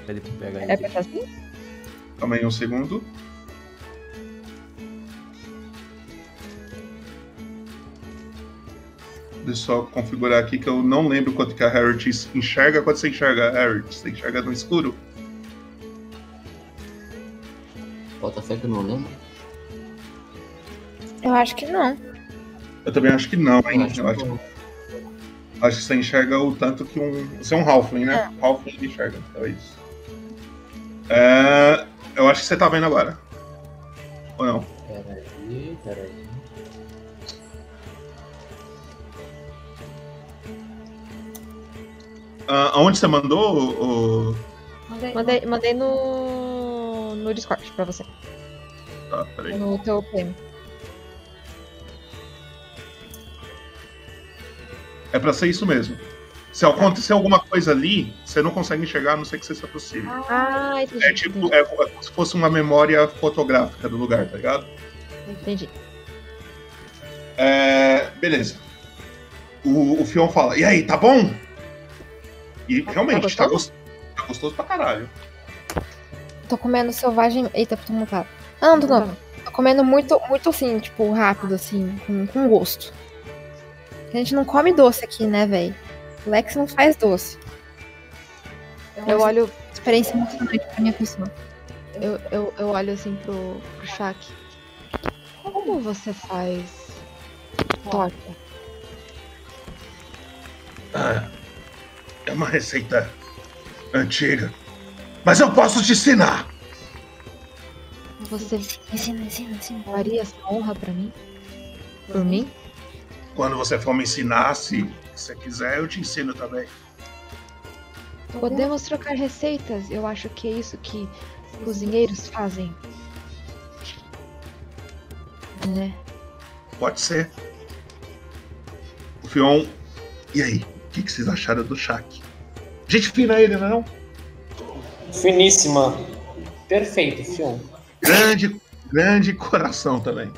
Ele pega aí. É pra estar assim? Calma aí um segundo. Deixa eu só configurar aqui que eu não lembro quanto que a Harriet enxerga. Quanto você enxerga, Harriet? Você enxerga no escuro? Bota fé que eu não lembro. Eu acho que não. Eu também acho que não, hein? Acho Eu acho, acho que você enxerga o tanto que um. Você é um Halfling, né? Um Halfling enxerga. Então é isso. É, eu acho que você tá vendo agora. Ou não? Peraí, peraí. Ah, aonde você mandou o. Mandei, mandei no. no Discord pra você. Tá, peraí. No teu PM. É pra ser isso mesmo. Se acontecer alguma coisa ali, você não consegue enxergar a não ser que você se aproxime. Ah, entendi. É tipo, é como se fosse uma memória fotográfica do lugar, tá ligado? Entendi. É, beleza. O, o Fion fala, e aí, tá bom? E realmente, tá, gostoso? gostoso, tá gostoso pra caralho. Tô comendo selvagem. Eita, tô mutado. Ah, não, tô não. Tô comendo muito, muito assim, tipo, rápido, assim, com, com gosto. A gente não come doce aqui, né, velho? O Lex não faz doce. Eu olho. Experiência emocionante pra minha pessoa. Eu, eu, eu olho assim pro, pro Shaq. Como você faz torta? Ah, é uma receita antiga. Mas eu posso te ensinar. Você Ensina, ensina, ensina. faria essa honra pra mim? Por mim? Quando você for me ensinar, se você quiser, eu te ensino também. Podemos trocar receitas. Eu acho que é isso que cozinheiros fazem. Né? Pode ser. O Fion. E aí? O que, que vocês acharam do Shaq? Gente fina ele, não é? Não? Finíssima. Perfeito, Fion. Grande, grande coração também.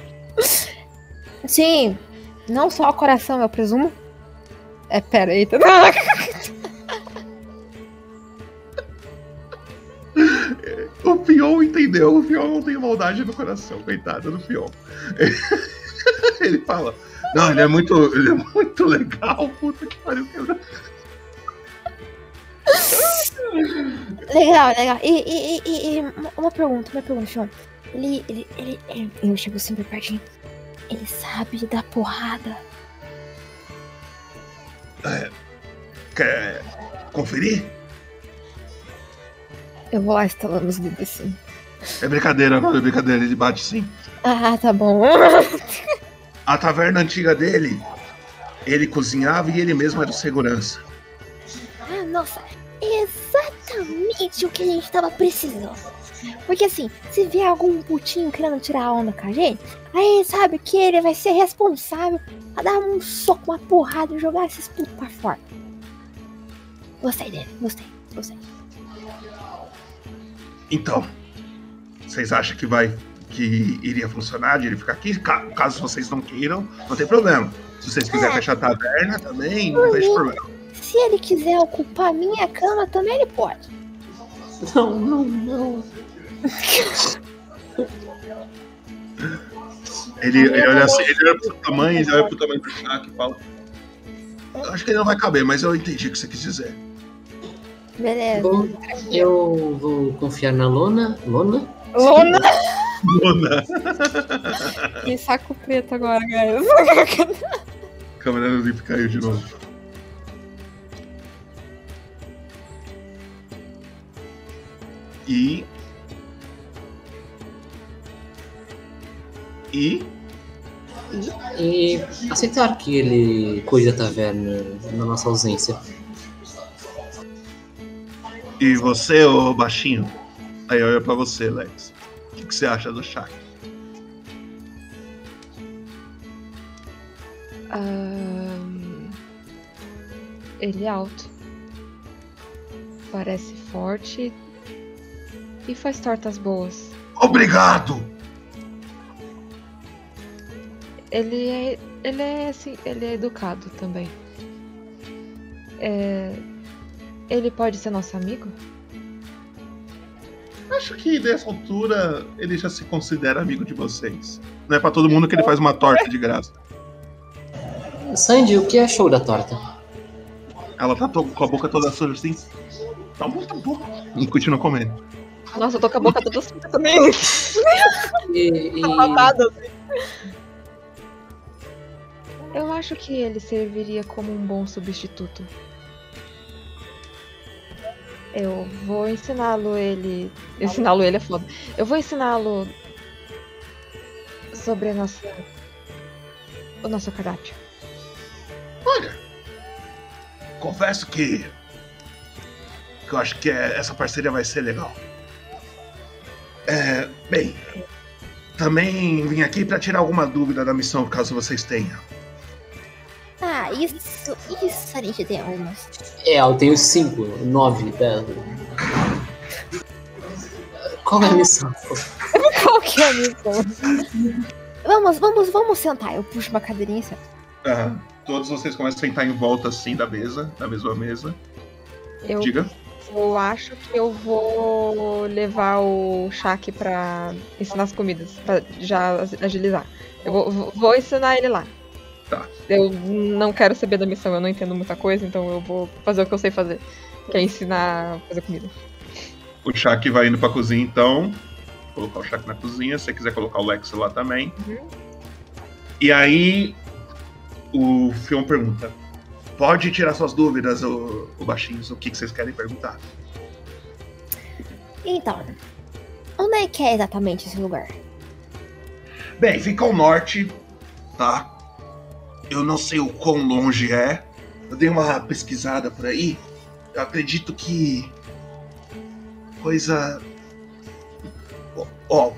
Sim, não só o coração, eu presumo. É, pera, eita. O Fion entendeu. O Fion não tem maldade no coração, coitado do Fion. Ele fala: Não, ele é muito, ele é muito legal. Puta que pariu, quebra. Legal, legal. E, e, e, e uma- pergunta, uma pergunta, João. Ele, ele, ele, ele- Eu chego sempre pertinho. Ele sabe dar porrada. É, quer conferir? Eu vou lá instalando os dedos assim. É brincadeira, não é brincadeira. Ele bate sim. Ah, tá bom. A taverna antiga dele, ele cozinhava e ele mesmo era o segurança. Ah, nossa, é exatamente o que a gente tava precisando. Porque assim, se vier algum putinho querendo tirar onda com a gente, aí sabe que ele vai ser responsável a dar um soco, uma porrada e jogar esses putos pra fora. Gostei dele, gostei, gostei. Então, vocês acham que vai que iria funcionar de ele ficar aqui? Ca- Caso vocês não queiram, não tem problema. Se vocês quiserem fechar a taverna também, não vejo problema. Se ele quiser ocupar a minha cama, também ele pode. Não, não, não. Ele, ele olha assim, ele olha pro tamanho, ele olha pro tamanho do Shaq e fala. "Eu Acho que ele não vai caber, mas eu entendi o que você quis dizer. Beleza. Bom, eu vou confiar na Lona. Lona? Lona! Lona. Que saco preto agora, guys. A câmera do Lip caiu de novo. E. E. E aceitar que ele cuide da taverna na nossa ausência. E você, ô baixinho? Aí olha pra você, Lex. O que, que você acha do Shaq? Ele é alto. Parece forte. E faz tortas boas. Obrigado! Ele é. Ele é assim. Ele é educado também. É, Ele pode ser nosso amigo? Acho que nessa altura ele já se considera amigo de vocês. Não é pra todo mundo que ele faz uma torta de graça. Sandy, o que achou da torta? Ela tá com a boca toda suja assim. Tá bom, tá bom. E continua comendo. Nossa, eu tô com a boca toda suja também. E, e- Babada, assim. Eu acho que ele serviria como um bom substituto. Eu vou ensiná-lo ele. Ensiná-lo ele é foda. Eu vou ensiná-lo sobre a nossa. o nosso cardápio. Olha, confesso que. que eu acho que é- essa parceria vai ser legal. É, bem, também vim aqui pra tirar alguma dúvida da missão, caso vocês tenham. Ah, isso, isso a gente tem algumas. É, eu tenho cinco, nove, dez. Qual é a missão? Qual que é a missão? Vamos, vamos, vamos sentar. Eu puxo uma cadeirinha e sento. Aham. Todos vocês começam a sentar em volta assim da mesa, da mesma mesa. Eu, Diga. eu acho que eu vou levar o Shaq pra ensinar as comidas, pra já agilizar. Eu vou- vou ensinar ele lá. Tá. Eu não quero saber da missão, eu não entendo muita coisa, então eu vou fazer o que eu sei fazer, que é ensinar a fazer comida. O Shaq vai indo pra cozinha, então. Vou colocar o Shaq na cozinha. Se você quiser colocar o Lex lá também. E aí. O Fion pergunta: Pode tirar suas dúvidas, o, o baixinhos, o que, que vocês querem perguntar? Então, onde é que é exatamente esse lugar? Bem, fica ao norte, tá? Eu não sei o quão longe é. Eu dei uma pesquisada por aí. Eu acredito que. Coisa. Ó,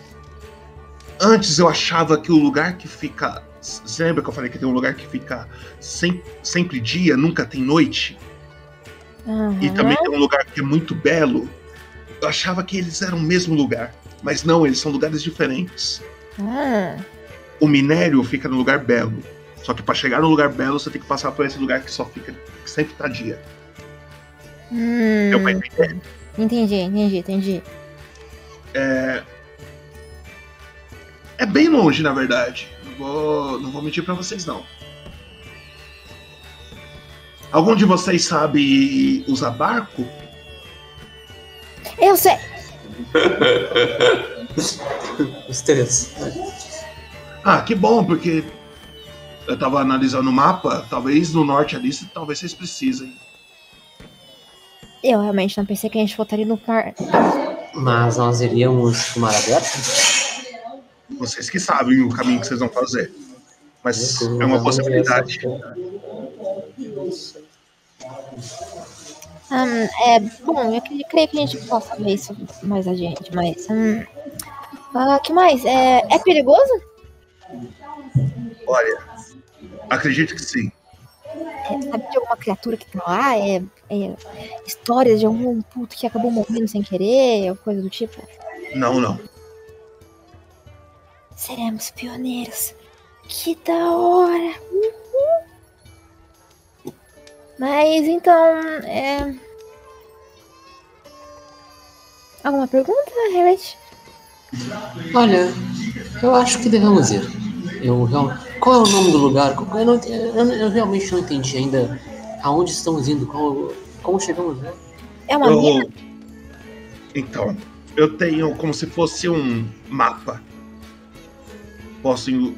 antes eu achava que o lugar que fica. Você lembra que eu falei que tem um lugar que fica sem- sempre dia, nunca tem noite? E também tem um lugar que é muito belo. Eu achava que eles eram o mesmo lugar. Mas não, eles são lugares diferentes. Ah, O minério fica no lugar belo. Só que pra chegar no lugar belo, você tem que passar por esse lugar que só fica. que sempre tá dia. hum, Deu pra entender? entendi, entendi, entendi. É. É bem longe, na verdade. Não vou, não vou mentir pra vocês, não. Algum de vocês sabe usar barco? Eu sei. Os três. Ah, que bom, porque eu tava analisando o mapa. Talvez no norte ali, talvez vocês precisem. Eu realmente não pensei que a gente voltaria no mar. Mas nós iríamos pro mar aberto? Vocês que sabem o caminho que vocês vão fazer. Mas é uma possibilidade. Hum, é, bom, eu cre- creio que a gente possa ver isso mais adiante, mas. Hum, ah, que mais? É, é perigoso? Olha, acredito que sim. É, sabe de alguma criatura que tá lá? É, é histórias de algum puto que acabou morrendo sem querer, ou coisa do tipo? Não, não. Seremos pioneiros. Que da hora! Uhul. Mas então, é. Alguma pergunta, Harriet? Olha, eu acho que devemos ir. Eu, real- qual é o nome do lugar? Eu, não eu- eu realmente não entendi ainda aonde estamos indo, qual, como chegamos lá. É uma Eu- mina? Então, eu tenho como se fosse um mapa. Posso en-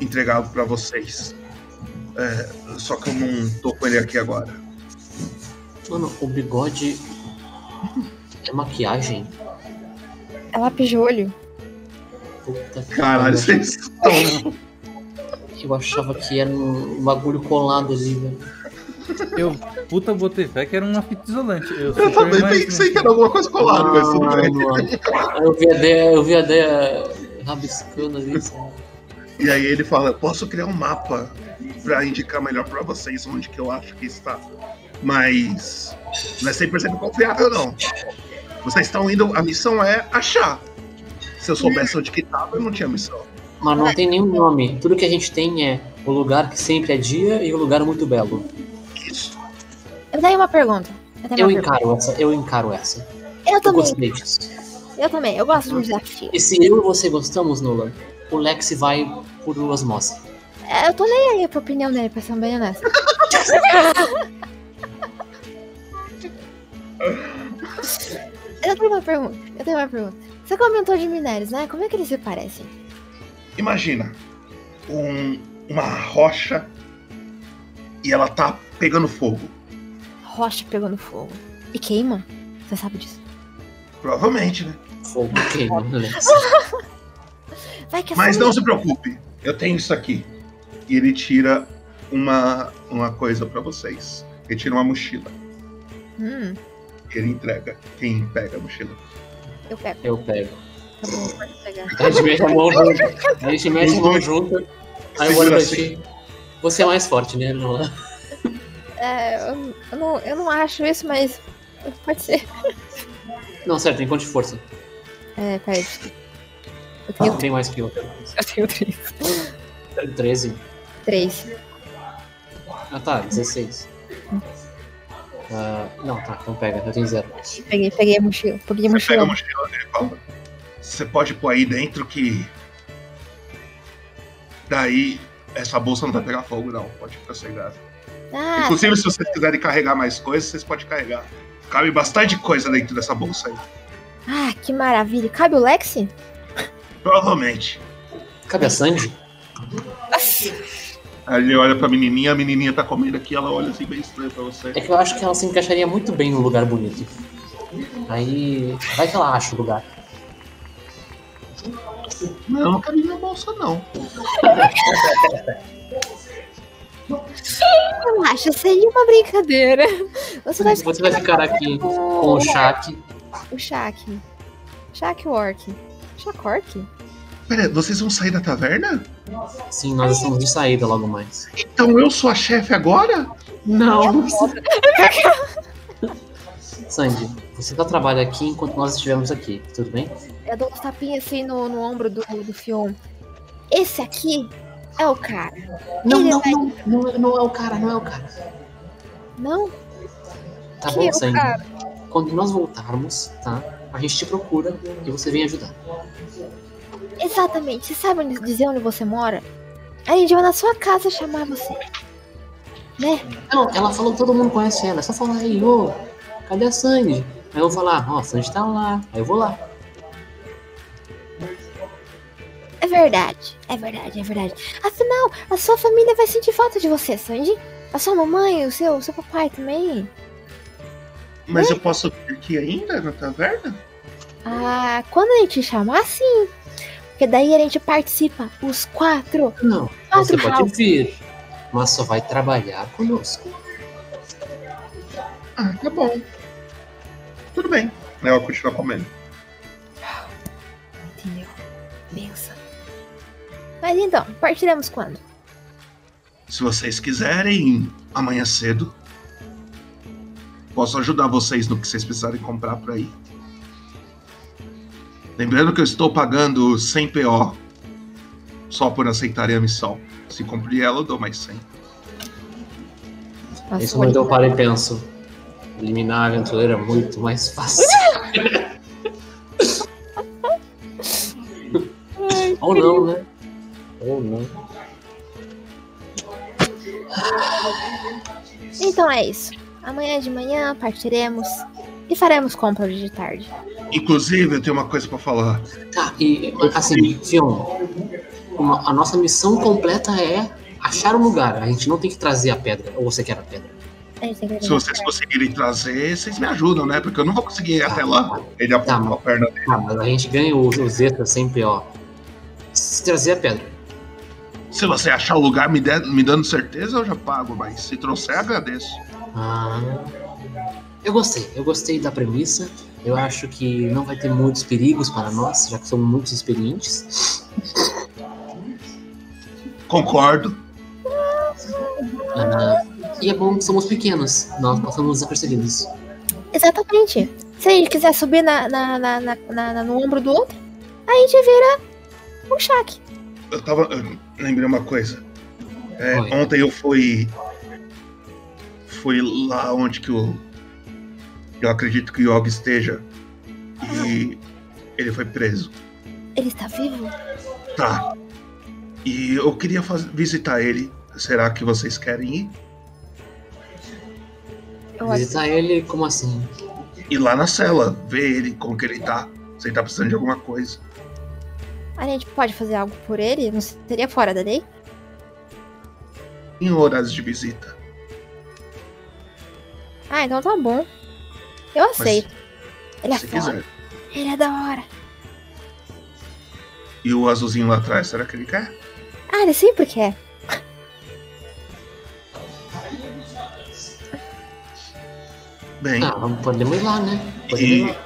entregá-lo pra vocês. É, só que eu não tô com ele aqui agora. Mano, o bigode é maquiagem. É lápis de olho. Puta que Caralho, vocês estão. Eu achava que era um bagulho colado ali, velho. Eu, puta, botei fé que era uma fita isolante. Eu, Eu também pensei que era alguma coisa colada, mas tudo bem. Eu vi a ideia, eu vi a ideia rabiscando ali. sabe? E aí ele fala: posso criar um mapa pra indicar melhor pra vocês onde que eu acho que está. Mas não é 100% confiável, não. Vocês estão indo. A missão é achar. Se eu soubesse onde que tava, eu não tinha missão. Mas não tem nenhum nome. Tudo que a gente tem é o lugar que sempre é dia e o lugar muito belo. Isso. Eu tenho uma pergunta. Eu, uma pergunta. encaro essa, eu encaro essa. Eu Eu também. gostei disso. Eu também. Eu gosto de um desafio. E se eu e você gostamos, Nolan, o Lex vai por osmose. É, eu tô nem aí pra opinião dele, pra ser bem honesta. eu tenho uma pergunta. Eu tenho uma pergunta. Você comentou de minérios, né? Como é que eles se parecem? Imagina um- uma rocha e ela tá pegando fogo. Rocha pegando fogo. E queima? Você sabe disso? Provavelmente, né? Fogo queima, que é Mas não se preocupe, eu tenho isso aqui. E ele tira uma, uma coisa pra vocês. Ele tira uma mochila. Hum, Ele entrega. Quem pega a mochila? Eu pego. Eu pego. Tá bom, pode pegar. A gente mexe a mão junto. A gente mexe a mão junto. Aí eu olho pra ti. Você é mais forte, né, Nolan? É, eu, eu não, eu não acho isso, mas pode ser. Não, certo, tem quanto de força? É, peraí. Eu tenho, Tem mais que eu. eu tenho três. 13. Três. Ah tá, 16. Ah, não, tá, então pega, eu tenho zero. Peguei, peguei a mochila. Peguei a Você pega mochila. a mochila dele e fala, Você pode pôr aí dentro que. Daí essa bolsa não vai pegar fogo, não. Pode ficar sossegado. Ah, Inclusive, se vocês quiserem carregar mais coisas, vocês podem carregar. Cabe bastante coisa dentro dessa bolsa aí. ah, que maravilha. Cabe o Lexi? Provavelmente. Cabe a Sandy? Aí ele olha pra menininha, a menininha tá comendo aqui, ela olha assim bem estranho pra você. É que eu acho que ela se encaixaria muito bem num lugar bonito. Aí. Vai que ela acha o lugar. Não, não cabe na bolsa, não. Relaxa, seria uma brincadeira. Você vai, Você vai ficar aqui com o Shaq. O Shaq. Shaq Orc. Shaq Orc? Pera, vocês vão sair da taverna? Sim, nós estamos de saída logo mais. Então eu sou a chefe agora? Não. Sandy, você só trabalha aqui enquanto nós estivermos aqui, tudo bem? Eu dou uns tapinhas assim no, no ombro do, do Fion. Esse aqui é o cara. Não, Ele não, vai- não, não, não é o cara, não é o cara. Não? Tá Que bom, é Sandy. cara? Quando nós voltarmos, tá? A gente te procura e você vem ajudar. Exatamente. Você sabe onde- dizer onde você mora? A gente vai na sua casa chamar você. Né? Não, ela falou que todo mundo conhece ela. É só falar aí, ô, cadê a Sandy? Aí eu vou falar, ó, a Sandy tá lá. Aí eu vou lá. É verdade. É verdade, é verdade. Afinal, a sua família vai sentir falta de você, Sandy. A sua mamãe, o seu, o seu papai também. Mas eu posso vir aqui ainda na taverna? Ah, quando a gente chamar, sim. Porque daí a gente participa, os quatro. Não, Quatro você pode house. vir, mas só vai trabalhar conosco. Ah, tá bom. Tudo bem. Ela continua comendo. Entendeu? Benção. Mas então, partiremos quando? Se vocês quiserem, amanhã cedo. Posso ajudar vocês no que vocês precisarem comprar por aí. Lembrando que eu estou pagando 100 PO só por aceitarem a missão. Se cumprir ela, eu dou mais 100. Isso quando eu paro e penso. Eliminar a aventureira é muito mais fácil. Ou não, né? Ou não. Então é isso. Amanhã de manhã partiremos e faremos compras de tarde. Inclusive, eu tenho uma coisa pra falar. Tá, e assim, Fion, uma- a nossa missão completa é achar um lugar. A gente não tem que trazer a pedra. Ou você quer a pedra? Que Se vocês conseguirem trazer, vocês me ajudam, né? Porque eu não vou conseguir ir até lá. Ele apontou a perna dele. Ah, mas a gente ganha os, os extras sem PO. Se trazer a pedra. Se você achar o lugar me, der- me dando certeza, eu já pago, mas se trouxer, agradeço. Ah, eu gostei, eu gostei da premissa. Eu acho que não vai ter muitos perigos para nós, já que somos muito experientes. Concordo. Ah, e é bom que somos pequenos, nós passamos desapercebidos. Exatamente. Se a gente quiser subir na, na, na, na- na- na- no ombro do outro, a gente vira um Shaq. Eu tava. eu lembrei uma coisa. É, ontem eu fui. Fui lá onde que o. Eu acredito que o Yogi esteja. E ele foi preso. Ele está vivo? Tá. E eu queria faz- visitar ele. Será que vocês querem ir? Visitar ele, como assim? Ir lá na cela, ver ele, como que ele tá. Se ele tá precisando de alguma coisa. A gente pode fazer algo por ele? Não seria fora da lei? Em horários de visita. Ah, então tá bom. Eu aceito. ele é se foda. quiser. Ele é da hora. E o azulzinho lá atrás, será que ele quer? Ah, ele sempre quer. Bem. Ah, vamos, podemos ir lá, né? Podemos ir E. lá.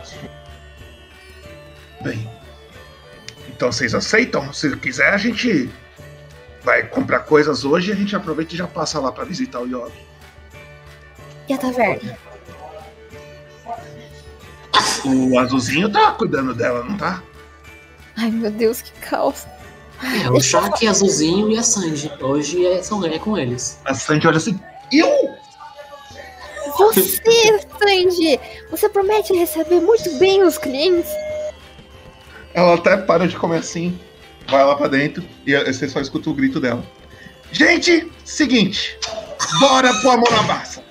Bem. Então vocês aceitam? Se quiser, a gente vai comprar coisas hoje e a gente aproveita e já passa lá pra visitar o Yogi. E a taverna? O azulzinho tá cuidando dela, não tá? Ai, meu Deus, que caos. É, o Shaq, Azulzinho e a Sanji. Hoje é, são, é com eles. A Sandy olha assim. Eu? Você, Sandy, você promete receber muito bem os clientes? Ela até para de comer assim, vai lá pra dentro e você só escuta o grito dela. Gente, seguinte, bora pôr a mão na massa,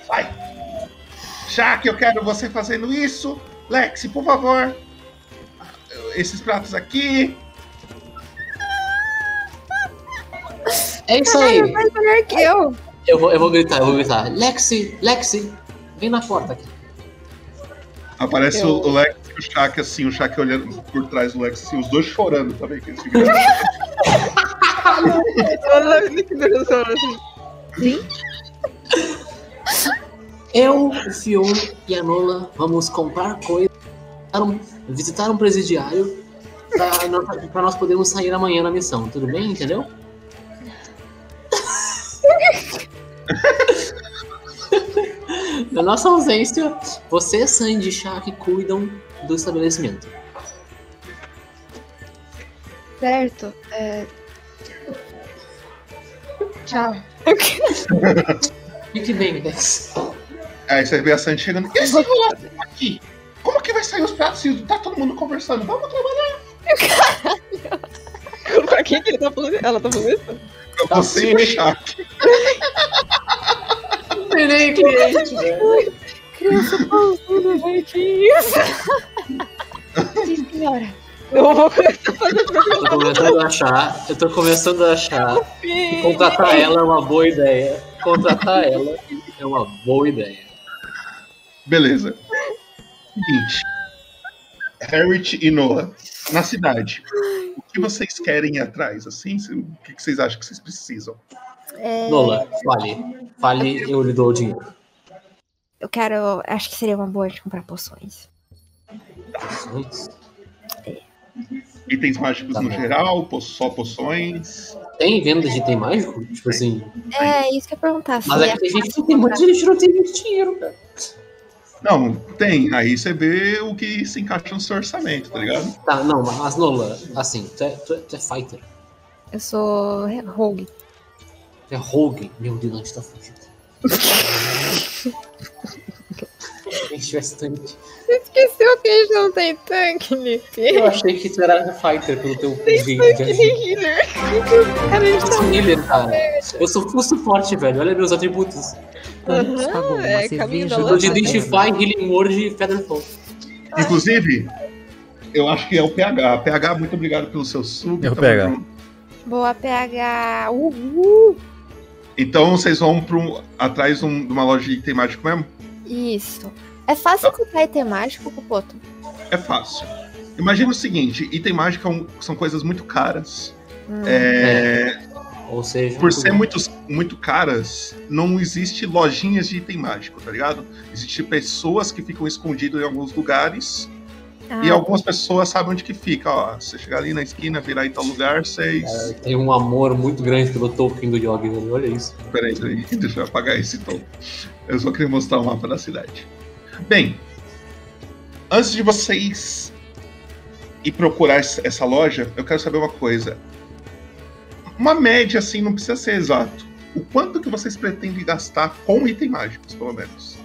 que eu quero você fazendo isso, Lexi, por favor, esses pratos aqui. É isso aí. Eu. Eu vou, eu vou gritar, eu vou gritar. Lexi, Lexi, vem na porta aqui. Aparece Eu- o, Lex e o Shaq assim, o Shaq olhando por trás do Lex, assim, os dois chorando também. Que eles ficam- Eu, o Fion e a Nola vamos comprar coisas, visitar um presidiário pra, nós- podermos sair amanhã na missão, tudo bem? Entendeu? Na nossa ausência, você, Sandy e Shaq cuidam do estabelecimento. Certo. É... Tchau. Fique bem, Lex. Aí você vê a Sandy chegando. E esse enrolado aqui? Como que vai sair os pratos tá todo mundo conversando? Vamos trabalhar. pra quem que ele tá falando? Ela tá falando isso? Pra você e Shaq. Terei cliente, velho. Criança pausuda, que isso? Sim, senhora. Eu vou começar a fazer Eu tô começando a achar, eu tô começando a achar que contratar ela é uma boa ideia. Contratar ela é uma boa ideia. Beleza. Seguinte. Harriet e Noah, na cidade. O que vocês querem ir atrás, assim? O que que vocês acham que vocês precisam? É, Nola, fale. Fale, eu lhe dou o dinheiro. Eu quero. Acho que seria uma boa de comprar poções. Itens mágicos Tá no bom. geral, só poções. Tem venda de item mágico? Tipo assim. É, isso que eu ia perguntar. Mas é ia que a gente não tem muita gente não tem muito dinheiro, cara. Não, tem. Aí você vê o que se encaixa no seu orçamento, tá ligado? Tá, não, mas Nola, assim, tu é, tu é, tu é fighter. Eu sou rogue. Tu é rogue. Meu Deus, gente tá fugindo. Se a. Você esqueceu que a gente não tem tanque, Lipe. Eu achei que tu era fighter pelo teu jeito de Tanque nem healer. Cara, a gente Eu sou tá... healer, cara. Eu sou full suporte, velho. Olha meus atributos. Aham, é caminho da Eu de Identify, Healing Word e Featherfall. Inclusive, eu acho que é o PH. PH, muito obrigado pelo seu sub. O tamo PH. junto. Boa PH. Uhul. Então vocês vão pro, atrás de, um- de uma loja de item mágico mesmo? Isso. É fácil comprar item mágico, Popoto? É fácil. Imagina o seguinte: item mágico é são coisas muito caras. Hum. É, Ou seja, por ser muito, muito caras, não existe lojinhas de item mágico, tá ligado? Existem pessoas que ficam escondidas em alguns lugares. E Ah. algumas pessoas sabem onde que fica. Ó, você chegar ali na esquina, virar em tal lugar, vocês. Tem um amor muito grande pelo Tolkien do Yogi. Olha isso. Peraí, peraí, deixa eu apagar esse tom. Eu só queria mostrar o mapa da cidade. Bem, antes de vocês ir procurar essa loja, eu quero saber uma coisa. Uma média, assim, não precisa ser exato. O quanto que vocês pretendem gastar com itens mágicos, pelo menos?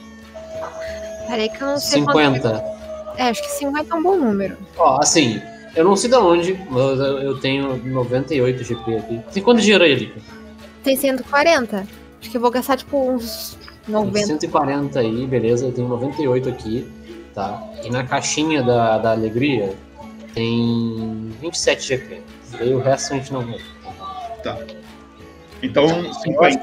Peraí que eu não sei 50. quanto... É, acho que 50 é um bom número. Ó, assim, eu não sei de onde, mas eu eu tenho 98 GP aqui. Tem quanto dinheiro aí, Lica? Tem 140? Acho que eu vou gastar, tipo, uns 90. 140 aí, beleza, eu tenho 98 aqui, tá? E na caixinha da, da alegria tem 27 GP. E o resto a gente não vê. Tá. Então, 50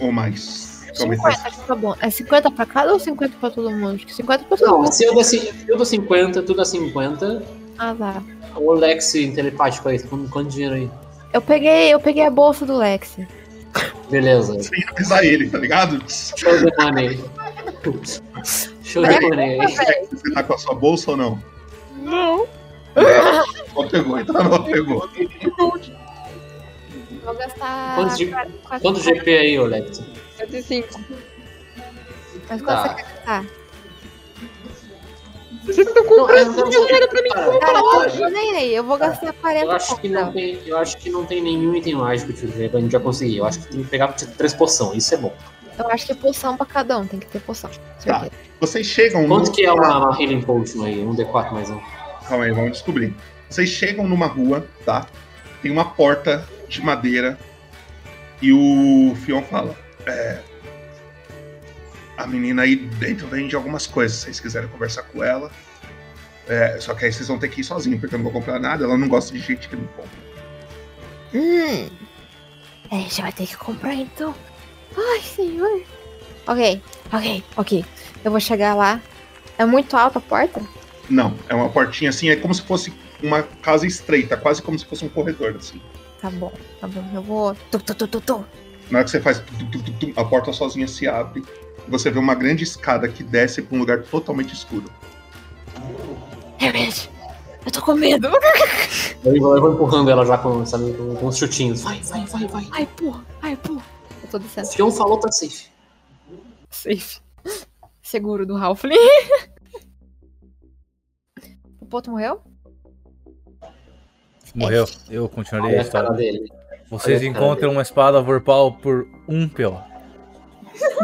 ou mais. Como é que 50, acho que tá bom. É 50 pra cada ou 50 pra todo mundo? Acho que 50 pra todo Não, mundo. se eu ci- eu dou 50, tu dá 50. Ah, tá. O Lex telepático aí, quanto, quanto dinheiro aí? Eu peguei, eu peguei a bolsa do Lex. Beleza. Sem avisar ele, tá ligado? Show the money. Show the money aí. Você tá com a sua bolsa ou não? Não. Só pegou, então não pegou. Vou gastar. Quantos, G- quatro- quatro- quanto GP aí, ô Lex? 105. Mas quanto Tá. você quer gastar? Vocês estão comprando não, dinheiro pra mim Cara, cara, eu nem. Eu vou gastar 40 Eu acho que não tem, eu acho que não tem nenhum item mágico tipo, pra gente já conseguir. Eu acho que tem que pegar tipo, três poção, isso é bom. Eu acho que poção pra cada um, tem que ter poção. Tá. Vocês chegam Quanto no- que é uma, uma Healing Potion aí? Um D4 mais um. Calma aí, vamos descobrir. Vocês chegam numa rua, tá? Tem uma porta de madeira e o Fion fala: é, A menina aí dentro vende algumas coisas, se vocês quiserem conversar com ela. É, só que aí vocês vão ter que ir sozinhos, porque eu não vou comprar nada. Ela não gosta de gente que não compra. Hum. A gente vai ter que comprar então. Ai, senhor. Ok, ok, ok. Eu vou chegar lá. É muito alta a porta? Não, é uma portinha assim, é como se fosse uma casa estreita, quase como se fosse um corredor, assim. Tá bom, tá bom. Eu vou. Tu, tu, tu, tu, tu. Na hora que você faz, tum, tum, tum, a porta sozinha se abre. Você vê uma grande escada que desce pra um lugar totalmente escuro. Harriet, eu tô com medo. Eu vou, eu vou empurrando ela já com, sabe, com, com os chutinhos. Vai, vai, vai, vai. Ai, porra, ai, porra. Eu tô descendo. Se um falou, tá safe. Safe. Seguro do Halfling. o Poto morreu? Morreu. Eu continuarei a história. dele. Vocês encontram uma espada vorpal por um PO.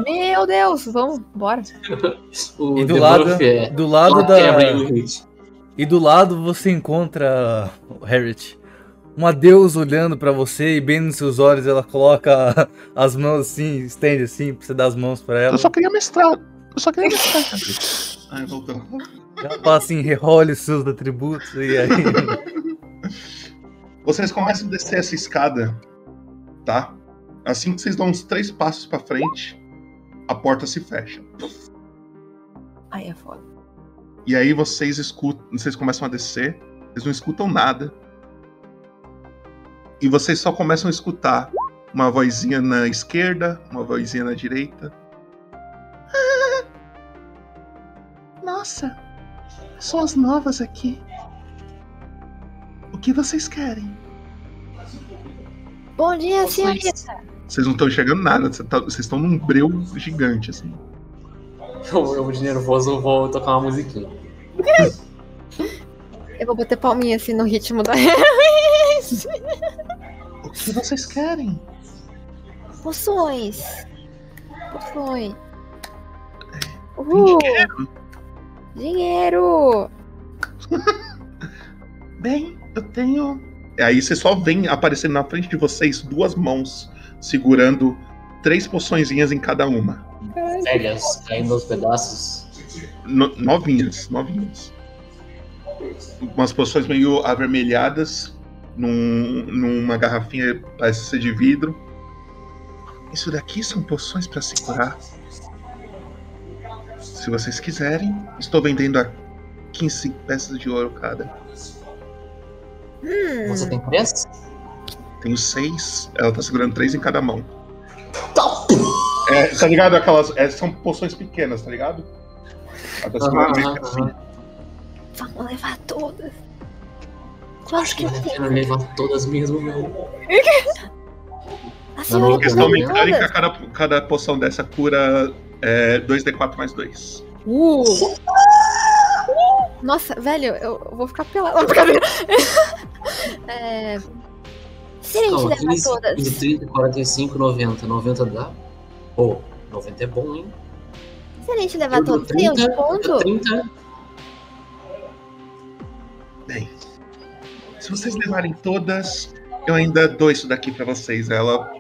Meu Deus, vamos, bora. O E do The lado, é do lado da. E do lado você encontra Harriet. Uma deusa olhando pra você e bem nos seus olhos ela coloca as mãos assim, estende assim pra você dar as mãos pra ela. Eu só queria mestrar. Eu só queria mestrar. Ai, voltou. Ela fala assim, rerole os seus atributos e aí. Vocês começam a descer essa escada, tá? Assim que vocês dão uns três passos pra frente, a porta se fecha. Ai, é foda. E aí vocês escutam, vocês começam a descer, vocês não escutam nada. E vocês só começam a escutar uma vozinha na esquerda, uma vozinha na direita. Nossa, são as novas aqui. O que vocês querem? Bom dia, senhorita. Vocês não estão enxergando nada, vocês tá- vocês estão num breu gigante, assim. Eu, eu de nervoso vou tocar uma musiquinha. Eu vou bater palminha assim no ritmo da O que vocês querem? Poções. Poções. Uhul. Dinheiro! Bem, eu tenho. E aí você só vem aparecendo na frente de vocês duas mãos segurando três poçõezinhas em cada uma. Velhas, caindo aos pedaços. No- novinhas, novinhas. Umas poções meio avermelhadas num- numa garrafinha, parece ser de vidro. Isso daqui são poções pra se curar. Se vocês quiserem, estou vendendo a 15 peças de ouro cada. Hum. Você tem pressa? Tenho seis, ela tá segurando três em cada mão. É, tá ligado? Aquelas. é, são poções pequenas, tá ligado? Ela tá segurando meio que assim. Vamos levar todas. Acho que a pena levar todas mesmo, meu. A A senhorita questão levou mecânica, todas? cada, cada poção dessa cura é 2d4 mais 2. Uh! Nossa, velho, eu vou ficar pelado. É... Se a gente Calma, levar 15, todas. 15, 30, 45, 90. 90 dá? Pô, 90 é bom, hein? Se a gente levar todas, tem um 30, desconto? 30. Bem, se vocês levarem todas, eu ainda dou isso daqui pra vocês. Ela,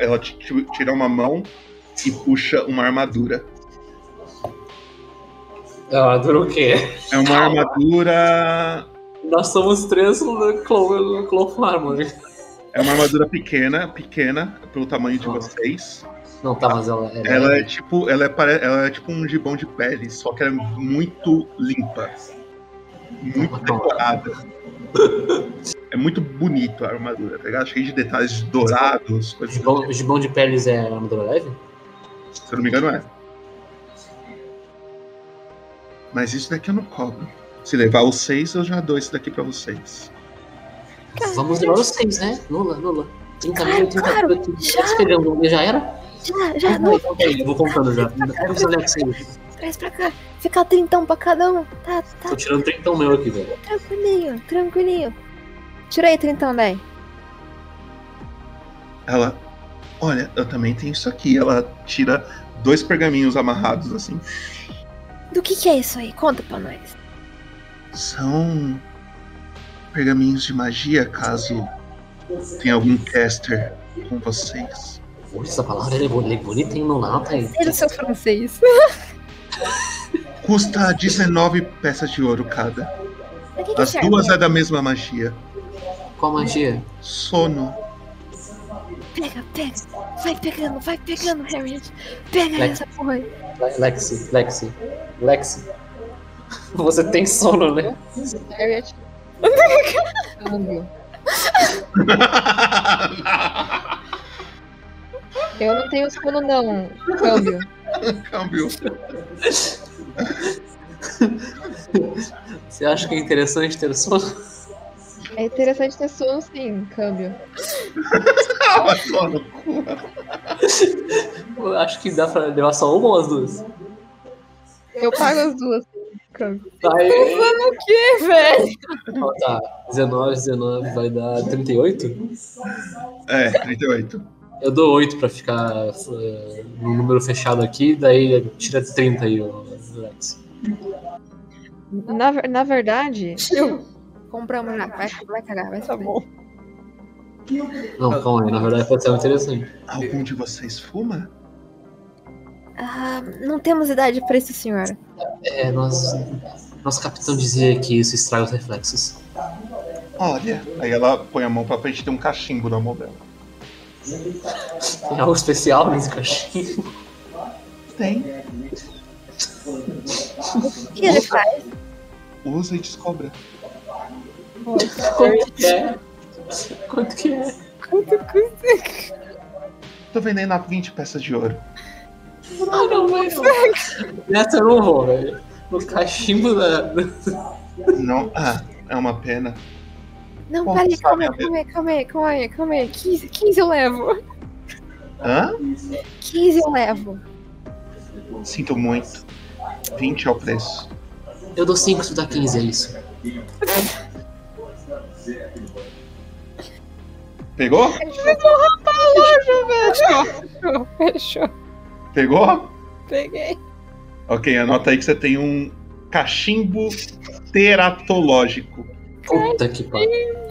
ela ti- ti- tira uma mão e puxa uma armadura. Armadura o quê? É uma armadura. Nós somos três no Clow Farm. É uma armadura pequena, pequena, pelo tamanho de vocês. Não, tá, mas ela é. Ela é tipo, ela é, ela é tipo um gibão de pele, só que ela é muito limpa. Muito decorada. É muito bonito a armadura, tá ligado? Cheio de detalhes dourados, coisas Gibão, o gibão de peles é armadura leve? Se eu não me engano, é. Mas isso daqui eu não cobro. Se levar os seis, eu já dou esse daqui pra vocês. Vamos levar os seis, né? Nula, nula. 30 mil, 30 claro, mil. 30 mil. Esperando, já era? Já, já, Ah, não. conta aí, eu vou contando já. Pega os Alex aí. Traz pra cá. Fica trintão pra cada um. Tá, tá. Tô tirando 30 meu aqui, velho. Tranquilinho, tranquilinho. Tira aí trintão, daí. Ela. Olha, eu também tenho isso aqui. Ela tira dois pergaminhos amarrados assim. Do que que é isso aí? Conta pra nós. São pergaminhos de magia, caso tenha algum caster com vocês. Poxa, essa palavra é boni- bonita, hein? Não nota aí. Ele é seu francês. Custa 19 peças de ouro cada. Pra que que As duas é da mesma magia. Qual magia? Sono. Pega, pega. Vai pegando, vai pegando, Harriet. Pega essa porra aí. Le- Lexi, Lexi, Lexi. Você tem sono, né? Harriet. Câmbio. Eu não tenho sono, não. Câmbio. Câmbio. Você acha que é interessante ter sono? É interessante ter sono, sim. Câmbio. Eu acho que dá pra levar só uma ou as duas. Eu pago as duas. Câmbio. Vai. Usando o quê, velho? Tá, 19, 19 vai dar 38? É, 38. Eu dou 8 pra ficar eh, no número fechado aqui, daí tira 30 aí. Na, na verdade, eu. Compramos já. Vai, vai cagar, vai saber. Não, calma aí, na verdade pode ser interessante. Algum de vocês fuma? Ah, não temos idade pra isso, senhora. É, nós, nosso capitão dizia que isso estraga os reflexos. Olha. Aí ela põe a mão pra frente e tem um cachimbo na mão dela. Tem algo especial nesse cachimbo? Tem. O que ele faz? Usa e descobre. Quanto que é? Quanto que é? Quanto custa? Tô vendendo a 20 peças de ouro. Ah, não, mas Nessa eu não vou, velho. No cachimbo da. Não. Ah, é uma pena. Não, peraí, calma calma aí, calma aí, calma aí, calma aí. 15, 15 eu levo. Hã? 15 eu levo. Sinto muito. 20 é o preço. Eu dou 5 se tu dá 15, é isso. Pegou? Fechou, rapaz, loja, velho. Fechou. Pegou? Peguei. Ok, anota aí que você tem um cachimbo teratológico. Puta que pariu.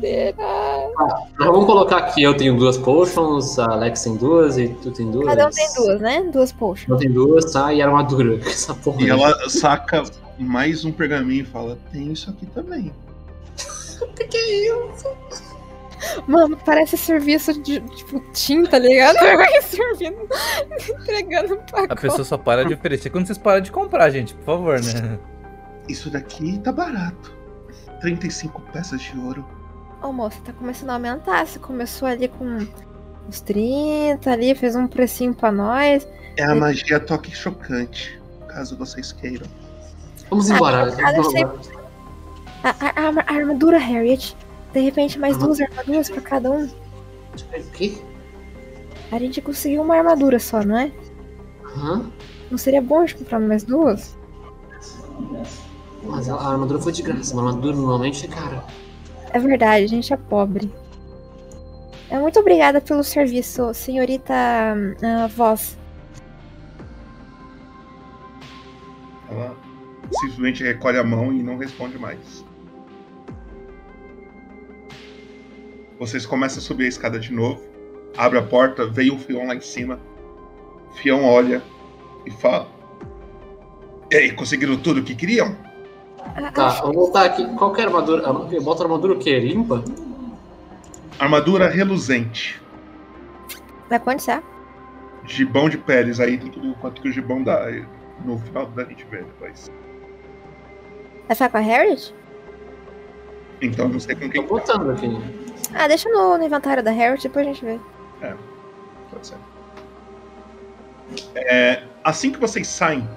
Será? Então, vamos colocar aqui, eu tenho duas potions, a Alex tem duas e tu tem duas. Cada um tem duas, né? Duas potions. Eu tenho duas, tá? E armadura. Essa porra. E aí. ela saca mais um pergaminho e fala: Tem isso aqui também. O que, que é isso? Mano, parece serviço de, tipo, tinta, tá ligado? Vai servindo, entregando pra A pessoa só para de oferecer quando vocês param de comprar, gente, por favor, né? Isso daqui tá barato. 35 peças de ouro. Ô, moça, tá começando a aumentar. Você começou ali com uns 30 ali, fez um precinho pra nós. É a magia toque chocante, caso vocês queiram. Vamos Ah, embora. A, a- a a armadura, Harriet. De repente, mais duas armaduras pra cada um. O quê? A gente conseguiu uma armadura só, não é? Hã? Não seria bom a gente comprar mais duas? Mas a armadura foi de graça. Uma armadura normalmente é cara. É verdade, a gente é pobre. É, muito obrigada pelo serviço, senhorita ah, Voz. Ela simplesmente recolhe a mão e não responde mais. Vocês começam a subir a escada de novo. Abre a porta, veio o Fion lá em cima. Fion olha e fala: E aí, conseguiram tudo o que queriam? Tá, vamos voltar aqui. Qual que é a armadura? Eu boto a armadura o quê? Limpa? Armadura reluzente. Vai quanto é? Gibão de peles, aí tem tudo quanto que o gibão dá. No final da gente vê depois. Vai ficar com a Harriet? Então não sei com quem. Tô botando aqui. Ah, deixa no, no inventário da Harriet, depois a gente vê. É, pode ser. É, assim que vocês saem,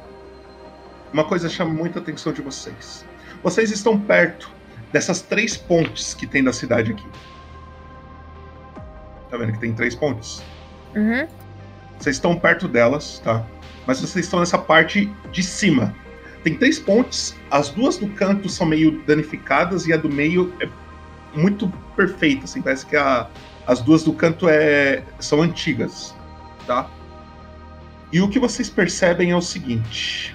uma coisa chama muita atenção de vocês. Vocês estão perto dessas três pontes que tem da cidade aqui. Tá vendo que tem três pontes? Uhum. Vocês estão perto delas, tá? Mas vocês estão nessa parte de cima. Tem três pontes, as duas do canto são meio danificadas e a do meio é muito perfeita, assim, parece que a, As duas do canto é, são antigas, tá? E o que vocês percebem é o seguinte.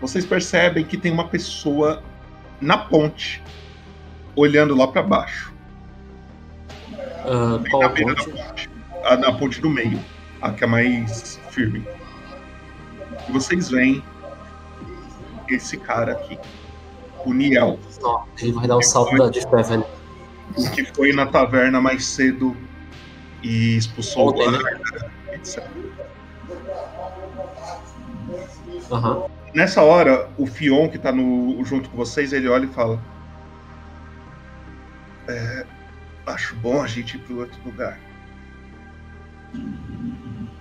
Vocês percebem que tem uma pessoa na ponte, olhando lá para baixo. Uh, na ponte? da ponte. A, na ponte do meio, a que é mais firme. Vocês veem esse cara aqui, o Niel. Não, ele vai dar o salto da de pé, velho. O que foi na taverna mais cedo e expulsou o né? guarda, etc. Aham. Nessa hora, o Fion, que tá no, junto com vocês, ele olha e fala: "É, Acho bom a gente ir pro outro lugar.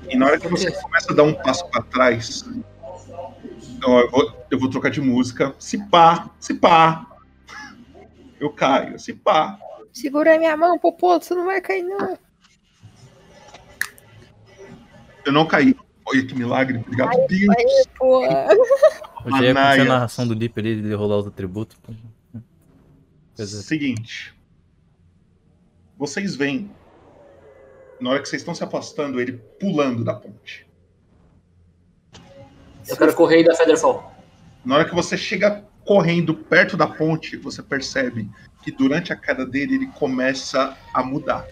E na hora que você começa a dar um passo pra trás, ó, eu, vou, eu vou trocar de música. Se pá, se pá. Eu caio, se pá. Segura a minha mão, Popô, você não vai cair, não. Eu não caí. Olha que milagre, obrigado, Deus. Aí, ia acontecer a narração do Deep ali de rolar os atributos. Seguinte. Vocês veem, na hora que vocês estão se afastando, ele pulando da ponte. Eu quero correr e dar Featherfall. Na hora que você chega correndo perto da ponte, você percebe que durante a queda dele ele começa a mudar.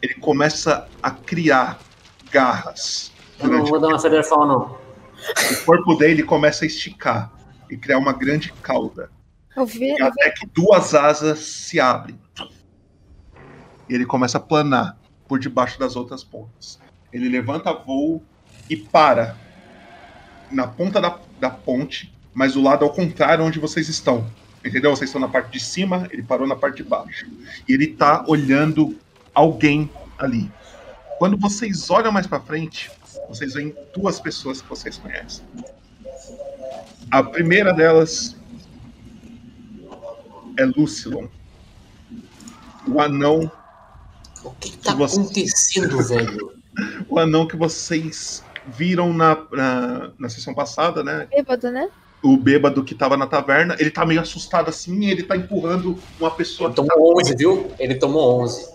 Ele começa a criar garras. Eu não vou dar uma Featherfall, não. O corpo dele começa a esticar e criar uma grande cauda. Eu vi, E até que duas asas se abrem. E ele começa a planar por debaixo das outras pontas. Ele levanta voo e para na ponta da, da ponte, mas do lado ao contrário onde vocês estão. Entendeu? Vocês estão na parte de cima, ele parou na parte de baixo. E ele tá olhando alguém ali. Quando vocês olham mais para frente, vocês veem duas pessoas que vocês conhecem. A primeira delas é Lucilon. O anão. O que tá acontecendo, velho? O anão que vocês viram na, na, na sessão passada, né? Bêbado, né? O bêbado que tava na taverna. Ele tá meio assustado assim e ele tá empurrando uma pessoa. Ele tomou 11, viu? Ele tomou 11.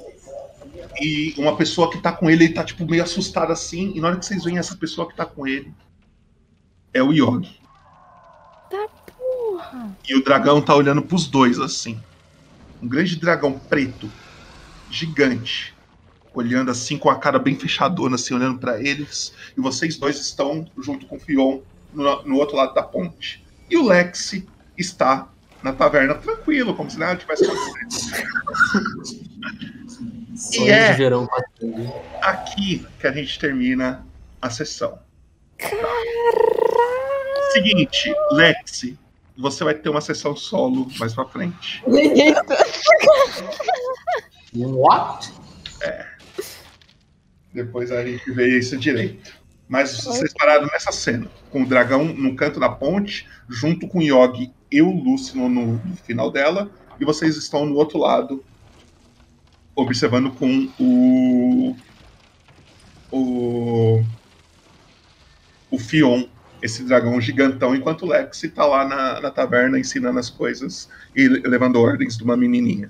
E uma pessoa que tá com ele, ele tá tipo meio assustado assim. E na hora que vocês veem essa pessoa que tá com ele, é o Yogi. Tá porra. E o dragão tá olhando pros dois assim. Um grande dragão preto, gigante, olhando assim com a cara bem fechadona, assim, olhando pra eles. E vocês dois estão junto com o Fion no, no outro lado da ponte. E o Lexi está na taverna tranquilo, como se nada tivesse acontecido. e é de verão aqui que a gente termina a sessão. Seguinte, Lexi, você vai ter uma sessão solo mais pra frente. What? É. Depois a gente vê isso direito. Mas vocês pararam nessa cena, com o dragão no canto da ponte, junto com o Yogi e o Lucino no, no final dela, e vocês estão no outro lado, observando com o. O. O Fion, esse dragão gigantão, enquanto o Lexi tá lá na, na taverna ensinando as coisas e levando ordens de uma menininha.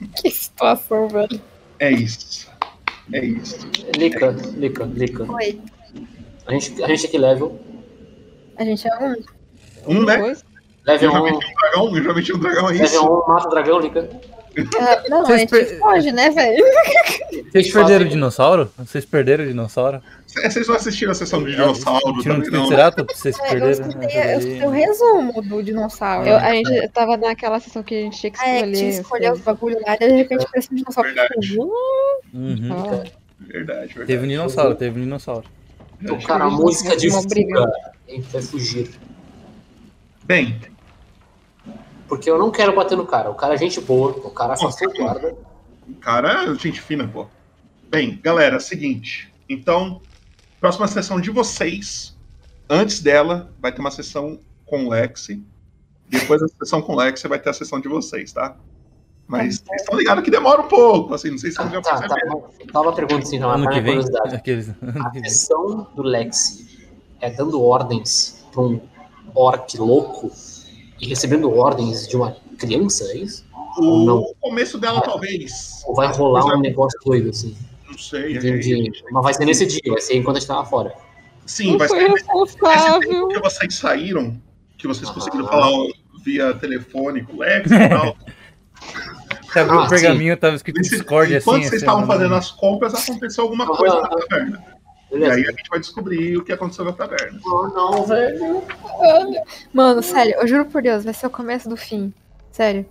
Que situação, velho. É isso. É isso. Lica, Lica, Lica. Oi. A gente, a gente aqui level. A gente é um. Um, né? Level 1. Geralmente um dragão, geralmente um dragão é isso. Level 1 mata o dragão, Lica. Ah, não, a Vocês gente per- foge, né, velho? Vocês perderam o dinossauro? Vocês perderam o dinossauro? Vocês não assistiram a sessão de dinossauro Tinha um também, não? Triceratops? Vocês É, perderam? eu escutei o resumo do dinossauro. Eu- a gente tava naquela sessão que a gente tinha que É, escolher. tinha que escolher os coisas. bagulho lá, e de repente apareceu um dinossauro. Verdade. Hum, Uhum. Ah, Verdade, verdade. Teve um dinossauro, teve um dinossauro. Tocar a música de fuga. A gente vai fugir. Bem, Porque eu não quero bater no cara. O cara é gente boa. O cara afastou o guarda. o cara é gente fina, pô. Bem, galera, seguinte. Então, próxima sessão de vocês. Antes dela, vai ter uma sessão com o Lexi. Depois da sessão com o Lexi, vai ter a sessão de vocês, tá? Mas vocês estão ligados que demora um pouco, assim, não sei se vocês já Tá, tá. perceberam. Dá uma pergunta assim, não. Ano que vem? curiosidade. Aqueles... A missão do Lexi é dando ordens pra um orc louco e recebendo ordens de uma criança, é isso? Ou não? O começo dela, talvez. Ou vai rolar um negócio doido, assim? Não sei. Entendi. Mas vai ser nesse dia, vai ser enquanto a gente tava fora. Sim, Não vai foi ser responsável. que vocês saíram, que vocês Ah. conseguiram falar via telefone com o Lex e tal. Você abriu Ah, o pergaminho, tava escrito Nesse- Discord assim. Enquanto vocês assim, estavam fazendo as compras, aconteceu alguma Ah, coisa na taverna. E Beleza. aí a gente vai descobrir o que aconteceu na taverna. Não, não, velho. Mano, sério, eu juro por Deus, vai ser o começo do fim. Sério.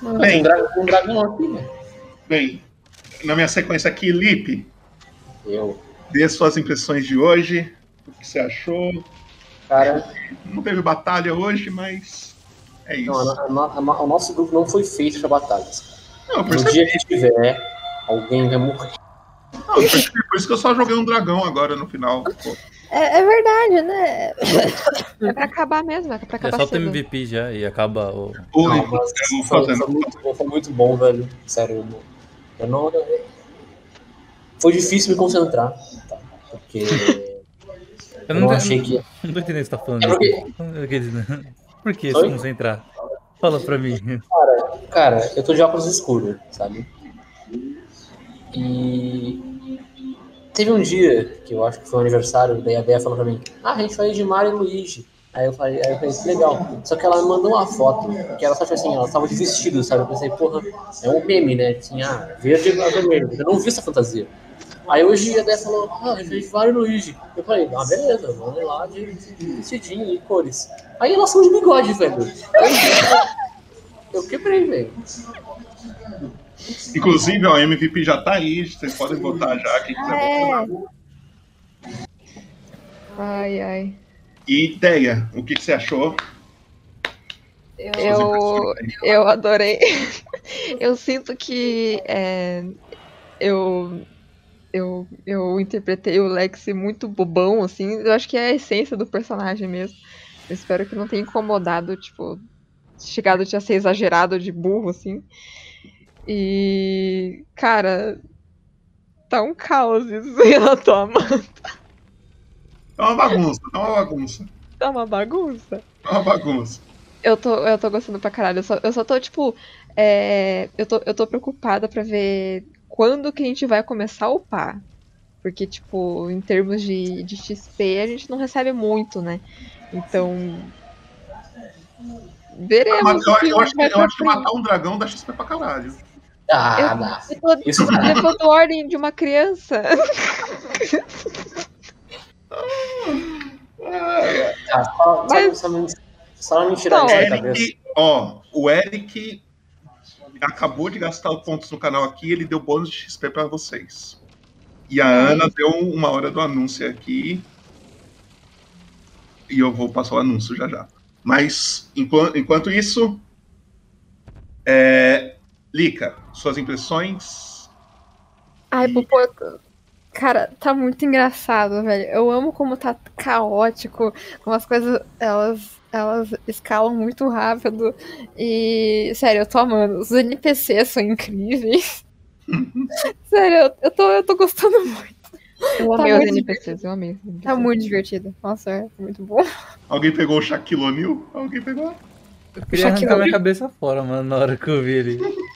Mano, Bem, Um dragão, um dragão aqui, velho. bem, na minha sequência aqui, Lipe, Eu. dê suas impressões de hoje, o que você achou. Cara, Não teve batalha hoje, mas é isso. não, a- a- a- o nosso grupo não foi feito pra batalhas. Não, por dia que tiver, alguém vai morrer. não, por isso- por isso que eu só joguei um dragão agora no final. Pô, é, é verdade, né? É pra acabar mesmo, é pra Já acabar solta o cedo. MVP já e acaba o. Não, mas foi, fazendo. foi muito bom, foi muito bom, velho. Sério, eu não. Eu não eu- foi difícil me concentrar, tá? Porque. Eu Eu não, não tô- achei que. Não tô entendendo o que você tá falando. É porque- Eu Por que se concentrar? Fala pra mim. Cara, cara, eu tô de óculos escuros, sabe? E. Teve um dia que eu acho que foi o aniversário, daí a Bea falou pra mim: Ah, a gente vai de Mario e Luigi. Aí eu falei, aí eu pensei, legal. Só que ela me mandou uma foto, que ela só tipo assim, ela tava de vestido, sabe? Eu pensei, porra, é um meme, né? Assim, ah, verde e vermelho. Eu não vi essa fantasia. Aí hoje a Bea falou, ah, a gente vai de Mario e Luigi. Eu falei, ah, beleza, vamos lá de, de vestidinho e cores. Aí elas são de bigode, velho. Eu quebrei, velho. Inclusive, ó, o MVP já tá aí, vocês podem votar já. Quem quiser É. votar. Ai, ai. E ideia, o que, que você achou? Eu, eu adorei. Eu sinto que é, eu, eu, eu interpretei o Lex muito bobão, assim. Eu acho que é a essência do personagem mesmo. Eu espero que não tenha incomodado, tipo, chegado a ser exagerado de burro, assim. E, cara, tá um caos isso aí na tua É uma bagunça, é uma bagunça. Tá uma bagunça. É uma bagunça. Eu tô, eu tô gostando pra caralho. Eu só, eu só tô, tipo. é, eu, tô, eu tô preocupada pra ver quando que a gente vai começar a upar. Porque, tipo, em termos de, de XP, a gente não recebe muito, né? Então. Veremos. Mas eu, eu acho eu acho que matar um dragão dá XP pra caralho. Ah, Eu- dá. Eu tô Isso dá. levando ordem de uma criança. Ah, só, Mas- só, só, me- só não me tirar Tá isso da cabeça. Ó, o Eric acabou de gastar pontos no canal aqui, ele deu bônus de XP pra vocês. E a Ana deu uma hora do anúncio aqui. E eu vou passar o anúncio já já. Mas, enquanto, enquanto isso, é, Lica, suas impressões. Ai, Popoto. Cara, tá muito engraçado, velho. Eu amo como tá caótico, como as coisas elas, elas escalam muito rápido. E, sério, eu tô amando. Os NPCs são incríveis. sério, eu, eu, tô, eu tô gostando muito. Eu Tá amei os muito NPCs, eu amei. os NPCs. Tá muito divertido. Nossa, é muito bom. Alguém pegou o Shaquille O'Neal? Alguém pegou? Eu queria arrancar minha cabeça fora, mano, na hora que eu vi ele.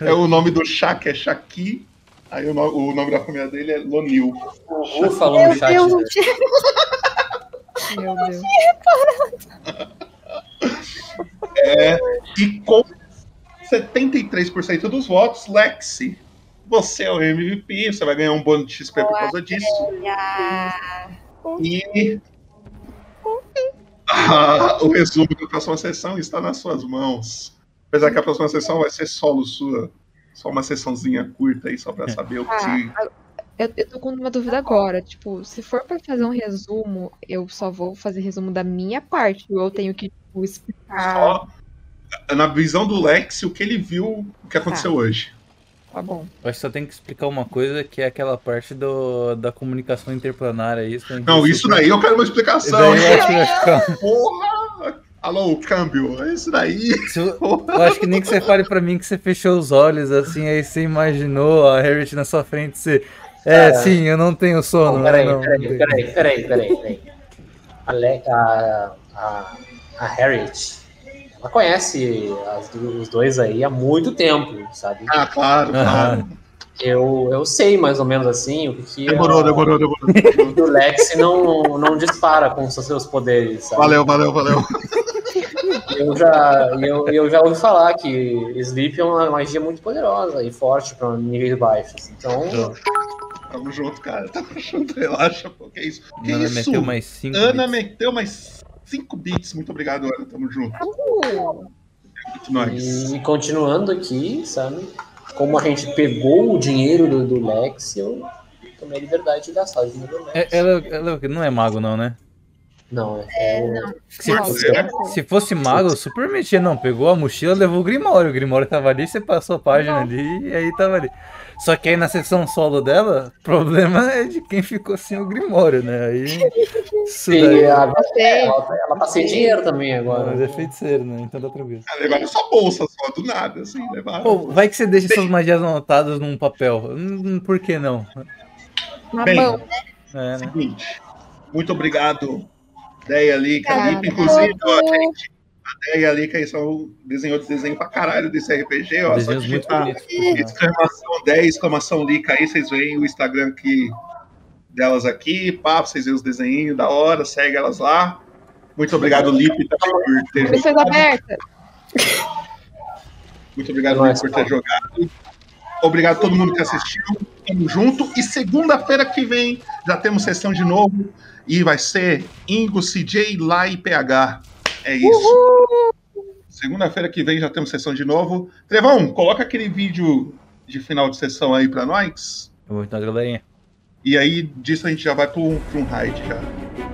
É o nome do Shaq é Shaqui. Aí o, no- o nome da família dele é Lonil. Vou falando no chat. Deus, né? não tinha, Meu Deus. reparado. É, e com 73% dos votos, Lexi, você é o MVP, você vai ganhar um bônus de XP por causa disso. E ah, o resumo da próxima sessão está nas suas mãos. Apesar que a próxima sessão vai ser solo sua. Só uma sessãozinha curta aí, só pra saber o que. Ah, eu, eu tô com uma dúvida agora. Tipo, se for pra fazer um resumo, eu só vou fazer resumo da minha parte. Ou eu tenho que tipo, explicar. Só na visão do Lexi, o que ele viu, o que aconteceu Tá. hoje. Tá bom. Eu acho que só tem que explicar uma coisa, que é aquela parte do, da comunicação interplanária. Isso que Não, isso daí eu quero uma explicação. Daí eu acho que vai ficar- Porra! Alô, câmbio, é isso daí. Se eu, eu acho que nem que você fale pra mim que você fechou os olhos, assim, aí você imaginou a Harriet na sua frente, você... É, Cara. sim, eu não tenho sono. Não, peraí, não, peraí, peraí, peraí, peraí, peraí. A, a, a, Harriet, ela conhece as os dois aí há muito tempo, sabe? Ah, claro, claro. Eu, eu sei mais ou menos assim o que, que Demorou, a- demorou, demorou. que o Lex não, não dispara com os seus poderes, sabe? Valeu, valeu, valeu. Eu já, eu, eu já ouvi falar que Sleep é uma magia muito poderosa e forte para níveis baixos. Então, Tamo junto, cara. Tamo junto, relaxa, pô. Que isso? Que Ana isso? meteu mais cinco Ana meteu mais 5 bits. Muito obrigado, Ana. Tamo junto. Muito nóis. e continuando aqui, sabe? Como a gente pegou o dinheiro do, do Lex, eu tomei a liberdade de gastar o dinheiro do Lex. É- ela, ela não é mago, não, né? Não, é. Se, Não, se- é. se fosse mago, eu super metia. Não, pegou a mochila, levou o Grimório. O Grimório tava ali, você passou a página ali e aí tava ali. Só que aí na sessão solo dela, o problema é de quem ficou sem o Grimório, né? Aí. Sim, daí- a- ela, ela tá sem dinheiro também agora. Mas é feiticeiro, né? Então tá tranquilo. Ah, levaram sua bolsa só, do nada, assim. Levaram. Pô, vai que você deixa suas magias anotadas num papel. Hum, Por que não? Na Bem, mão, né? É, né? Seguinte, muito obrigado, Deia Lica. Lica, inclusive, ó, gente, a Deia Lica aí só desenhou desenho pra caralho desse RPG, ó. Só Desenhos muito digitar exclamação 10, exclamação Lica aí, vocês veem o Instagram aqui delas aqui, pá, pra vocês verem os desenhinhos da hora, segue elas lá. Muito obrigado, Lipe, também por ter jogado. abertas. Muito obrigado, Lipe, por ter jogado. Obrigado a todo mundo que assistiu. Tamo junto. E segunda-feira que vem já temos sessão de novo. E vai ser Ingo, CJ, Lá e PH. É isso. Segunda-feira que vem já temos sessão de novo. Trevão, coloca aquele vídeo de final de sessão aí pra nós. Vou então, galerinha. E aí disso a gente já vai pra um, pra um raid já.